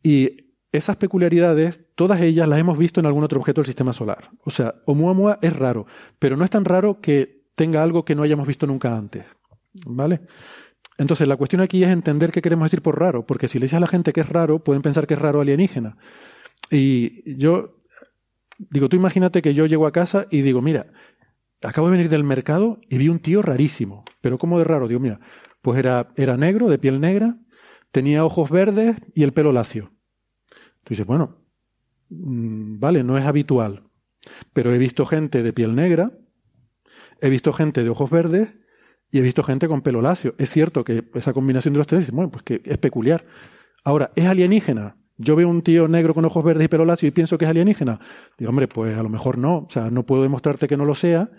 Y esas peculiaridades, todas ellas las hemos visto en algún otro objeto del sistema solar. O sea, Oumuamua es raro, pero no es tan raro que tenga algo que no hayamos visto nunca antes. ¿Vale? Entonces, la cuestión aquí es entender qué queremos decir por raro, porque si le dices a la gente que es raro, pueden pensar que es raro alienígena. Y yo digo, tú imagínate que yo llego a casa y digo, mira, acabo de venir del mercado y vi un tío rarísimo. Pero ¿cómo de raro? Digo, mira, pues era, era negro, de piel negra, tenía ojos verdes y el pelo lacio. Tú dices, bueno, mm, vale, no es habitual, pero he visto gente de piel negra, he visto gente de ojos verdes y he visto gente con pelo lacio. Es cierto que esa combinación de los tres, bueno, pues que es peculiar. Ahora, ¿es alienígena? Yo veo un tío negro con ojos verdes y pelo lacio y pienso que es alienígena. Digo, hombre, pues a lo mejor no. O sea, no puedo demostrarte que no lo sea,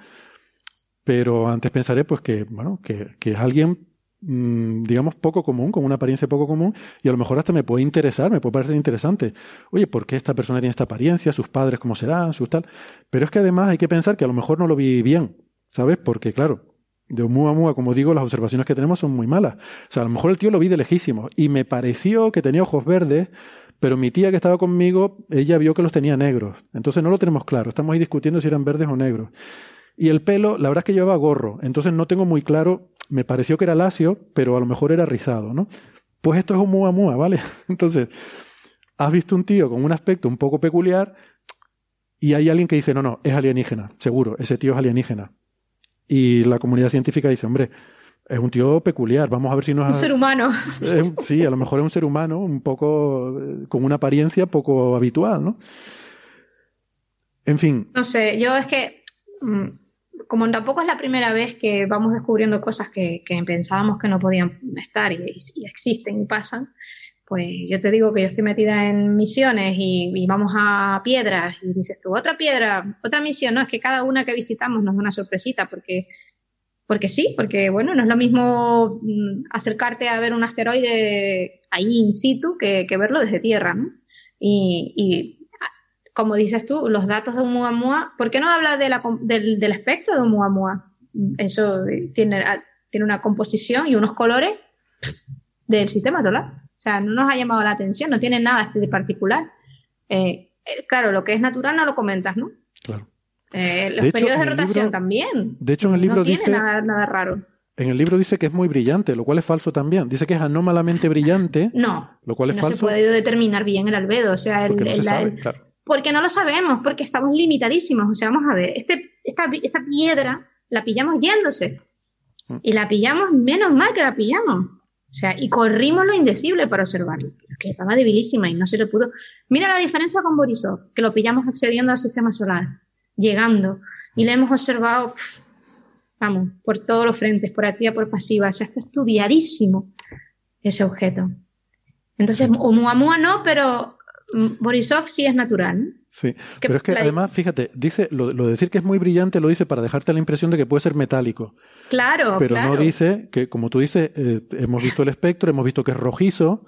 pero antes pensaré, pues que, bueno, que, que es alguien, digamos, poco común, con una apariencia poco común, y a lo mejor hasta me puede interesar, me puede parecer interesante. Oye, ¿por qué esta persona tiene esta apariencia? ¿Sus padres cómo serán? ¿Sus tal? Pero es que además hay que pensar que a lo mejor no lo vi bien, ¿sabes? Porque, claro, de Oumuamua, como digo, las observaciones que tenemos son muy malas. O sea, a lo mejor el tío lo vi de lejísimo y me pareció que tenía ojos verdes, pero mi tía que estaba conmigo, ella vio que los tenía negros. Entonces no lo tenemos claro. Estamos ahí discutiendo si eran verdes o negros. Y el pelo, la verdad es que llevaba gorro. Entonces no tengo muy claro, me pareció que era lacio, pero a lo mejor era rizado, ¿no? Pues esto es Oumuamua, ¿vale? Entonces, has visto un tío con un aspecto un poco peculiar y hay alguien que dice, no, no, es alienígena, seguro, ese tío es alienígena. Y la comunidad científica dice, hombre, es un tío peculiar, vamos a ver si no es... Un ser humano. Sí, a lo mejor es un ser humano un poco, eh, con una apariencia poco habitual, ¿no? En fin. No sé, yo es que, mm, como tampoco es la primera vez que vamos descubriendo cosas que, pensábamos que no podían estar y, y, existen y pasan, pues yo te digo que yo estoy metida en misiones y, vamos a piedras y dices tú, otra piedra, otra misión, no, es que cada una que visitamos nos da una sorpresita porque, porque sí, porque bueno, no es lo mismo mm, acercarte a ver un asteroide ahí in situ que, verlo desde tierra, ¿no? Y, como dices tú, los datos de Oumuamua, ¿por qué no habla de la, del, del, espectro de Oumuamua? Eso tiene, tiene una composición y unos colores del sistema solar. O sea, no nos ha llamado la atención, no tiene nada de particular. Eh, claro, lo que es natural no lo comentas, ¿no? Claro. Eh, los de periodos hecho, de rotación libro, también. De hecho, en el libro no dice. tiene nada, nada, raro. En el libro dice que es muy brillante, lo cual es falso también. Dice que es anómalamente brillante. No. Lo cual si es no falso. se puede determinar bien el albedo. O sea, el, no, el, se sabe, el, claro. Porque no lo sabemos, porque estamos limitadísimos. O sea, vamos a ver, este, esta, esta piedra la pillamos yéndose. Mm. Y la pillamos, menos mal que la pillamos. O sea, y corrimos lo indecible para observarlo, que estaba debilísima y no se le pudo. Mira la diferencia con Borisov, que lo pillamos accediendo al sistema solar, llegando, y le hemos observado, pff, vamos, por todos los frentes, por activa, por pasiva. O sea, está estudiadísimo ese objeto. Entonces, Oumuamua no, pero Borisov sí es natural. Sí, pero es que la... además, fíjate, dice lo, lo, de decir que es muy brillante lo dice para dejarte la impresión de que puede ser metálico. Claro, pero claro. no dice que, como tú dices, eh, hemos visto el espectro, hemos visto que es rojizo,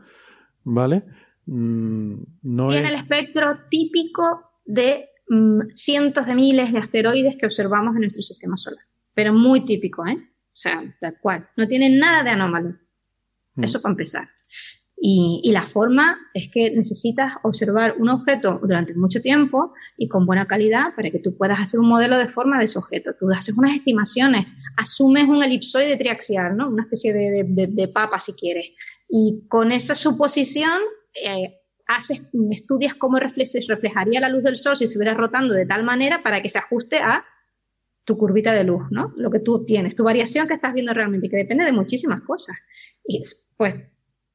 ¿vale? Mm, no Tiene es... el espectro típico de mm, cientos de miles de asteroides que observamos en nuestro sistema solar, pero muy típico, ¿eh? O sea, tal cual. No tiene nada de anómalo. Mm. Eso para empezar. Y, la forma es que necesitas observar un objeto durante mucho tiempo y con buena calidad para que tú puedas hacer un modelo de forma de ese objeto. Tú haces unas estimaciones, asumes un elipsoide triaxial, ¿no? una especie de, de, de, papa si quieres. Y con esa suposición eh, haces, estudias cómo reflejaría la luz del sol si estuviera rotando de tal manera para que se ajuste a tu curvita de luz, ¿no? Lo que tú tienes, tu variación que estás viendo realmente, que depende de muchísimas cosas. Y pues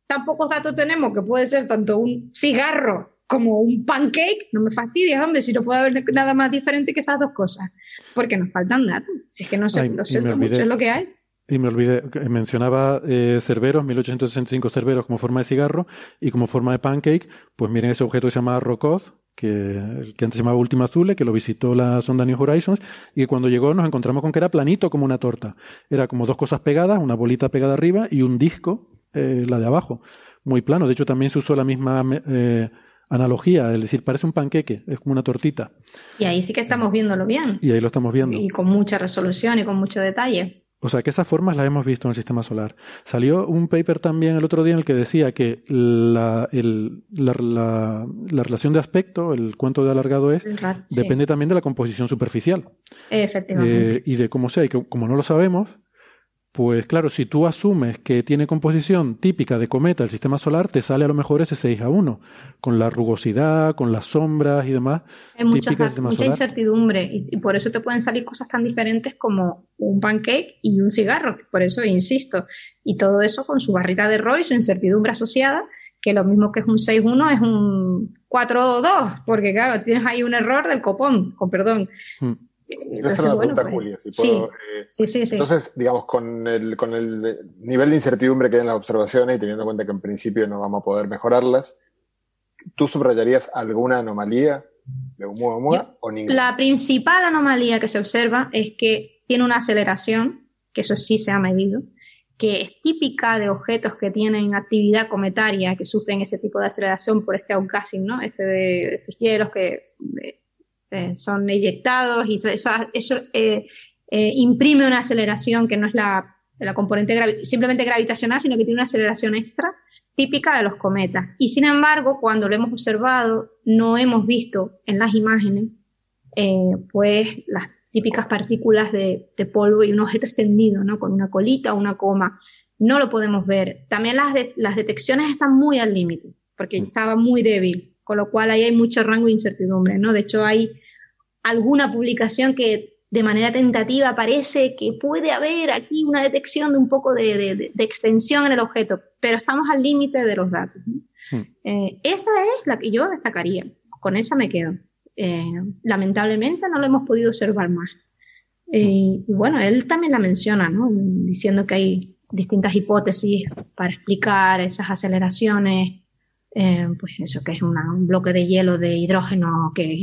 tan pocos datos tenemos que puede ser tanto un cigarro como un pancake, no me fastidies, hombre, si no puede haber nada más diferente que esas dos cosas, porque nos faltan datos. Si es que no sé, Ay, lo siento mucho, es lo que hay. Y me olvidé, mencionaba eh, Cerberos, 1865 Cerberos como forma de cigarro y como forma de pancake, pues miren ese objeto que se llama Rokov, que, que antes se llamaba Última Azule, que lo visitó la sonda New Horizons, y que cuando llegó nos encontramos con que era planito como una torta. Era como dos cosas pegadas, una bolita pegada arriba y un disco eh, la de abajo, muy plano. De hecho, también se usó la misma eh, analogía, es decir, parece un panqueque, es como una tortita. Y ahí sí que estamos viéndolo bien. Y ahí lo estamos viendo. Y con mucha resolución y con mucho detalle. O sea, que esas formas las hemos visto en el sistema solar. Salió un paper también el otro día en el que decía que la, el, la, la, la relación de aspecto, el cuánto de alargado es, depende sí. también de la composición superficial. Efectivamente. Eh, y de cómo sea. Y que como no lo sabemos, pues claro, si tú asumes que tiene composición típica de cometa el sistema solar, te sale a lo mejor ese 6 a 1, con la rugosidad, con las sombras y demás. Hay mucha, mucha incertidumbre y, y, por eso te pueden salir cosas tan diferentes como un pancake y un cigarro, por eso insisto. Y todo eso con su barrita de error y su incertidumbre asociada, que lo mismo que es un 6-1 es un 4-2, porque claro, tienes ahí un error del copón, con perdón. Hmm. Esa es la pregunta, Julia. Si puedo, eh, sí, sí, sí, Entonces, digamos, con el, con el nivel de incertidumbre que hay en las observaciones y teniendo en cuenta que en principio no vamos a poder mejorarlas, ¿tú subrayarías alguna anomalía de Oumuamua o ninguna? La principal anomalía que se observa es que tiene una aceleración, que eso sí se ha medido, que es típica de objetos que tienen actividad cometaria, que sufren ese tipo de aceleración por este outgassing, ¿no? Este de estos hielos que eh, son eyectados y eso, eso eh, eh, imprime una aceleración que no es la, la componente simplemente gravitacional, sino que tiene una aceleración extra típica de los cometas. Y sin embargo, cuando lo hemos observado, no hemos visto en las imágenes pues las típicas partículas de, polvo y un objeto extendido, ¿no? Con una colita o una coma. No lo podemos ver. También las, las detecciones están muy al límite, porque mm. estaba muy débil, con lo cual ahí hay mucho rango de incertidumbre, ¿no? De hecho, hay alguna publicación que de manera tentativa parece que puede haber aquí una detección de un poco de, extensión en el objeto, pero estamos al límite de los datos. Mm. Eh, esa es la que yo destacaría. Con esa me quedo. Eh, lamentablemente no lo hemos podido observar más. Eh, y bueno, él también la menciona, ¿no? diciendo que hay distintas hipótesis para explicar esas aceleraciones, eh, pues eso que es un bloque de hielo de hidrógeno que,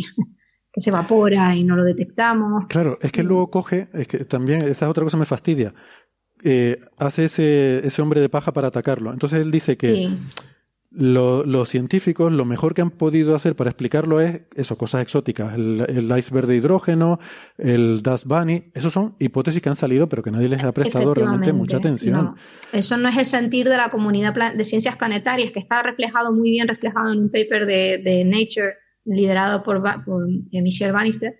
que, se evapora y no lo detectamos. Claro, es que luego coge, es que también esa otra cosa me fastidia, hace ese, ese hombre de paja para atacarlo. Entonces él dice que los científicos lo mejor que han podido hacer para explicarlo es eso, cosas exóticas, el, iceberg de hidrógeno, el dust bunny, esos son hipótesis que han salido pero que nadie les ha prestado realmente mucha atención. Eso no es el sentir de la comunidad de ciencias planetarias que está reflejado muy bien reflejado en un paper de, Nature liderado por, por Michelle Bannister,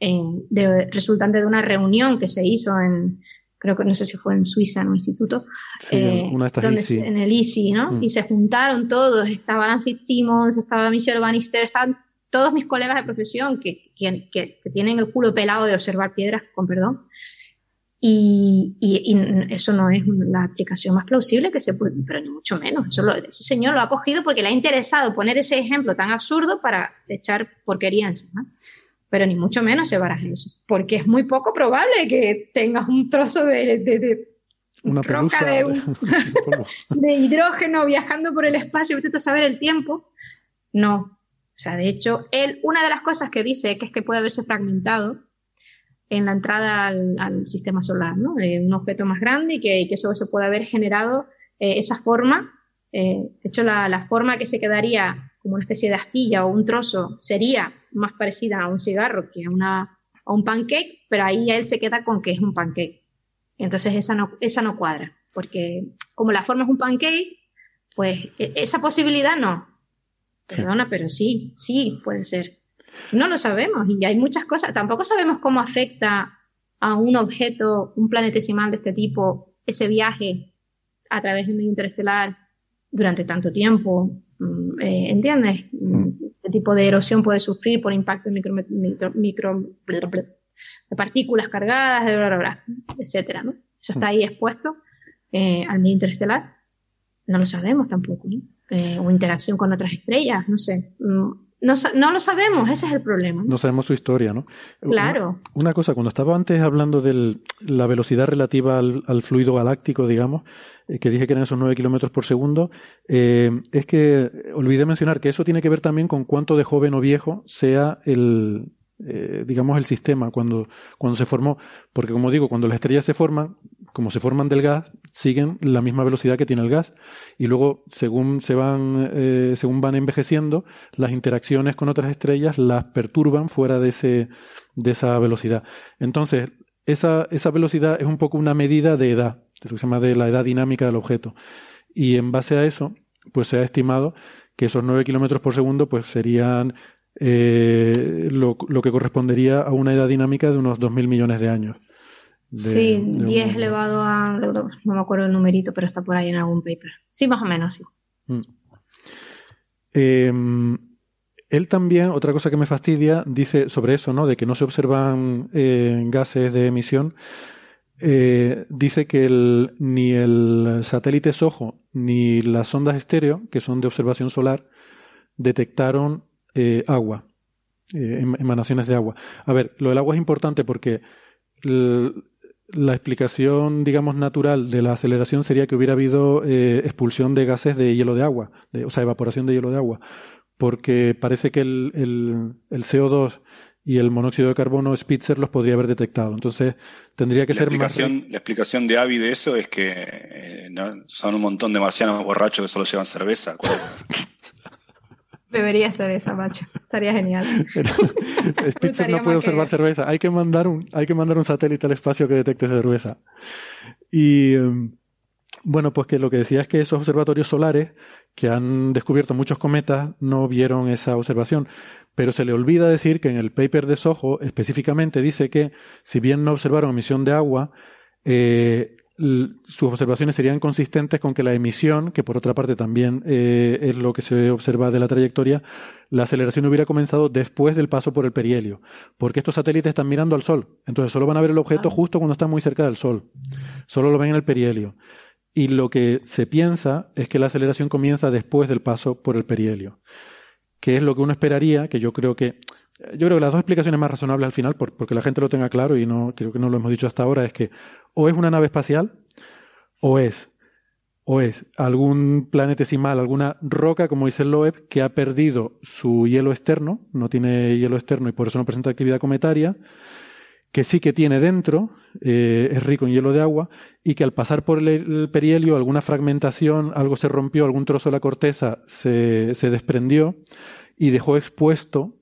de, resultante de una reunión que se hizo en creo que no sé si fue en Suiza, en un instituto, eh, en el ICI, ¿no? Mm. Y se juntaron todos, estaba Alan Fitzsimmons, estaba Michelle Bannister, estaban todos mis colegas de profesión que, que, tienen el culo pelado de observar piedras, con perdón. Y, y, eso no es la aplicación más plausible que se puede, pero ni mucho menos. Eso ese señor lo ha cogido porque le ha interesado poner ese ejemplo tan absurdo para echar porquería encima pero ni mucho menos se baraja eso, porque es muy poco probable que tengas un trozo de, de, Una roca de, hidrógeno viajando por el espacio, usted a saber el tiempo. No. O sea, de hecho, él, una de las cosas que dice que es que puede haberse fragmentado en la entrada al, sistema solar, ¿no? De un objeto más grande y que, eso se puede haber generado eh, esa forma. Eh, de hecho, la, la forma que se quedaría como una especie de astilla o un trozo sería más parecida a un cigarro que a, una, a un pancake, pero ahí él se queda con que es un pancake. Entonces esa no, esa no cuadra, porque como la forma es un pancake, pues e, esa posibilidad no. Perdona, pero sí, sí puede ser. No lo sabemos y hay muchas cosas. Tampoco sabemos cómo afecta a un objeto, un planetesimal de este tipo, ese viaje a través del medio interestelar durante tanto tiempo. Mm, eh, ¿Entiendes? Mm, ¿Qué tipo de erosión puede sufrir por impacto de micro, de partículas cargadas, etcétera, ¿no? Eso está ahí expuesto eh, al medio interestelar. No lo sabemos tampoco, ¿no? Eh, o interacción con otras estrellas, no sé. No, no, lo sabemos, ese es el problema. No sabemos su historia, ¿no? Claro. Una, cosa, cuando estaba antes hablando de la velocidad relativa al, fluido galáctico, digamos, eh, que dije que eran esos 9 kilómetros por segundo, eh, es que olvidé mencionar que eso tiene que ver también con cuánto de joven o viejo sea el, eh, digamos, el sistema cuando, cuando se formó. Porque como digo, cuando las estrellas se forman, como se forman del gas, siguen la misma velocidad que tiene el gas. Y luego, según se van, eh, según van envejeciendo, las interacciones con otras estrellas las perturban fuera de ese, de esa velocidad. Entonces, esa, esa velocidad es un poco una medida de edad, de se llama de la edad dinámica del objeto. Y en base a eso, pues se ha estimado que esos 9 kilómetros por segundo, pues serían eh, lo, que correspondería a una edad dinámica de unos 2.000 millones de años. sí, 10 elevado a... No me acuerdo el numerito, pero está por ahí en algún paper. Sí, más o menos, sí. Mm. Em, él también, otra cosa que me fastidia, dice sobre eso, ¿no? De que no se observan eh, gases de emisión. Eh, dice que el, ni el satélite SOHO ni las ondas estéreo, que son de observación solar, detectaron eh, agua, eh, em, emanaciones de agua. A ver, lo del agua es importante porque la explicación, digamos, natural de la aceleración sería que hubiera habido eh, expulsión de gases de hielo de agua, o sea, evaporación de hielo de agua, porque parece que el, el, el CO2 y el monóxido de carbono Spitzer los podría haber detectado. Entonces, tendría que la ser explicación, más... La explicación de Avi de eso es que eh, ¿no? son un montón de marcianos borrachos que solo llevan cerveza. Debería ser esa, macho. Estaría genial. Spitzer no puede observar cerveza. Hay que, mandar un, hay que mandar un satélite al espacio que detecte cerveza. Y em, bueno, pues que lo que decía es que esos observatorios solares que han descubierto muchos cometas no vieron esa observación. Pero se le olvida decir que en el paper de Soho específicamente dice que si bien no observaron emisión de agua, eh, sus observaciones serían consistentes con que la emisión, que por otra parte también eh, es lo que se observa de la trayectoria, la aceleración hubiera comenzado después del paso por el perihelio, porque estos satélites están mirando al Sol, entonces solo van a ver el objeto justo cuando está muy cerca del Sol, solo lo ven en el perihelio. Y lo que se piensa es que la aceleración comienza después del paso por el perihelio, que es lo que uno esperaría, que yo creo que yo creo que las dos explicaciones más razonables al final, porque la gente lo tenga claro y no creo que no lo hemos dicho hasta ahora, es que o es una nave espacial o es o es algún planetesimal, alguna roca, como dice Loeb, que ha perdido su hielo externo, no tiene hielo externo y por eso no presenta actividad cometaria, que sí que tiene dentro, eh, es rico en hielo de agua, y que al pasar por el, perihelio alguna fragmentación, algo se rompió, algún trozo de la corteza se desprendió y dejó expuesto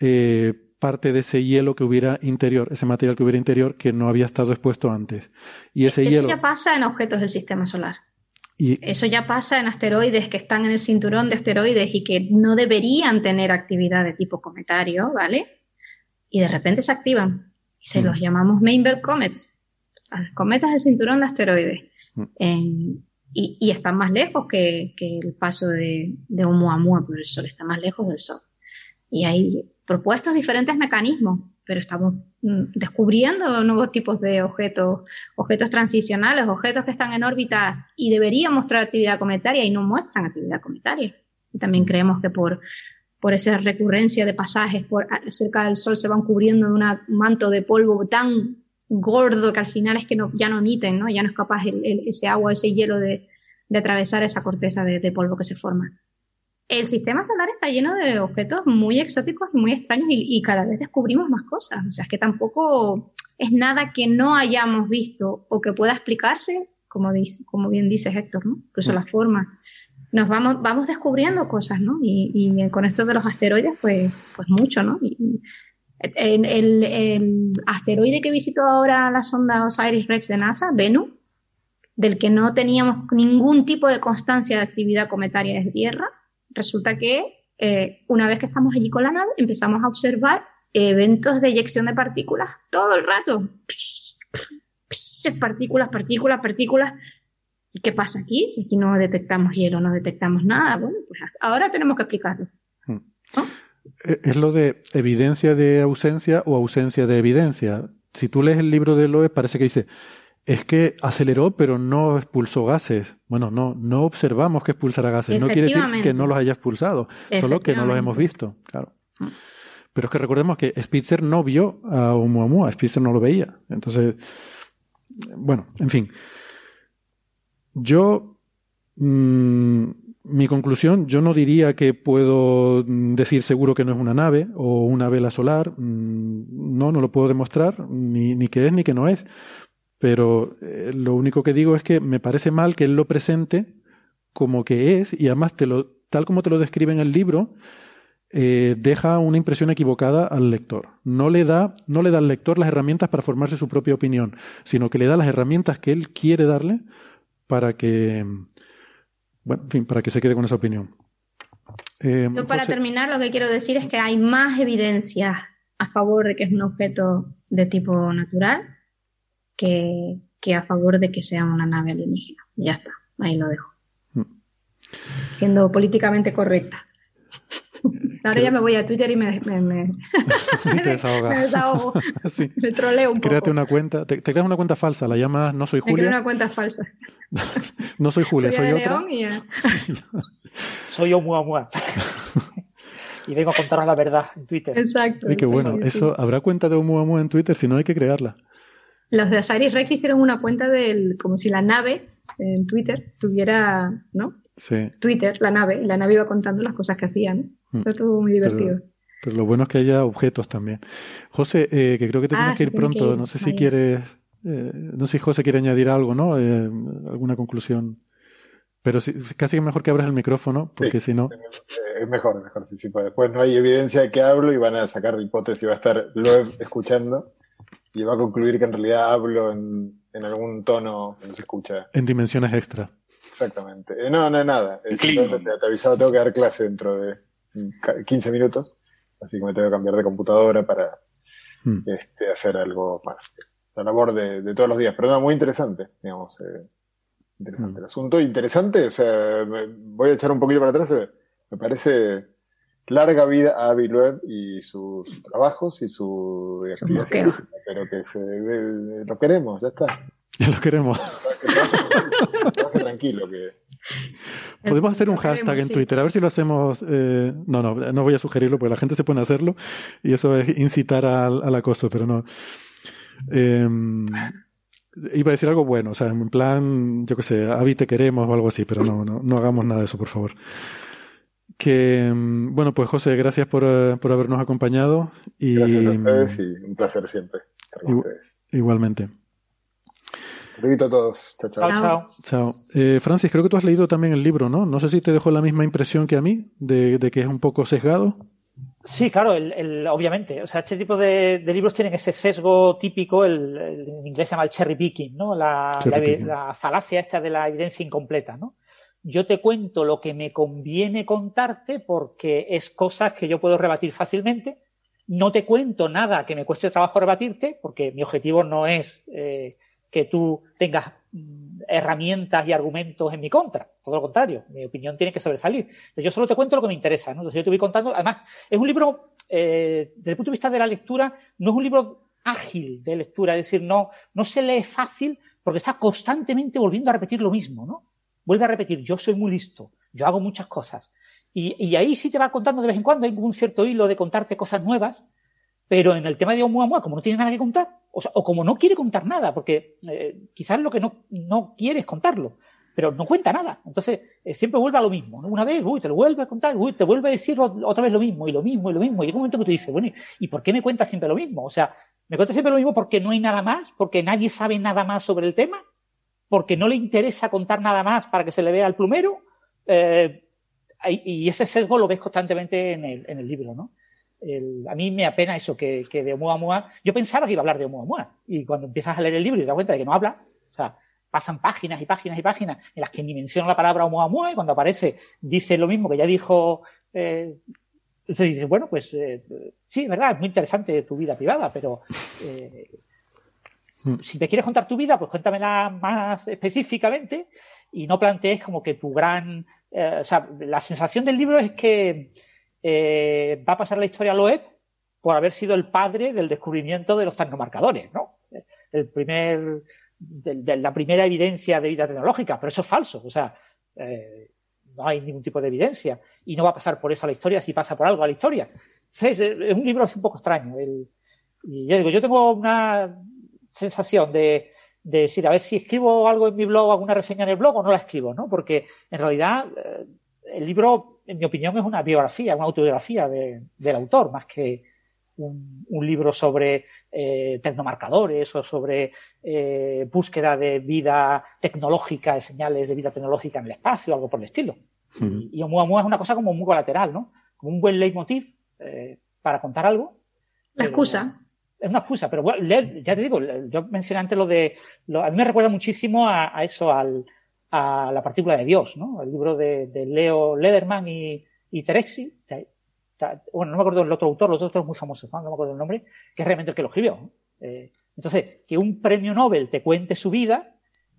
eh, parte de ese hielo que hubiera interior, ese material que hubiera interior que no había estado expuesto antes. Y ese Eso hielo. ya pasa en objetos del sistema solar. Y... Eso ya pasa en asteroides que están en el cinturón de asteroides y que no deberían tener actividad de tipo cometario, ¿vale? Y de repente se activan. Y se mm. los llamamos Main Belt Comets, cometas del cinturón de asteroides. Mm. y, y, están más lejos que, que el paso de, de Oumuamua por el Sol, está más lejos del Sol. Y hay propuestos diferentes mecanismos, pero estamos mm, descubriendo nuevos tipos de objetos, objetos transicionales, objetos que están en órbita y deberían mostrar actividad cometaria y no muestran actividad cometaria. Y también creemos que por, por esa recurrencia de pasajes por cerca del Sol se van cubriendo de un manto de polvo tan gordo que al final es que ya no emiten, ¿no? ya no es capaz ese agua, ese hielo de, de atravesar esa corteza de polvo que se forma el sistema solar está lleno de objetos muy exóticos y muy extraños y, cada vez descubrimos más cosas. O sea, es que tampoco es nada que no hayamos visto o que pueda explicarse, como, dice, como bien dice Héctor, ¿no? Incluso la forma. Nos vamos, vamos descubriendo cosas, ¿no? Y, con esto de los asteroides, pues, pues mucho, ¿no? el, el, asteroide que visitó ahora la sonda Osiris-Rex de NASA, Venus, del que no teníamos ningún tipo de constancia de actividad cometaria desde Tierra, resulta que eh, una vez que estamos allí con la nave, empezamos a observar eventos de eyección de partículas todo el rato. Partículas, partículas, partículas. ¿Y qué pasa aquí? Si aquí no detectamos hielo, no detectamos nada. Bueno, pues ahora tenemos que explicarlo. Hmm. Eh, es lo de evidencia de ausencia o ausencia de evidencia. Si tú lees el libro de Loeb, parece que dice, es que aceleró, pero no expulsó gases. Bueno, no, no observamos que expulsara gases. No quiere decir que no los haya expulsado, solo que no los hemos visto, claro. Pero es que recordemos que Spitzer no vio a Oumuamua, Spitzer no lo veía. Entonces, bueno, en fin. Yo, mm, mi conclusión, yo no diría que puedo decir seguro que no es una nave o una vela solar. Mm, no, no lo puedo demostrar, ni, ni que es ni que no es pero eh, lo único que digo es que me parece mal que él lo presente como que es y además te lo, tal como te lo describe en el libro, eh, deja una impresión equivocada al lector. No le, da, no le da al lector las herramientas para formarse su propia opinión, sino que le da las herramientas que él quiere darle para que, bueno, en fin, para que se quede con esa opinión. Eh, Yo para terminar lo que quiero decir es que hay más evidencia a favor de que es un objeto de tipo natural que, a favor de que sea una nave alienígena. Ya está, ahí lo dejo. Mm. Siendo políticamente correcta. Ahora ya me voy a Twitter y me, me, me, me desahogo. Me troleo un Créate una cuenta, te, creas una cuenta falsa, la llamas No Soy Julia. Me una cuenta falsa. no soy Julia, soy otra. Soy Oumuamua. y vengo a contaros la verdad en Twitter. Exacto. Uy, qué bueno. Eso, ¿habrá cuenta de Oumuamua en Twitter? Si no, hay que crearla. Los de Osiris Rex hicieron una cuenta del, como si la nave en Twitter tuviera, ¿no? Sí. Twitter, la nave, y la nave iba contando las cosas que hacían. Mm. Fue todo muy divertido. Pero, pero lo bueno es que haya objetos también. José, eh, que creo que te Ah, tienes que ir que pronto. ir. No sé si quieres. eh, no sé si José quiere añadir algo, ¿no? Eh, alguna conclusión. Pero sí, casi es mejor que abras el micrófono, porque si no. Es mejor, es mejor, sí, sí, pues después no hay evidencia de que hablo y van a sacar hipótesis y va a estar Loeb escuchando y va a concluir que en realidad hablo en, en algún tono que no se escucha En dimensiones extra. exactamente. Eh, no, no, nada. Te, te avisaba, tengo que dar clase dentro de ca- 15 minutos, así que me tengo que cambiar de computadora para Mm. este, hacer algo más. La labor de, de todos los días, pero no, muy interesante, digamos. eh, interesante el asunto. Interesante, o sea, me- voy a echar un poquito para atrás. eh, Me parece larga vida a Avi Loeb y sus trabajos y su actividad pero que se, de- lo queremos, ya está. Ya lo queremos. Tranquilo, que Podemos hacer un hashtag en. Twitter, a ver si lo hacemos. eh, no, no, no voy a sugerirlo porque la gente se pone a hacerlo y eso es incitar al, al acoso, pero no. Eh, iba a decir algo bueno, o sea, en plan, yo qué sé, Avi te queremos o algo así, pero no, no, no hagamos nada de eso, por favor. Que, mm, bueno, pues José, gracias por, eh, por habernos acompañado y gracias a ustedes y un placer siempre estar con ustedes. igualmente. Te invito a todos. Chao, chao. Chao, chao. Eh, Francis, creo que tú has leído también el libro, ¿no? No sé si te dejó la misma impresión que a mí, de, de que es un poco sesgado. Sí, claro, el, el- obviamente. O sea, este tipo de, de libros tienen ese sesgo típico, el, el- en inglés se llama el cherry picking, ¿no? La, Cherry la- picking. la falacia esta de la evidencia incompleta, ¿no? Yo te cuento lo que me conviene contarte porque es cosas que yo puedo rebatir fácilmente. No te cuento nada que me cueste trabajo rebatirte porque mi objetivo no es eh, que tú tengas mm, herramientas y argumentos en mi contra. Todo lo contrario, mi opinión tiene que sobresalir. Yo solo te cuento lo que me interesa, ¿no? Entonces yo te voy contando, además, es un libro, eh, desde el punto de vista de la lectura, no es un libro ágil de lectura, es decir, no, no se lee fácil porque está constantemente volviendo a repetir lo mismo, ¿no? Vuelve a repetir, yo soy muy listo, yo hago muchas cosas. Y, y ahí sí te va contando de vez en cuando, hay un cierto hilo de contarte cosas nuevas, pero en el tema de Oumuamua, como no tiene nada que contar, o, sea, o como no quiere contar nada, porque eh, quizás lo que no, no quiere es contarlo, pero no cuenta nada. Entonces, eh, siempre vuelve a lo mismo. ¿no? Una vez, uy, te lo vuelve a contar, uy, te vuelve a decir ot- otra vez lo mismo, y lo mismo, y lo mismo. Y llega un momento que tú dices, bueno, ¿y por qué me cuenta siempre lo mismo? O sea, ¿me cuenta siempre lo mismo porque no hay nada más? ¿Porque nadie sabe nada más sobre el tema? ¿Porque no le interesa contar nada más para que se le vea al plumero? Eh, y ese sesgo lo ves constantemente en el, libro, ¿no? A mí me apena eso, que, que de Oumuamua, yo pensaba que iba a hablar de Oumuamua, y cuando empiezas a leer el libro y te das cuenta de que no habla, o sea, pasan páginas y páginas y páginas en las que ni menciona la palabra Oumuamua, y cuando aparece dice lo mismo que ya dijo, eh, entonces dices, bueno, pues eh, sí, es verdad, es muy interesante tu vida privada, pero si me quieres contar tu vida, pues cuéntamela más específicamente y no plantees como que tu gran... eh, o sea, la sensación del libro es que eh, va a pasar la historia a Loeb por haber sido el padre del descubrimiento de los tecnomarcadores, ¿no? El primer, la primera evidencia de vida tecnológica, pero eso es falso, o sea, eh, no hay ningún tipo de evidencia y no va a pasar por eso a la historia si pasa por algo a la historia. Es, un libro un poco extraño. El, y ya digo, yo tengo una sensación de, de decir, a ver si escribo algo en mi blog, alguna reseña en el blog o no la escribo, ¿no? Porque en realidad eh, el libro, en mi opinión, es una biografía, una autobiografía de- del autor, más que un, un libro sobre eh, tecnomarcadores o sobre eh, búsqueda de vida tecnológica, de señales de vida tecnológica en el espacio, algo por el estilo. Y, y Oumuamua es una cosa como muy colateral, ¿no? Como un buen leitmotiv eh, para contar algo. La excusa. Es una excusa, pero bueno, ya te digo, yo mencioné antes lo de. A mí me recuerda muchísimo a, eso, al, a la partícula de Dios, ¿no? El libro de, Leo Lederman y, y Teresi. Te- te- Bueno, no me acuerdo del otro autor, los otros autores muy famosos, ¿no? Me acuerdo el nombre, que es realmente el que lo escribió. Eh, entonces, que un premio Nobel te cuente su vida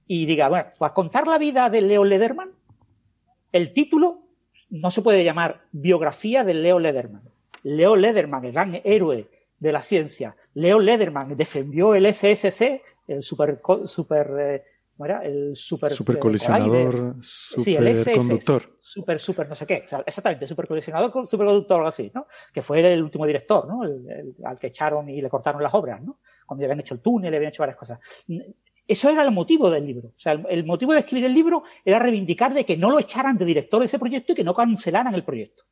y diga, bueno, para contar la vida de Leo Lederman, el título no se puede llamar biografía de Leo Lederman. Leo Lederman, el gran héroe de la ciencia. Leo Lederman defendió el SSC, el super, super eh, ¿cómo era? El super, supercolisionador, sí, el superconductor. Super, super, no sé qué. exactamente, supercolisionador, superconductor, algo así, ¿no? Que fue el último director, ¿no? al que echaron y le cortaron las obras, ¿no? Cuando le habían hecho el túnel, habían hecho varias cosas. Eso era el motivo del libro. O sea, el, motivo de escribir el libro era reivindicar de que no lo echaran de director de ese proyecto y que no cancelaran el proyecto.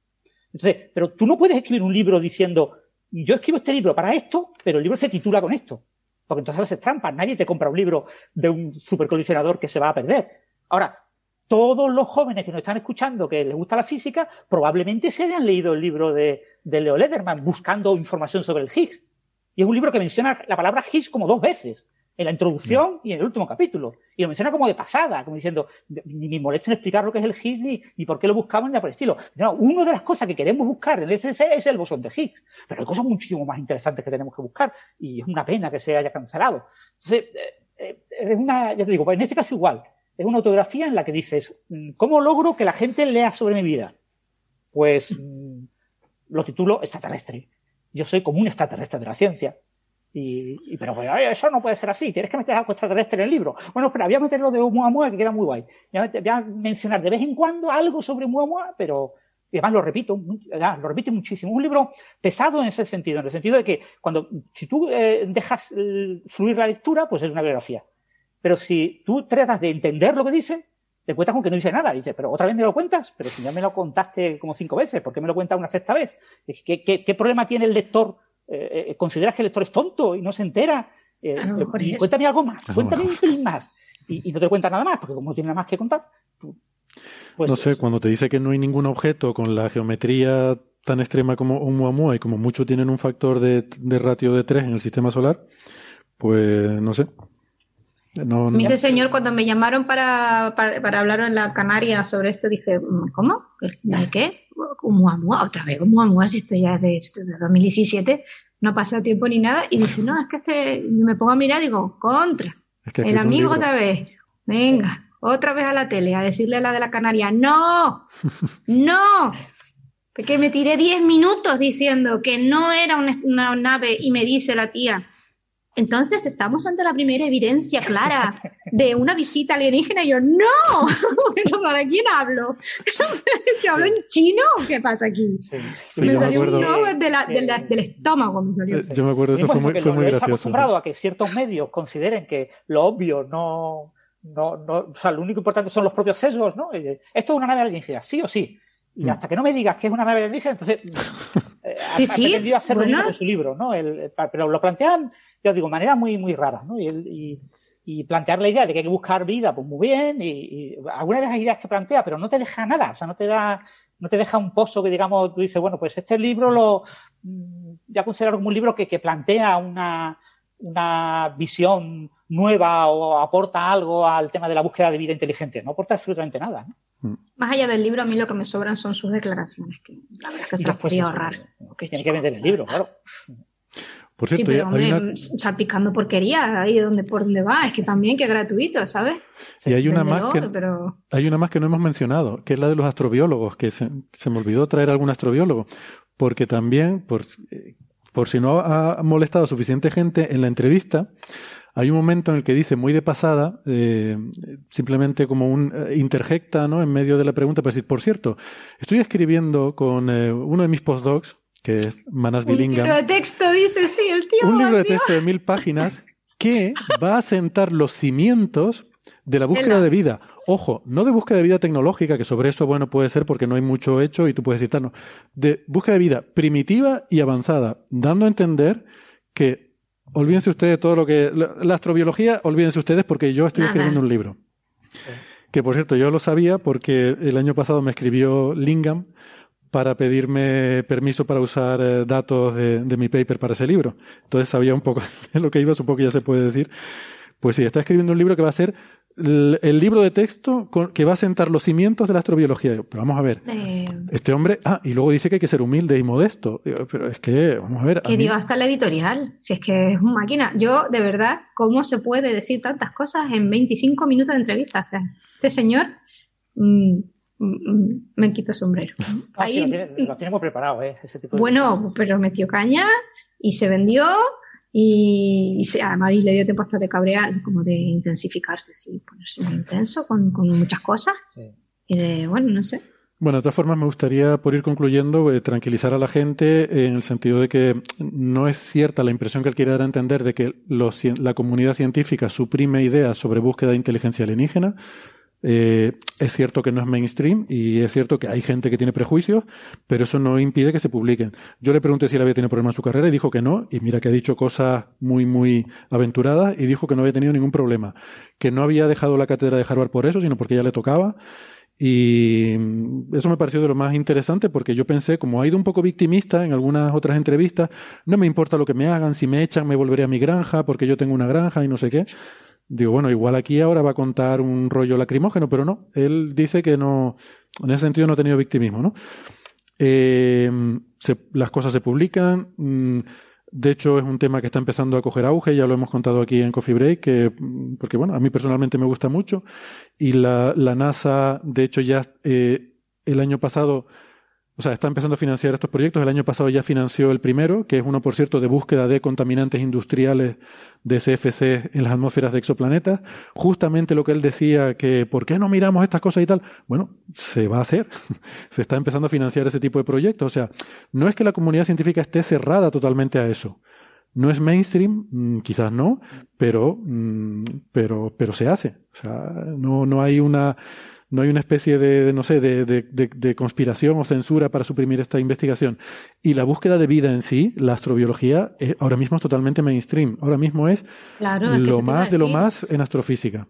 Entonces, pero tú no puedes escribir un libro diciendo, yo escribo este libro para esto, pero el libro se titula con esto. Porque entonces haces trampas. Nadie te compra un libro de un supercolisionador que se va a perder. Ahora, todos los jóvenes que nos están escuchando que les gusta la física, probablemente se hayan leído el libro de, de Leo Lederman buscando información sobre el Higgs. Y es un libro que menciona la palabra Higgs como dos veces en la introducción y en el último capítulo. Y lo menciona como de pasada, como diciendo, ni me molesto en explicar lo que es el Higgs ni, por qué lo buscamos ni nada por el estilo. No, una de las cosas que queremos buscar en el SSE es el bosón de Higgs. Pero hay cosas muchísimo más interesantes que tenemos que buscar y es una pena que se haya cancelado. Entonces, eh, eh, es una, ya te digo, en este caso igual. Es una autografía en la que dices, mm, ¿cómo logro que la gente lea sobre mi vida? Pues mm, lo titulo extraterrestre. Yo soy como un extraterrestre de la ciencia y, pero pues, eso no puede ser así, tienes que meter algo extraterrestre en el libro. Bueno, espera, voy a meter lo de Muamua que queda muy guay. Voy a, mencionar de vez en cuando algo sobre Muamua, pero además lo repito, lo repito muchísimo. Un libro pesado en ese sentido, en el sentido de que cuando, si tú eh, dejas eh, fluir la lectura, pues es una biografía. Pero si tú tratas de entender lo que dice, te cuentas con que no dice nada. Y dices, pero otra vez me lo cuentas, pero si ya me lo contaste como cinco veces, ¿por qué me lo cuentas una sexta vez? ¿Qué, qué, qué problema tiene el lector? Eh, eh, consideras que el lector es tonto y no se entera. Eh, cuéntame algo más, cuéntame un pelín más. Y, no te cuenta nada más, porque como no tiene nada más que contar. Pues, no sé, cuando te dice que no hay ningún objeto con la geometría tan extrema como Oumuamua y como mucho tienen un factor de, ratio de 3 en el sistema solar, pues no sé. No, señor, cuando me llamaron para, para, hablar en la Canaria sobre esto, dije, ¿cómo? ¿De qué? Oumuamua, otra vez, Oumuamua, si esto ya es de, de 2017 no pasa tiempo ni nada, y dice, no, es que este, me pongo a mirar y digo, contra, el amigo otra vez, venga, otra vez a la tele, a decirle a la de la Canaria, no, no, que me tiré 10 minutos diciendo que no era una nave y me dice la tía, entonces estamos ante la primera evidencia clara de una visita alienígena. Y yo, no, ¿para quién hablo? ¿Que hablo en chino qué pasa aquí? me salió un no del estómago. Me salió. Yo me acuerdo, eso fue muy, fue muy gracioso. acostumbrado a que ciertos medios consideren que lo obvio no, no, no, o sea, lo único importante son los propios sesgos, ¿no? Eh, esto es una nave alienígena, sí o sí. Y mm. hasta que no me digas que es una nave alienígena, entonces eh, ha, pretendido hacer bueno. en su libro, ¿no? El, pero lo plantean yo digo, manera muy, muy rara, ¿no? Y, y, plantear la idea de que hay que buscar vida, pues muy bien, y, algunas de las ideas que plantea, pero no te deja nada, o sea, no te da, no te deja un pozo que digamos, tú dices, bueno, pues este libro lo, mm, ya considero como un libro que, que plantea una, una visión nueva o aporta algo al tema de la búsqueda de vida inteligente. No aporta absolutamente nada. ¿no? Mm. Más allá del libro, a mí lo que me sobran son sus declaraciones, que la verdad es que se las podría ahorrar. Tiene que vender el libro, claro. Por cierto, sí, pero hombre, salpicando porquería ahí donde por donde va, es que también que es gratuito, ¿sabes? Y hay una más que hay una más que no hemos mencionado, que es la de los astrobiólogos, que se, me olvidó traer algún astrobiólogo, porque también, por, por si no ha molestado suficiente gente en la entrevista, hay un momento en el que dice muy de pasada, eh, simplemente como un eh, interjecta, ¿no? En medio de la pregunta, para decir, por cierto, estoy escribiendo con eh, uno de mis postdocs que es Manas Billingham. Un libro de texto, dice, sí, el tío. Un libro de texto de mil páginas que va a sentar los cimientos de la búsqueda de vida. Ojo, no de búsqueda de vida tecnológica, que sobre eso, bueno, puede ser porque no hay mucho hecho y tú puedes citarnos. De búsqueda de vida primitiva y avanzada, dando a entender que, olvídense ustedes de todo lo que. La, astrobiología, olvídense ustedes porque yo estoy escribiendo un libro. Que por cierto, yo lo sabía porque el año pasado me escribió Lingham para pedirme permiso para usar eh, datos de, mi paper para ese libro. Entonces sabía un poco de lo que iba, supongo que ya se puede decir. Pues sí, está escribiendo un libro que va a ser el, libro de texto que va a sentar los cimientos de la astrobiología. Pero vamos a ver, eh. este hombre, ah, y luego dice que hay que ser humilde y modesto. Pero es que, vamos a ver. Que dio hasta la editorial, si es que es una máquina. Yo, de verdad, ¿cómo se puede decir tantas cosas en 25 minutos de entrevista? O sea, este señor... Mm, me quito sombrero. Ah, Ahí, lo, tenemos preparado, ¿eh? bueno, pero metió caña y se vendió Y, y además le dio tiempo hasta de cabrear, como de intensificarse, así, ponerse muy intenso con, con muchas cosas. Y de, bueno, no sé. Bueno, de todas formas, me gustaría, por ir concluyendo, eh, tranquilizar a la gente en el sentido de que no es cierta la impresión que él quiere dar a entender de que los, la comunidad científica suprime ideas sobre búsqueda de inteligencia alienígena. Eh, es cierto que no es mainstream y es cierto que hay gente que tiene prejuicios, pero eso no impide que se publiquen. Yo le pregunté si él había tenido problemas en su carrera y dijo que no, y mira que ha dicho cosas muy, muy aventuradas y dijo que no había tenido ningún problema, que no había dejado la cátedra de Harvard por eso, sino porque ya le tocaba y eso me pareció de lo más interesante porque yo pensé, como ha ido un poco victimista en algunas otras entrevistas, no me importa lo que me hagan, si me echan me volveré a mi granja porque yo tengo una granja y no sé qué. Digo, bueno, igual aquí ahora va a contar un rollo lacrimógeno, pero no, él dice que no, en ese sentido no ha tenido victimismo, ¿no? Eh, las cosas se publican. Mm, de hecho, es un tema que está empezando a coger auge, ya lo hemos contado aquí en Coffee Break, que, porque bueno, a mí personalmente me gusta mucho. Y la, la NASA, de hecho, ya eh, el año pasado o sea, está empezando a financiar estos proyectos. El año pasado ya financió el primero, que es uno, por cierto, de búsqueda de contaminantes industriales de CFC en las atmósferas de exoplanetas. Justamente lo que él decía, que ¿por qué no miramos estas cosas y tal? Bueno, se va a hacer. se está empezando a financiar ese tipo de proyectos. O sea, no es que la comunidad científica esté cerrada totalmente a eso. No es mainstream, mm, quizás no, pero, mm, pero, pero se hace. O sea, no, no hay una, no hay una especie de, no sé, de, de, de, conspiración o censura para suprimir esta investigación. Y la búsqueda de vida en sí, la astrobiología, eh, ahora mismo es totalmente mainstream. Ahora mismo es lo más de lo más en astrofísica.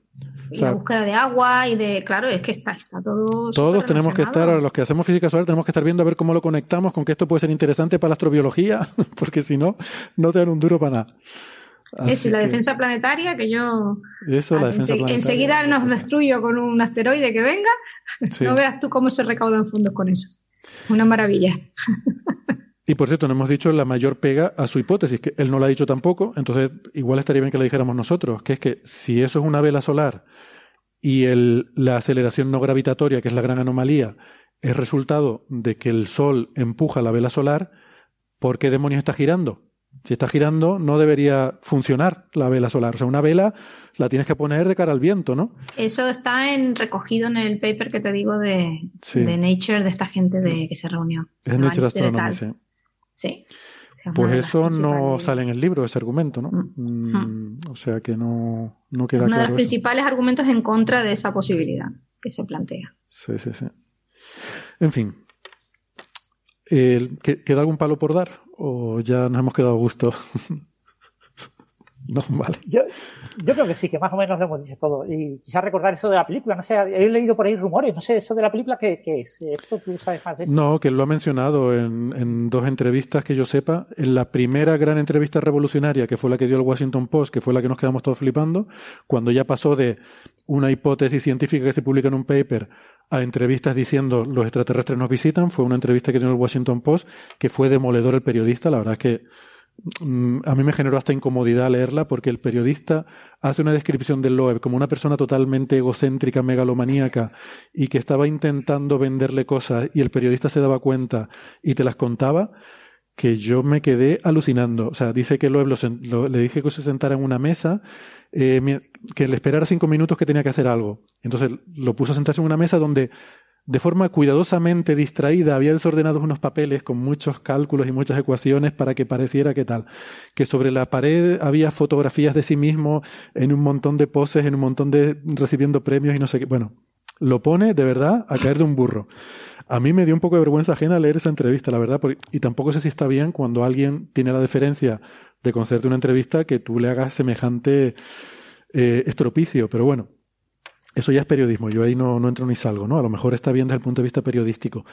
Y la búsqueda de agua y de, claro, es que está, está todo. Todos tenemos que estar, los que hacemos física solar, tenemos que estar viendo a ver cómo lo conectamos con que esto puede ser interesante para la astrobiología, porque si no, no te dan un duro para nada. Eso, y la defensa planetaria, que yo Eso, la defensa enseguida nos destruyo con un asteroide que venga. No veas tú cómo se recaudan fondos con eso. Una maravilla. Y por cierto, no hemos dicho la mayor pega a su hipótesis, que él no la ha dicho tampoco, entonces igual estaría bien que la dijéramos nosotros, que es que si eso es una vela solar y el, la aceleración no gravitatoria, que es la gran anomalía, es resultado de que el Sol empuja la vela solar, ¿por qué demonios está girando? Si está girando, no debería funcionar la vela solar. O sea, una vela la tienes que poner de cara al viento, ¿no? Eso está en, recogido en el paper que te digo de, de Nature, de esta gente de, que se reunió. Es Nature Astronomy, sí. Sí. Pues eso no sale en el libro, ese argumento, ¿no? Mm. Mm, o sea que no, no queda Uno claro. de los principales argumentos en contra de esa posibilidad que se plantea. Sí, sí, sí. En fin. ¿Queda algún palo por dar? ¿O ya nos hemos quedado a gusto? no, vale. Yo, yo creo que sí, que más o menos lo hemos dicho todo. Y quizás recordar eso de la película, no sé, he leído por ahí rumores, no sé, eso de la película, ¿qué, qué es? ¿Esto tú sabes más de eso? No, que él lo ha mencionado en, en, dos entrevistas que yo sepa. En la primera gran entrevista revolucionaria, que fue la que dio el Washington Post, que fue la que nos quedamos todos flipando, cuando ya pasó de una hipótesis científica que se publica en un paper a entrevistas diciendo los extraterrestres nos visitan. Fue una entrevista que dio el Washington Post que fue demoledor el periodista. La verdad es que mm, a mí me generó hasta incomodidad leerla porque el periodista hace una descripción del Loeb como una persona totalmente egocéntrica, megalomaníaca y que estaba intentando venderle cosas y el periodista se daba cuenta y te las contaba que yo me quedé alucinando. O sea, dice que Loeb le dije que se sentara en una mesa eh, que le esperara cinco minutos que tenía que hacer algo. Entonces lo puso a sentarse en una mesa donde de forma cuidadosamente distraída había desordenado unos papeles con muchos cálculos y muchas ecuaciones para que pareciera que tal. Que sobre la pared había fotografías de sí mismo en un montón de poses, en un montón de recibiendo premios y no sé qué. Bueno, lo pone de verdad a caer de un burro. A mí me dio un poco de vergüenza ajena leer esa entrevista, la verdad, y tampoco sé si está bien cuando alguien tiene la deferencia de concederte una entrevista que tú le hagas semejante eh, estropicio, pero bueno, eso ya es periodismo, yo ahí no, entro ni salgo, ¿no? A lo mejor está bien desde el punto de vista periodístico,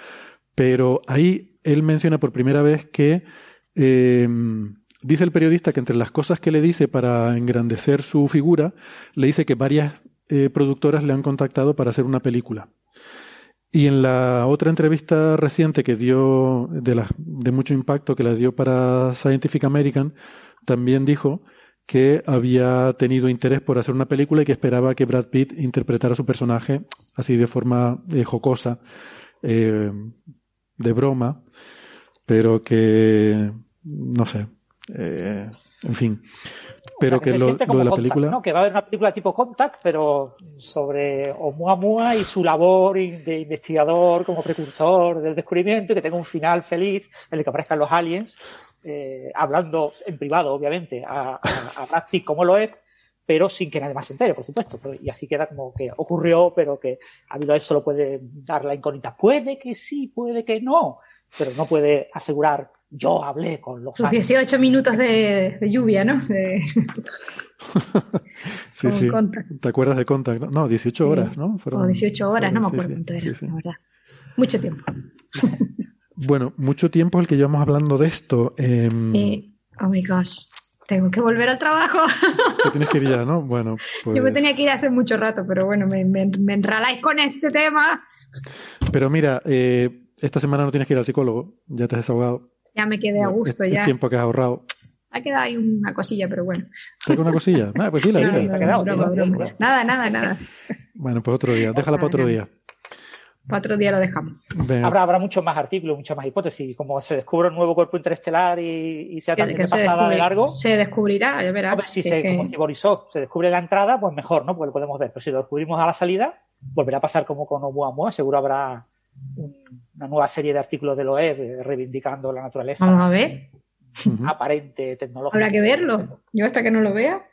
pero ahí él menciona por primera vez que eh, dice el periodista que entre las cosas que le dice para engrandecer su figura, le dice que varias eh, productoras le han contactado para hacer una película. Y en la otra entrevista reciente que dio, de, la, de mucho impacto, que la dio para Scientific American, también dijo que había tenido interés por hacer una película y que esperaba que Brad Pitt interpretara su personaje así de forma eh, jocosa, eh, de broma, pero que, no sé. Eh, En fin. Pero que, se lo, siente lo como de la Contact, película. ¿no? Que va a haber una película tipo Contact, pero sobre Oumuamua y su labor de investigador como precursor del descubrimiento y que tenga un final feliz en el que aparezcan los aliens, eh, hablando en privado, obviamente, a, a, a Brad Pitt como lo es, pero sin que nadie más se entere, por supuesto. Pero- Y así queda como que ocurrió, pero que a habido eso lo puede dar la incógnita. Puede que sí, puede que no, pero no puede asegurar yo hablé con los Sus aliens. 18 minutos de, de lluvia, ¿no? De- Sí, sí. Contact. ¿Te acuerdas de Contact? no? No, 18 horas, ¿no? Fueron- o 18 horas, no me acuerdo sí, cuánto sí, era, sí. la verdad. Mucho tiempo. Bueno, mucho tiempo el que llevamos hablando de esto. Eh, oh my gosh, tengo que volver al trabajo. Te tienes que ir ya, ¿no? Bueno, pues... Yo me tenía que ir hace mucho rato, pero bueno, me, me, me enraláis con este tema. Pero mira, eh, esta semana no tienes que ir al psicólogo, ya te has desahogado. Ya me quedé a gusto, es ya. tiempo que has ahorrado. Ha quedado ahí una cosilla, pero bueno. ¿Te una cosilla? Nada, pues sí, la tío. Nada, nada, nada. Bueno, pues otro día. Déjala para otro día. Para otro día lo dejamos. Venga. Habrá, habrá muchos más artículos, muchas más hipótesis. Como se descubre un nuevo cuerpo interestelar y, y sea también que de se, pasada de largo, se descubrirá, ya verás. hombre, si si se, que- como si Borisov se descubre la entrada, pues mejor, ¿no? Porque lo podemos ver. Pero si lo descubrimos a la salida, volverá a pasar como con Oumuamua. Seguro habrá un- una nueva serie de artículos de LOEB eh, reivindicando la naturaleza Vamos a ver. Aparente tecnológica. Habrá que verlo. Yo hasta que no lo vea.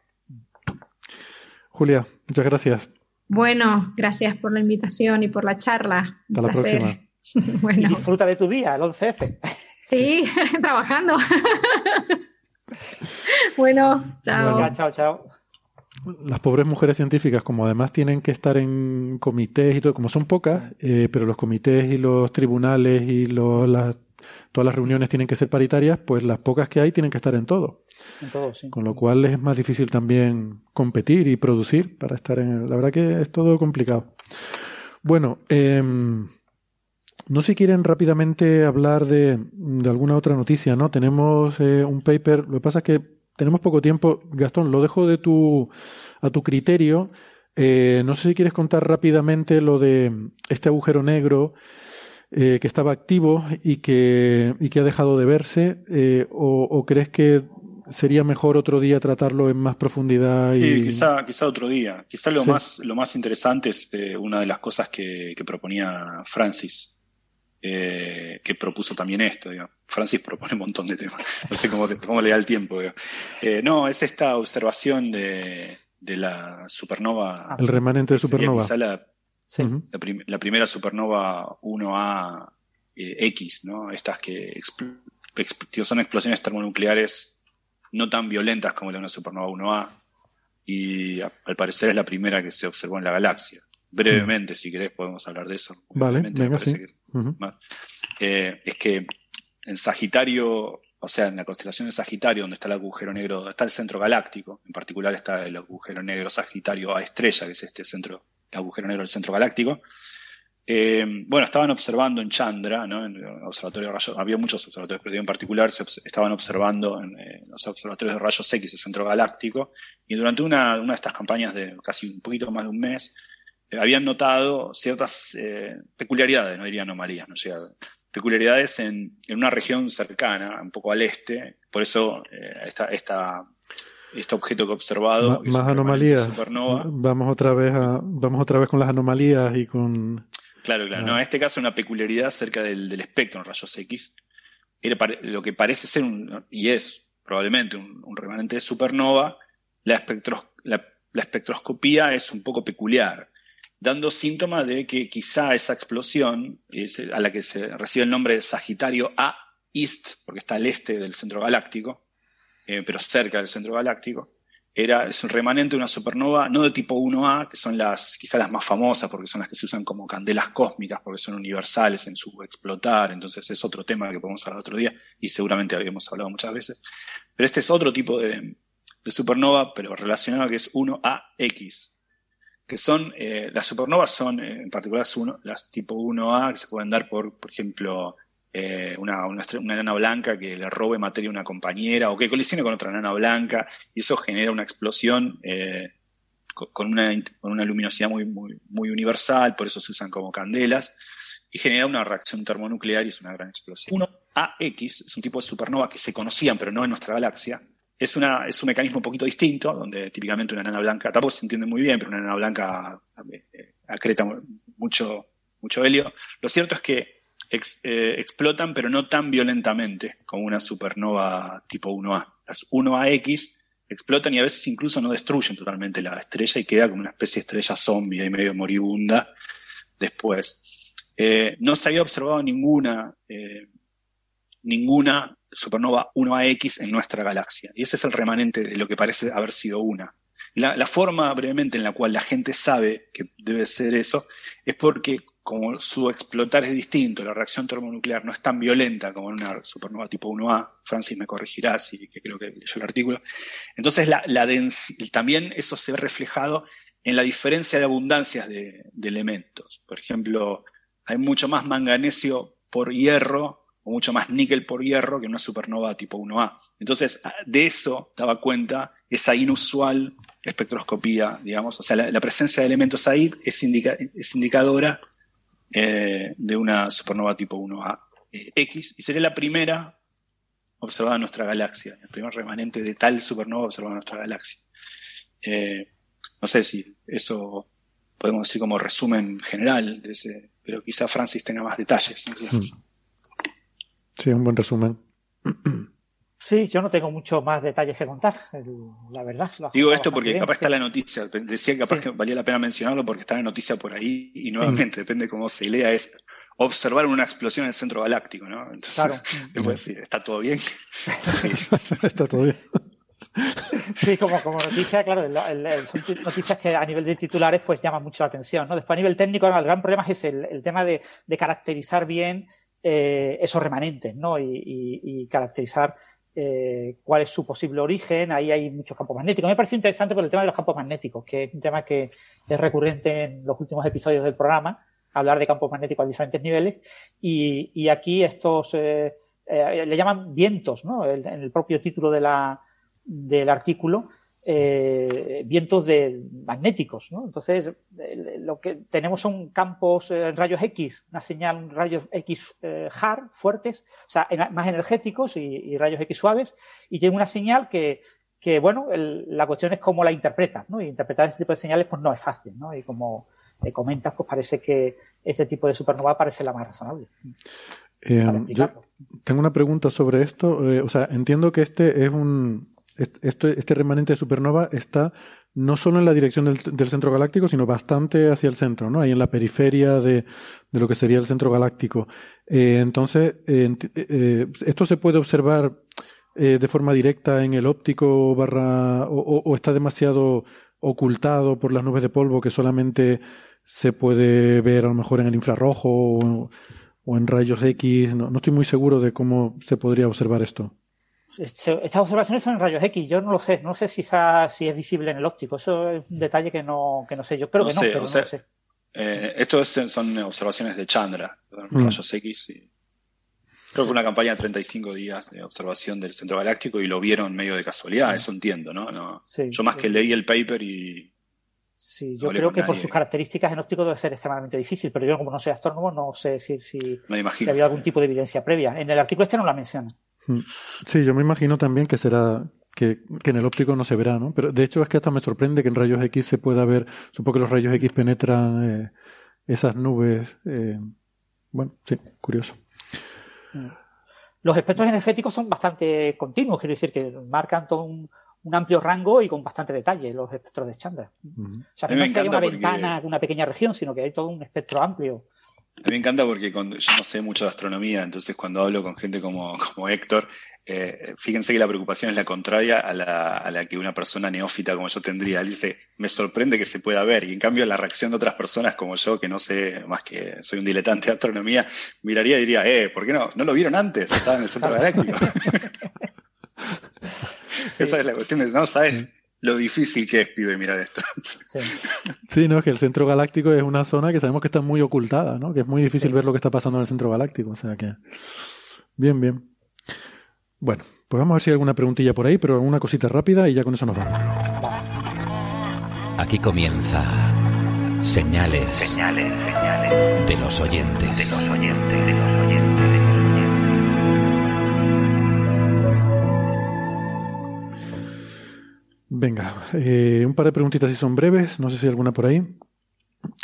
Julia, muchas gracias. Bueno, gracias por la invitación y por la charla. Un Hasta la placer. próxima. Y disfruta de tu día, el 11F. sí, trabajando. bueno, chao. Chao, chao. Las pobres mujeres científicas, como además tienen que estar en comités y todo, como son pocas, eh, pero los comités y los tribunales y los- las- todas las reuniones tienen que ser paritarias, pues las pocas que hay tienen que estar en todo. En todo, sí. Con lo cual es más difícil también competir y producir para estar en el... La verdad que es todo complicado. Bueno, em, no sé si quieren rápidamente hablar de, de alguna otra noticia, ¿no? Tenemos eh, un paper, lo que pasa es que tenemos poco tiempo. Gastón, lo dejo de tu, a tu criterio. Eh, no sé si quieres contar rápidamente lo de este agujero negro eh, que estaba activo y que, y que ha dejado de verse, eh, o, o crees que sería mejor otro día tratarlo en más profundidad y Sí, quizá, quizá otro día. Quizá lo Sí. más, lo más interesante es una de las cosas que, que proponía Francis, eh, que propuso también esto. Francis propone un montón de temas. No sé cómo, te- cómo le da el tiempo. Eh, no, es esta observación de, de la supernova. el remanente de supernova. quizá la, Sí. La, prim- la primera supernova 1A eh, X, ¿no? Estas que, son explosiones termonucleares no tan violentas como la de una supernova 1A. Y al parecer es la primera que se observó en la galaxia. Brevemente, si querés, podemos hablar de eso. Vale, me sí. que- Ujú. más. Eh, es que en Sagitario, o sea, en la constelación de Sagitario, donde está el agujero negro, donde está el centro galáctico, en particular está el agujero negro Sagitario A estrella, que es este centro, el agujero negro del centro galáctico. Eh, bueno, estaban observando en Chandra, ¿no? en el observatorio de rayos, había muchos observatorios, pero en particular se obs- estaban observando en eh, los observatorios de rayos X, el centro galáctico, y durante una, una de estas campañas de casi un poquito más de un mes, habían notado ciertas eh, peculiaridades, no diría anomalías, no llega, peculiaridades en, en una región cercana, un poco al este, por eso eh, esta, esta, este objeto que he observado, Ma- que más anomalías. supernova, Vamos otra vez a, vamos otra vez con las anomalías y con Claro, claro. Ah. No, en este caso una peculiaridad cerca del, del espectro en rayos X. Era lo que parece ser un, y es probablemente un, un remanente de supernova, la, espectros- la, la espectroscopía es un poco peculiar, dando síntomas de que quizá esa explosión, a la que se recibe el nombre de Sagitario A East, porque está al este del centro galáctico, eh, pero cerca del centro galáctico, era, es un remanente de una supernova, no de tipo 1A, que son las, quizás las más famosas, porque son las que se usan como candelas cósmicas, porque son universales en su explotar, entonces es otro tema que podemos hablar otro día, y seguramente habíamos hablado muchas veces. Pero este es otro tipo de, de supernova, pero relacionado que es 1AX, que son, eh, las supernovas son, eh, en particular, las tipo 1A, que se pueden dar por, por ejemplo, eh, una, una, una enana blanca que le robe materia a una compañera o que colisione con otra enana blanca y eso genera una explosión eh, co- con, una, con una luminosidad muy, muy, muy universal, por eso se usan como candelas y genera una reacción termonuclear y es una gran explosión. 1AX es un tipo de supernova que se conocían pero no en nuestra galaxia, es, es un mecanismo un poquito distinto, donde típicamente una nana blanca, tampoco se entiende muy bien, pero una nana blanca eh, acreta mucho, mucho helio. Lo cierto es que eh, explotan, pero no tan violentamente como una supernova tipo 1A. Las 1AX explotan y a veces incluso no destruyen totalmente la estrella y queda como una especie de estrella zombie y medio moribunda después. Eh, no se había observado ninguna, ninguna supernova 1AX en nuestra galaxia. Y ese es el remanente de lo que parece haber sido una. La, forma brevemente en la cual la gente sabe que debe ser eso es porque como su explotar es distinto, la reacción termonuclear no es tan violenta como en una supernova tipo 1A, Francis me corregirá si creo que leyó el artículo, entonces la, también eso se ve reflejado en la diferencia de abundancias de, elementos. Por ejemplo, hay mucho más manganesio por hierro o mucho más níquel por hierro que una supernova tipo 1A. Entonces, de eso daba cuenta esa inusual espectroscopía, digamos, o sea, la, presencia de elementos ahí es, es indicadora eh, de una supernova tipo 1A eh, X y sería la primera observada en nuestra galaxia, el primer remanente de tal supernova observada en nuestra galaxia. Eh, no sé si eso podemos decir como resumen general de ese, pero quizá Francis tenga más detalles. Mm. Sí, un buen resumen. Sí, yo no tengo mucho más detalles que contar, la verdad. Digo esto porque capaz está la noticia, decía que capaz que valía la pena mencionarlo porque está la noticia por ahí y nuevamente, depende de cómo se lea, es observar una explosión en el centro galáctico, ¿no? Entonces, claro. decir, ¿está todo bien? está todo bien. Sí, como, como noticia, claro, son noticias que a nivel de titulares pues llaman mucho la atención, ¿no? Después a nivel técnico el gran problema es el, tema de, caracterizar bien eh, esos remanentes, ¿no? y caracterizar eh, cuál es su posible origen. Ahí hay muchos campos magnéticos. Me parece interesante por el tema de los campos magnéticos, que es un tema que es recurrente en los últimos episodios del programa, hablar de campos magnéticos a diferentes niveles. Y, aquí estos eh, eh, le llaman vientos, ¿no? en el propio título de la, del artículo eh, vientos de, magnéticos. ¿no? Entonces, lo que tenemos son campos eh, rayos X, una señal rayos X eh, hard, fuertes, o sea, más energéticos y, rayos X suaves, y tiene una señal que, que bueno, la cuestión es cómo la interpretas, ¿no? Y interpretar este tipo de señales pues no es fácil, ¿no? Y como comentas, pues parece que este tipo de supernova parece la más razonable. Eh, yo tengo una pregunta sobre esto. o sea, entiendo que este es un, este remanente de supernova está no solo en la dirección del, centro galáctico, sino bastante hacia el centro, ¿no? Ahí en la periferia de, lo que sería el centro galáctico. Eh, entonces, eh, eh, esto se puede observar de forma directa en el óptico barra o, está demasiado ocultado por las nubes de polvo que solamente se puede ver a lo mejor en el infrarrojo o, en rayos X. no estoy muy seguro de cómo se podría observar esto. Estas observaciones son en rayos X, yo no lo sé, no sé si, si es visible en el óptico, eso es un detalle que no, que no sé, yo creo que no, pero no sé. Eh, esto son observaciones de Chandra, mm. rayos X. Y... Creo que fue una campaña de 35 días de observación del centro galáctico y lo vieron medio de casualidad, mm. eso entiendo, ¿no? no yo más que leí el paper y. Sí, yo creo que por sus características en óptico debe ser extremadamente difícil, pero yo como no soy astrónomo no sé si, si, si había algún tipo de evidencia previa. En el artículo este no la menciona. Mm. Sí, yo me imagino también que será que, en el óptico no se verá, ¿no? Pero de hecho es que hasta me sorprende que en rayos X se pueda ver, supongo que los rayos X penetran eh, esas nubes. Eh, bueno, sí, curioso. Los espectros energéticos son bastante continuos, quiero decir que marcan todo un, amplio rango y con bastante detalle los espectros de Chandra. O sea, no es que haya una ventana, una pequeña región, sino que hay todo un espectro amplio. A mí me encanta porque yo no sé mucho de astronomía, entonces cuando hablo con gente como, como Héctor, eh, fíjense que la preocupación es la contraria a la, a la, que una persona neófita como yo tendría. Él dice, me sorprende que se pueda ver, y en cambio la reacción de otras personas como yo, que no sé más que soy un diletante de astronomía, miraría y diría, eh, ¿por qué no? ¿No lo vieron antes? Estaba en el centro galáctico. Esa es la cuestión, no sabes lo difícil que es, pibe, mirar esto. Sí. no, es que el centro galáctico es una zona que sabemos que está muy ocultada, ¿no? Que es muy difícil ver lo que está pasando en el centro galáctico. O sea que. Bien, bien. Bueno, pues vamos a ver si hay alguna preguntilla por ahí, pero alguna cosita rápida y ya con eso nos vamos. Aquí comienza señales, señales, señales de los oyentes. De los oyentes, de los oyentes. Venga, eh, un par de preguntitas y son breves, no sé si hay alguna por ahí.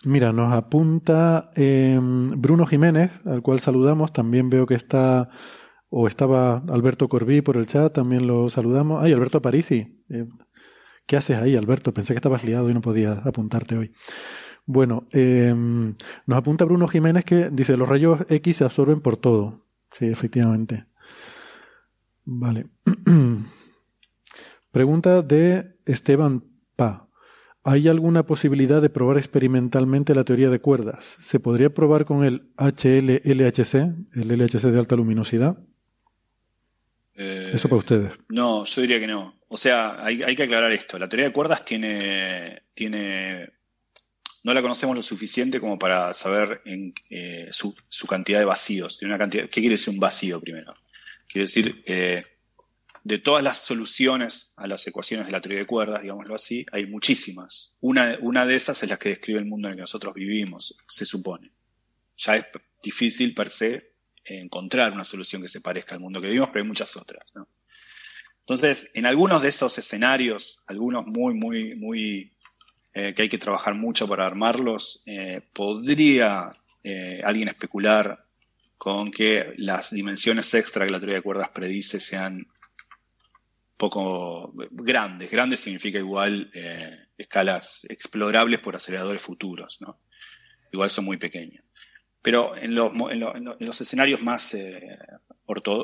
Mira, nos apunta em, Bruno Jiménez, al cual saludamos. También veo que está, o estaba Alberto Corbí por el chat, también lo saludamos. Ay, Alberto Parisi. Eh, ¿Qué haces ahí, Alberto? Pensé que estabas liado y no podía apuntarte hoy. Bueno, em, nos apunta Bruno Jiménez que dice, los rayos X se absorben por todo. Sí, efectivamente. Vale. Pregunta de Esteban Pa. ¿Hay alguna posibilidad de probar experimentalmente la teoría de cuerdas? ¿Se podría probar con el HL-LHC, el LHC de alta luminosidad? Eh, Eso para ustedes. No, yo diría que no. O sea, hay, hay, que aclarar esto. La teoría de cuerdas tiene, tiene. No la conocemos lo suficiente como para saber en, eh, su, su, cantidad de vacíos. Tiene una cantidad, ¿Qué quiere decir un vacío primero? Quiere decir, eh, de todas las soluciones a las ecuaciones de la teoría de cuerdas, digámoslo así, hay muchísimas. Una, de esas es la que describe el mundo en el que nosotros vivimos, se supone. Ya es difícil per se encontrar una solución que se parezca al mundo que vivimos, pero hay muchas otras. Entonces, en algunos de esos escenarios, algunos muy, muy, muy, eh, que hay que trabajar mucho para armarlos, eh, podría eh, alguien especular con que las dimensiones extra que la teoría de cuerdas predice sean poco grandes. Grandes significa igual eh, escalas explorables por aceleradores futuros, ¿no? Igual son muy pequeños. Pero en los, en los, en los escenarios más eh,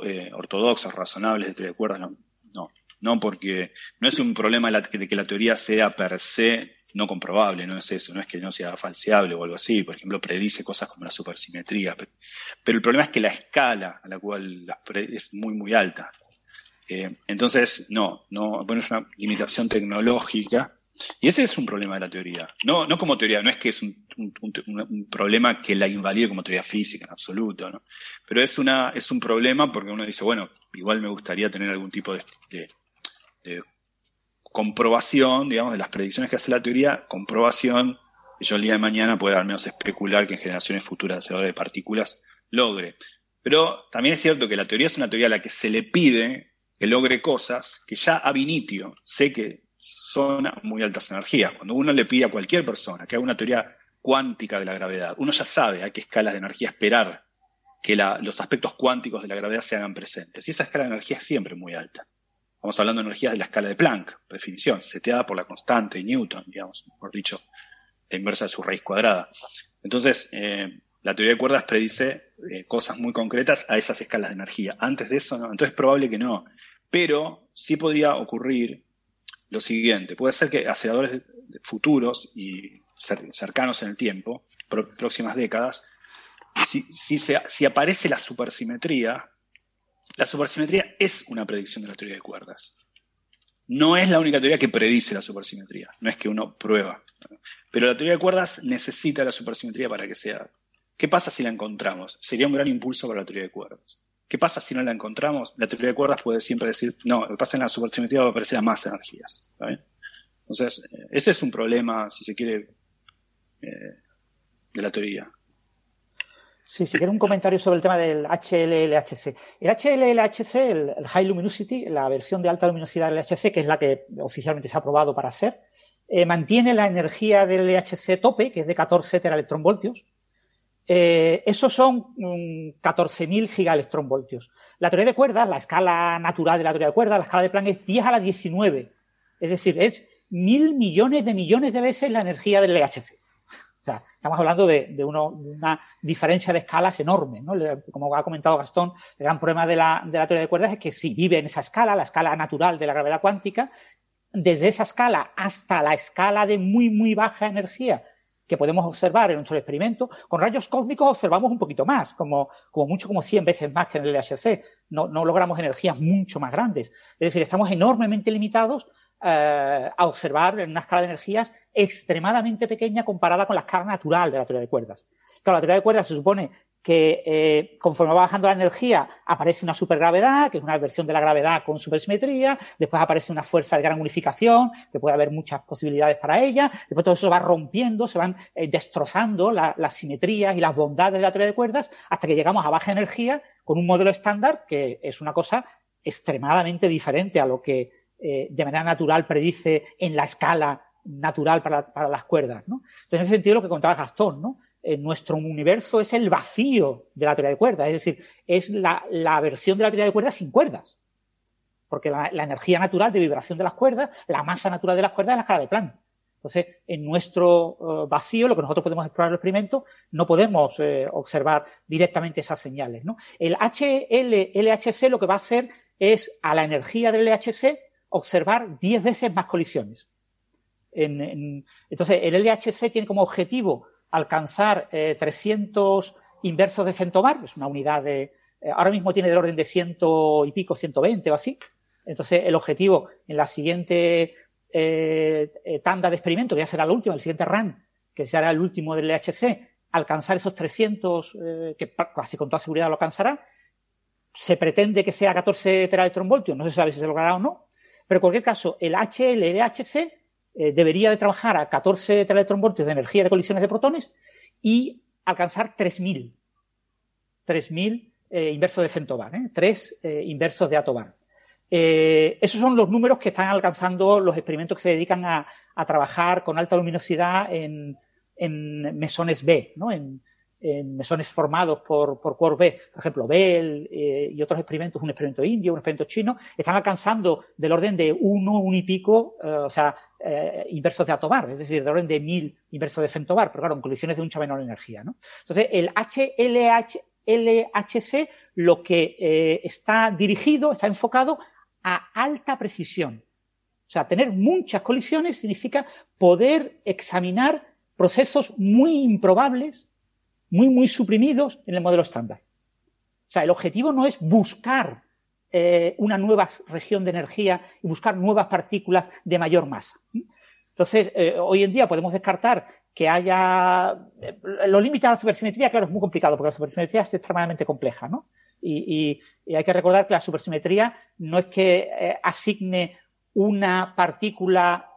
eh, ortodoxos, razonables de cuerdas, no, no. No, porque no es un problema de que la teoría sea per se no comprobable, no es eso, no es que no sea falseable o algo así, por ejemplo, predice cosas como la supersimetría, pero el problema es que la escala a la cual es muy, muy alta. Eh, entonces, no, no, bueno, es una limitación tecnológica. Y ese es un problema de la teoría. No, no como teoría, no es que es un, problema que la invalide como teoría física en absoluto, ¿no? Pero es, una, es un problema porque uno dice, bueno, igual me gustaría tener algún tipo de, de, de comprobación, digamos, de las predicciones que hace la teoría, comprobación que yo el día de mañana pueda al menos especular que en generaciones futuras de partículas logre. Pero también es cierto que la teoría es una teoría a la que se le pide que logre cosas que ya ab initio sé que son muy altas energías. Cuando uno le pide a cualquier persona que haga una teoría cuántica de la gravedad, uno ya sabe a qué escalas de energía esperar que los aspectos cuánticos de la gravedad se hagan presentes. Y esa escala de energía es siempre muy alta. Estamos hablando de energías de la escala de Planck, por definición, seteada por la constante Newton, digamos, mejor dicho, la inversa de su raíz cuadrada. Entonces, eh, la teoría de cuerdas predice eh, cosas muy concretas a esas escalas de energía. Antes de eso, no. Entonces es probable que no. Pero sí podría ocurrir lo siguiente. Puede ser que aceleradores futuros y cercanos en el tiempo, próximas décadas, si, aparece la supersimetría, la supersimetría es una predicción de la teoría de cuerdas. No es la única teoría que predice la supersimetría, no es que uno prueba. Pero la teoría de cuerdas necesita la supersimetría para que sea ¿Qué pasa si la encontramos? Sería un gran impulso para la teoría de cuerdas. ¿Qué pasa si no la encontramos? La teoría de cuerdas puede siempre decir, no, lo que pasa en la supersimetría va a aparecer a más energías. ¿está bien? Entonces, ese es un problema, si se quiere, eh, de la teoría. Sí, si quiere un comentario sobre el tema del HLLHC. El HLLHC, el, High Luminosity, la versión de alta luminosidad del LHC, que es la que oficialmente se ha aprobado para ser, eh, mantiene la energía del LHC tope, que es de 14 teraelectronvoltios, eh, esos son um, 14.000 gigaelectronvoltios. La teoría de cuerdas, la escala natural de la teoría de cuerdas, la escala de Planck es 10 a la 19. Es decir, es mil millones de millones de veces la energía del LHC. O sea, estamos hablando de, una diferencia de escalas enorme. ¿no? Como ha comentado Gastón, el gran problema de la, de la teoría de cuerdas es que si vive en esa escala, la escala natural de la gravedad cuántica, desde esa escala hasta la escala de muy, muy baja energía, que podemos observar en nuestro experimento, con rayos cósmicos observamos un poquito más, como, como mucho como 100 veces más que en el LHC. No, no logramos energías mucho más grandes. Es decir, estamos enormemente limitados eh, a observar en una escala de energías extremadamente pequeña comparada con la escala natural de la teoría de cuerdas. Claro, la teoría de cuerdas se supone que eh, conforme va bajando la energía aparece una supergravedad, que es una versión de la gravedad con supersimetría, después aparece una fuerza de gran unificación, que puede haber muchas posibilidades para ella, después todo eso va rompiendo, se van eh, destrozando la, las simetrías y las bondades de la teoría de cuerdas hasta que llegamos a baja energía con un modelo estándar que es una cosa extremadamente diferente a lo que eh, de manera natural predice en la escala natural para, para las cuerdas. ¿no? Entonces, en ese sentido, lo que contaba Gastón, ¿no? Eh, nuestro universo es el vacío de la teoría de cuerdas, es decir, es la, la versión de la teoría de cuerdas sin cuerdas. Porque la, energía natural de vibración de las cuerdas, la masa natural de las cuerdas es la escala de Planck. Entonces, en nuestro uh, vacío, lo que nosotros podemos explorar en el experimento, no podemos eh, observar directamente esas señales. ¿no? El HL, LHC lo que va a hacer es a la energía del LHC observar 10 veces más colisiones. En, en, entonces, el LHC tiene como objetivo alcanzar eh, 300 inversos de femtomar, es una unidad de, eh, ahora mismo tiene del orden de ciento y pico, 120 o así. Entonces, el objetivo en la siguiente eh, eh, tanda de experimento, que ya será la última, el siguiente run, que será el último del LHC, alcanzar esos 300, eh, que casi con toda seguridad lo alcanzará. Se pretende que sea 14 teraelectronvoltios, no se sabe si se logrará o no, pero en cualquier caso, el HL-LHC eh, debería de trabajar a 14 teraelectronvoltios de energía de colisiones de protones y alcanzar 3.000. 3.000 eh, inversos de centobar, ¿eh? 3 eh, inversos de atobar. Esos son los números que están alcanzando los experimentos que se dedican a, a trabajar con alta luminosidad en, en mesones B, ¿no? en, mesones formados por, por Quark B. Por ejemplo, Bell y otros experimentos, un experimento indio, un experimento chino, están alcanzando del orden de uno, uno y pico, o sea, eh, inversos de atobar, es decir, del orden de mil inversos de femtobar, pero claro, en colisiones de mucha menor energía. ¿no? Entonces, el HLH, LHC lo que eh, está dirigido, está enfocado a alta precisión. O sea, tener muchas colisiones significa poder examinar procesos muy improbables, muy, muy suprimidos en el modelo estándar. O sea, el objetivo no es buscar eh, una nueva región de energía y buscar nuevas partículas de mayor masa. Entonces, eh, hoy en día podemos descartar que haya eh, los límites a la supersimetría, claro, es muy complicado porque la supersimetría es extremadamente compleja, ¿no? Y, hay que recordar que la supersimetría no es que asigne una partícula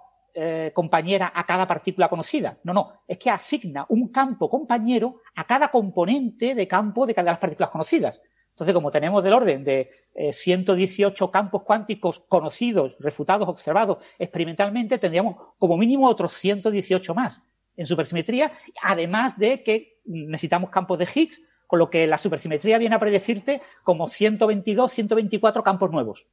compañera a cada partícula conocida. No, no, es que asigna un campo compañero a cada componente de campo de cada de las partículas conocidas. Entonces, como tenemos del orden de eh, 118 campos cuánticos conocidos, refutados, observados experimentalmente, tendríamos como mínimo otros 118 más en supersimetría, además de que necesitamos campos de Higgs con lo que la supersimetría viene a predecirte como 122, 124 campos nuevos.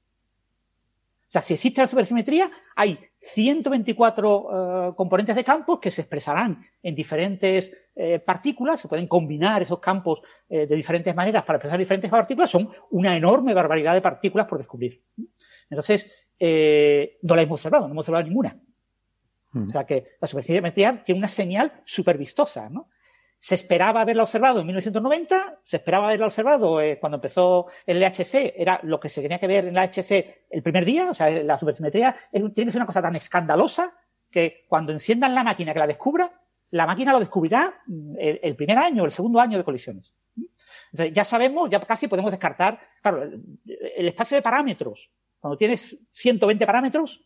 O sea, si existe la supersimetría, hay 124 uh, componentes de campos que se expresarán en diferentes eh, partículas, se pueden combinar esos campos eh, de diferentes maneras para expresar diferentes partículas, son una enorme barbaridad de partículas por descubrir. Entonces, eh, no la hemos observado, no hemos observado ninguna. Mm. O sea que la supersimetría tiene una señal súper vistosa, ¿no? Se esperaba haberla observado en 1990, se esperaba haberla observado eh, cuando empezó el LHC, era lo que se tenía que ver en el LHC el primer día, o sea, la supersimetría tiene que ser una cosa tan escandalosa que cuando enciendan la máquina que la descubra, la máquina lo descubrirá mm, el, primer año el segundo año de colisiones. Entonces, ya sabemos, ya casi podemos descartar, claro, el, el espacio de parámetros, cuando tienes 120 parámetros,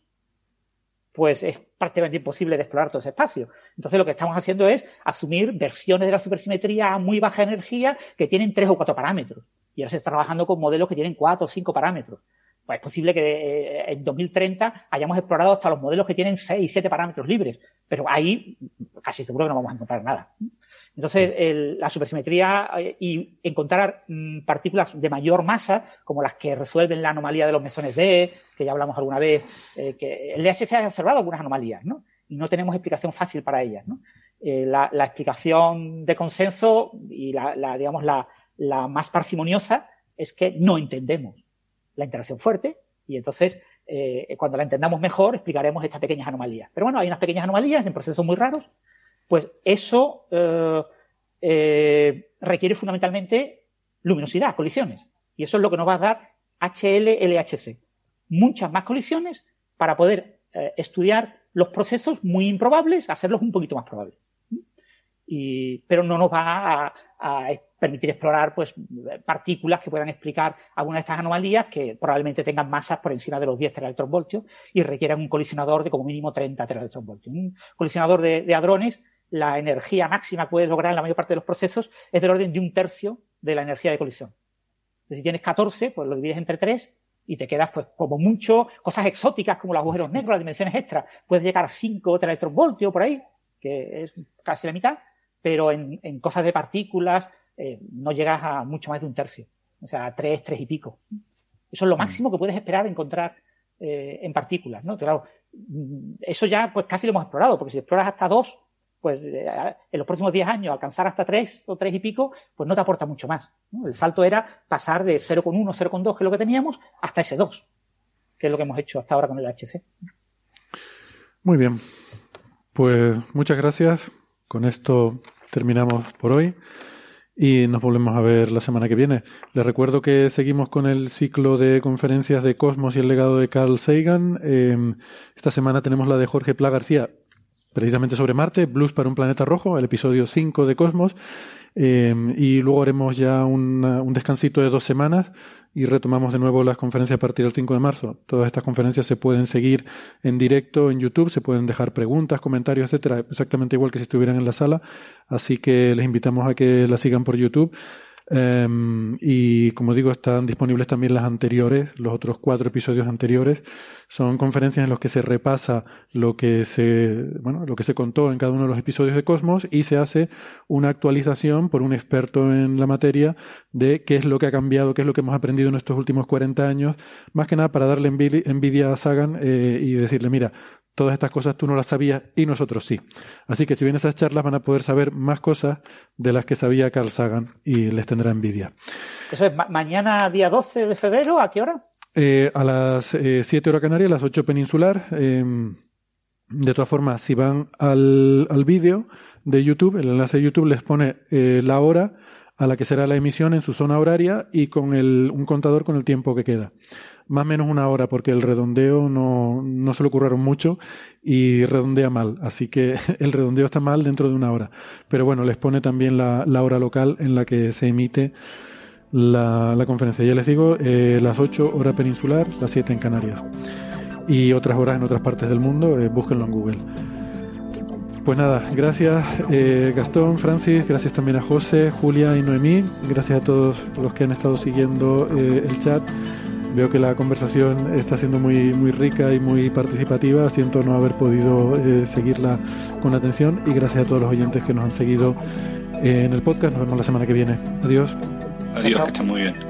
pues es prácticamente imposible de explorar todo ese espacio. Entonces lo que estamos haciendo es asumir versiones de la supersimetría a muy baja energía que tienen tres o cuatro parámetros. Y ahora se está trabajando con modelos que tienen cuatro o cinco parámetros. Pues es posible que eh, en 2030 hayamos explorado hasta los modelos que tienen seis siete parámetros libres. Pero ahí casi seguro que no vamos a encontrar nada. Entonces, el, la supersimetría eh, y encontrar mm, partículas de mayor masa, como las que resuelven la anomalía de los mesones D, que ya hablamos alguna vez, eh, que el LHC ha observado algunas anomalías, ¿no? Y no tenemos explicación fácil para ellas, ¿no? Eh, la, la, explicación de consenso y la, la digamos, la, la, más parsimoniosa es que no entendemos la interacción fuerte y entonces eh, cuando la entendamos mejor explicaremos estas pequeñas anomalías. Pero bueno, hay unas pequeñas anomalías en procesos muy raros pues eso eh, eh, requiere fundamentalmente luminosidad, colisiones. Y eso es lo que nos va a dar HL-LHC. Muchas más colisiones para poder eh, estudiar los procesos muy improbables, hacerlos un poquito más probables. Pero no nos va a, a, permitir explorar pues, partículas que puedan explicar algunas de estas anomalías que probablemente tengan masas por encima de los 10 teraelectronvoltios y requieran un colisionador de como mínimo 30 teraelectronvoltios. Un colisionador de, de hadrones la energía máxima que puedes lograr en la mayor parte de los procesos es del orden de un tercio de la energía de colisión. Entonces, si tienes 14, pues lo divides entre 3 y te quedas, pues, como mucho, cosas exóticas como los agujeros negros, las dimensiones extras, puedes llegar a 5 teletronvoltios por ahí, que es casi la mitad, pero en, cosas de partículas eh, no llegas a mucho más de un tercio, o sea, 3, 3 y pico. Eso es lo mm. máximo que puedes esperar encontrar eh, en partículas, ¿no? Claro, mm, eso ya, pues, casi lo hemos explorado, porque si exploras hasta 2, pues eh, en los próximos 10 años alcanzar hasta 3 o 3 y pico, pues no te aporta mucho más. El salto era pasar de 0,1, 0,2, que es lo que teníamos, hasta ese 2, que es lo que hemos hecho hasta ahora con el HC. Muy bien. Pues muchas gracias. Con esto terminamos por hoy y nos volvemos a ver la semana que viene. Les recuerdo que seguimos con el ciclo de conferencias de Cosmos y el legado de Carl Sagan. Em, esta semana tenemos la de Jorge Pla García, precisamente sobre Marte, Blues para un planeta rojo, el episodio 5 de Cosmos. Eh, y luego haremos ya un descansito de dos semanas y retomamos de nuevo las conferencias a partir del 5 de marzo. Todas estas conferencias se pueden seguir en directo en YouTube, se pueden dejar preguntas, comentarios, etcétera, exactamente igual que si estuvieran en la sala. Así que les invitamos a que la sigan por YouTube. Em, y como digo, están disponibles también las anteriores, los otros cuatro episodios anteriores. Son conferencias en las que se repasa lo que se, bueno, lo que se contó en cada uno de los episodios de Cosmos y se hace una actualización por un experto en la materia de qué es lo que ha cambiado, qué es lo que hemos aprendido en estos últimos 40 años, más que nada para darle envidia a Sagan eh, y decirle, mira, Todas estas cosas tú no las sabías y nosotros sí. Así que si bien esas charlas van a poder saber más cosas de las que sabía Carl Sagan y les tendrá envidia. Eso es mañana día 12 de febrero, ¿a qué hora? Eh, a las eh, 7 horas canarias, a las 8 peninsular. Em, de todas formas, si van al, al vídeo de YouTube, el enlace de YouTube les pone eh, la hora a la que será la emisión en su zona horaria y con el, un contador con el tiempo que queda más o menos una hora, porque el redondeo no, no se lo ocurrieron mucho y redondea mal. Así que el redondeo está mal dentro de una hora. Pero bueno, les pone también la, la hora local en la que se emite la, la conferencia. Ya les digo, eh, las 8 hora peninsular, las 7 en Canarias. Y otras horas en otras partes del mundo, eh, búsquenlo en Google. Pues nada, gracias eh, Gastón, Francis, gracias también a José, Julia y Noemí, gracias a todos los que han estado siguiendo eh, el chat. Veo que la conversación está siendo muy, muy rica y muy participativa. Siento no haber podido eh, seguirla con atención y gracias a todos los oyentes que nos han seguido eh, en el podcast. Nos vemos la semana que viene. Adiós. Adiós, que está muy bien.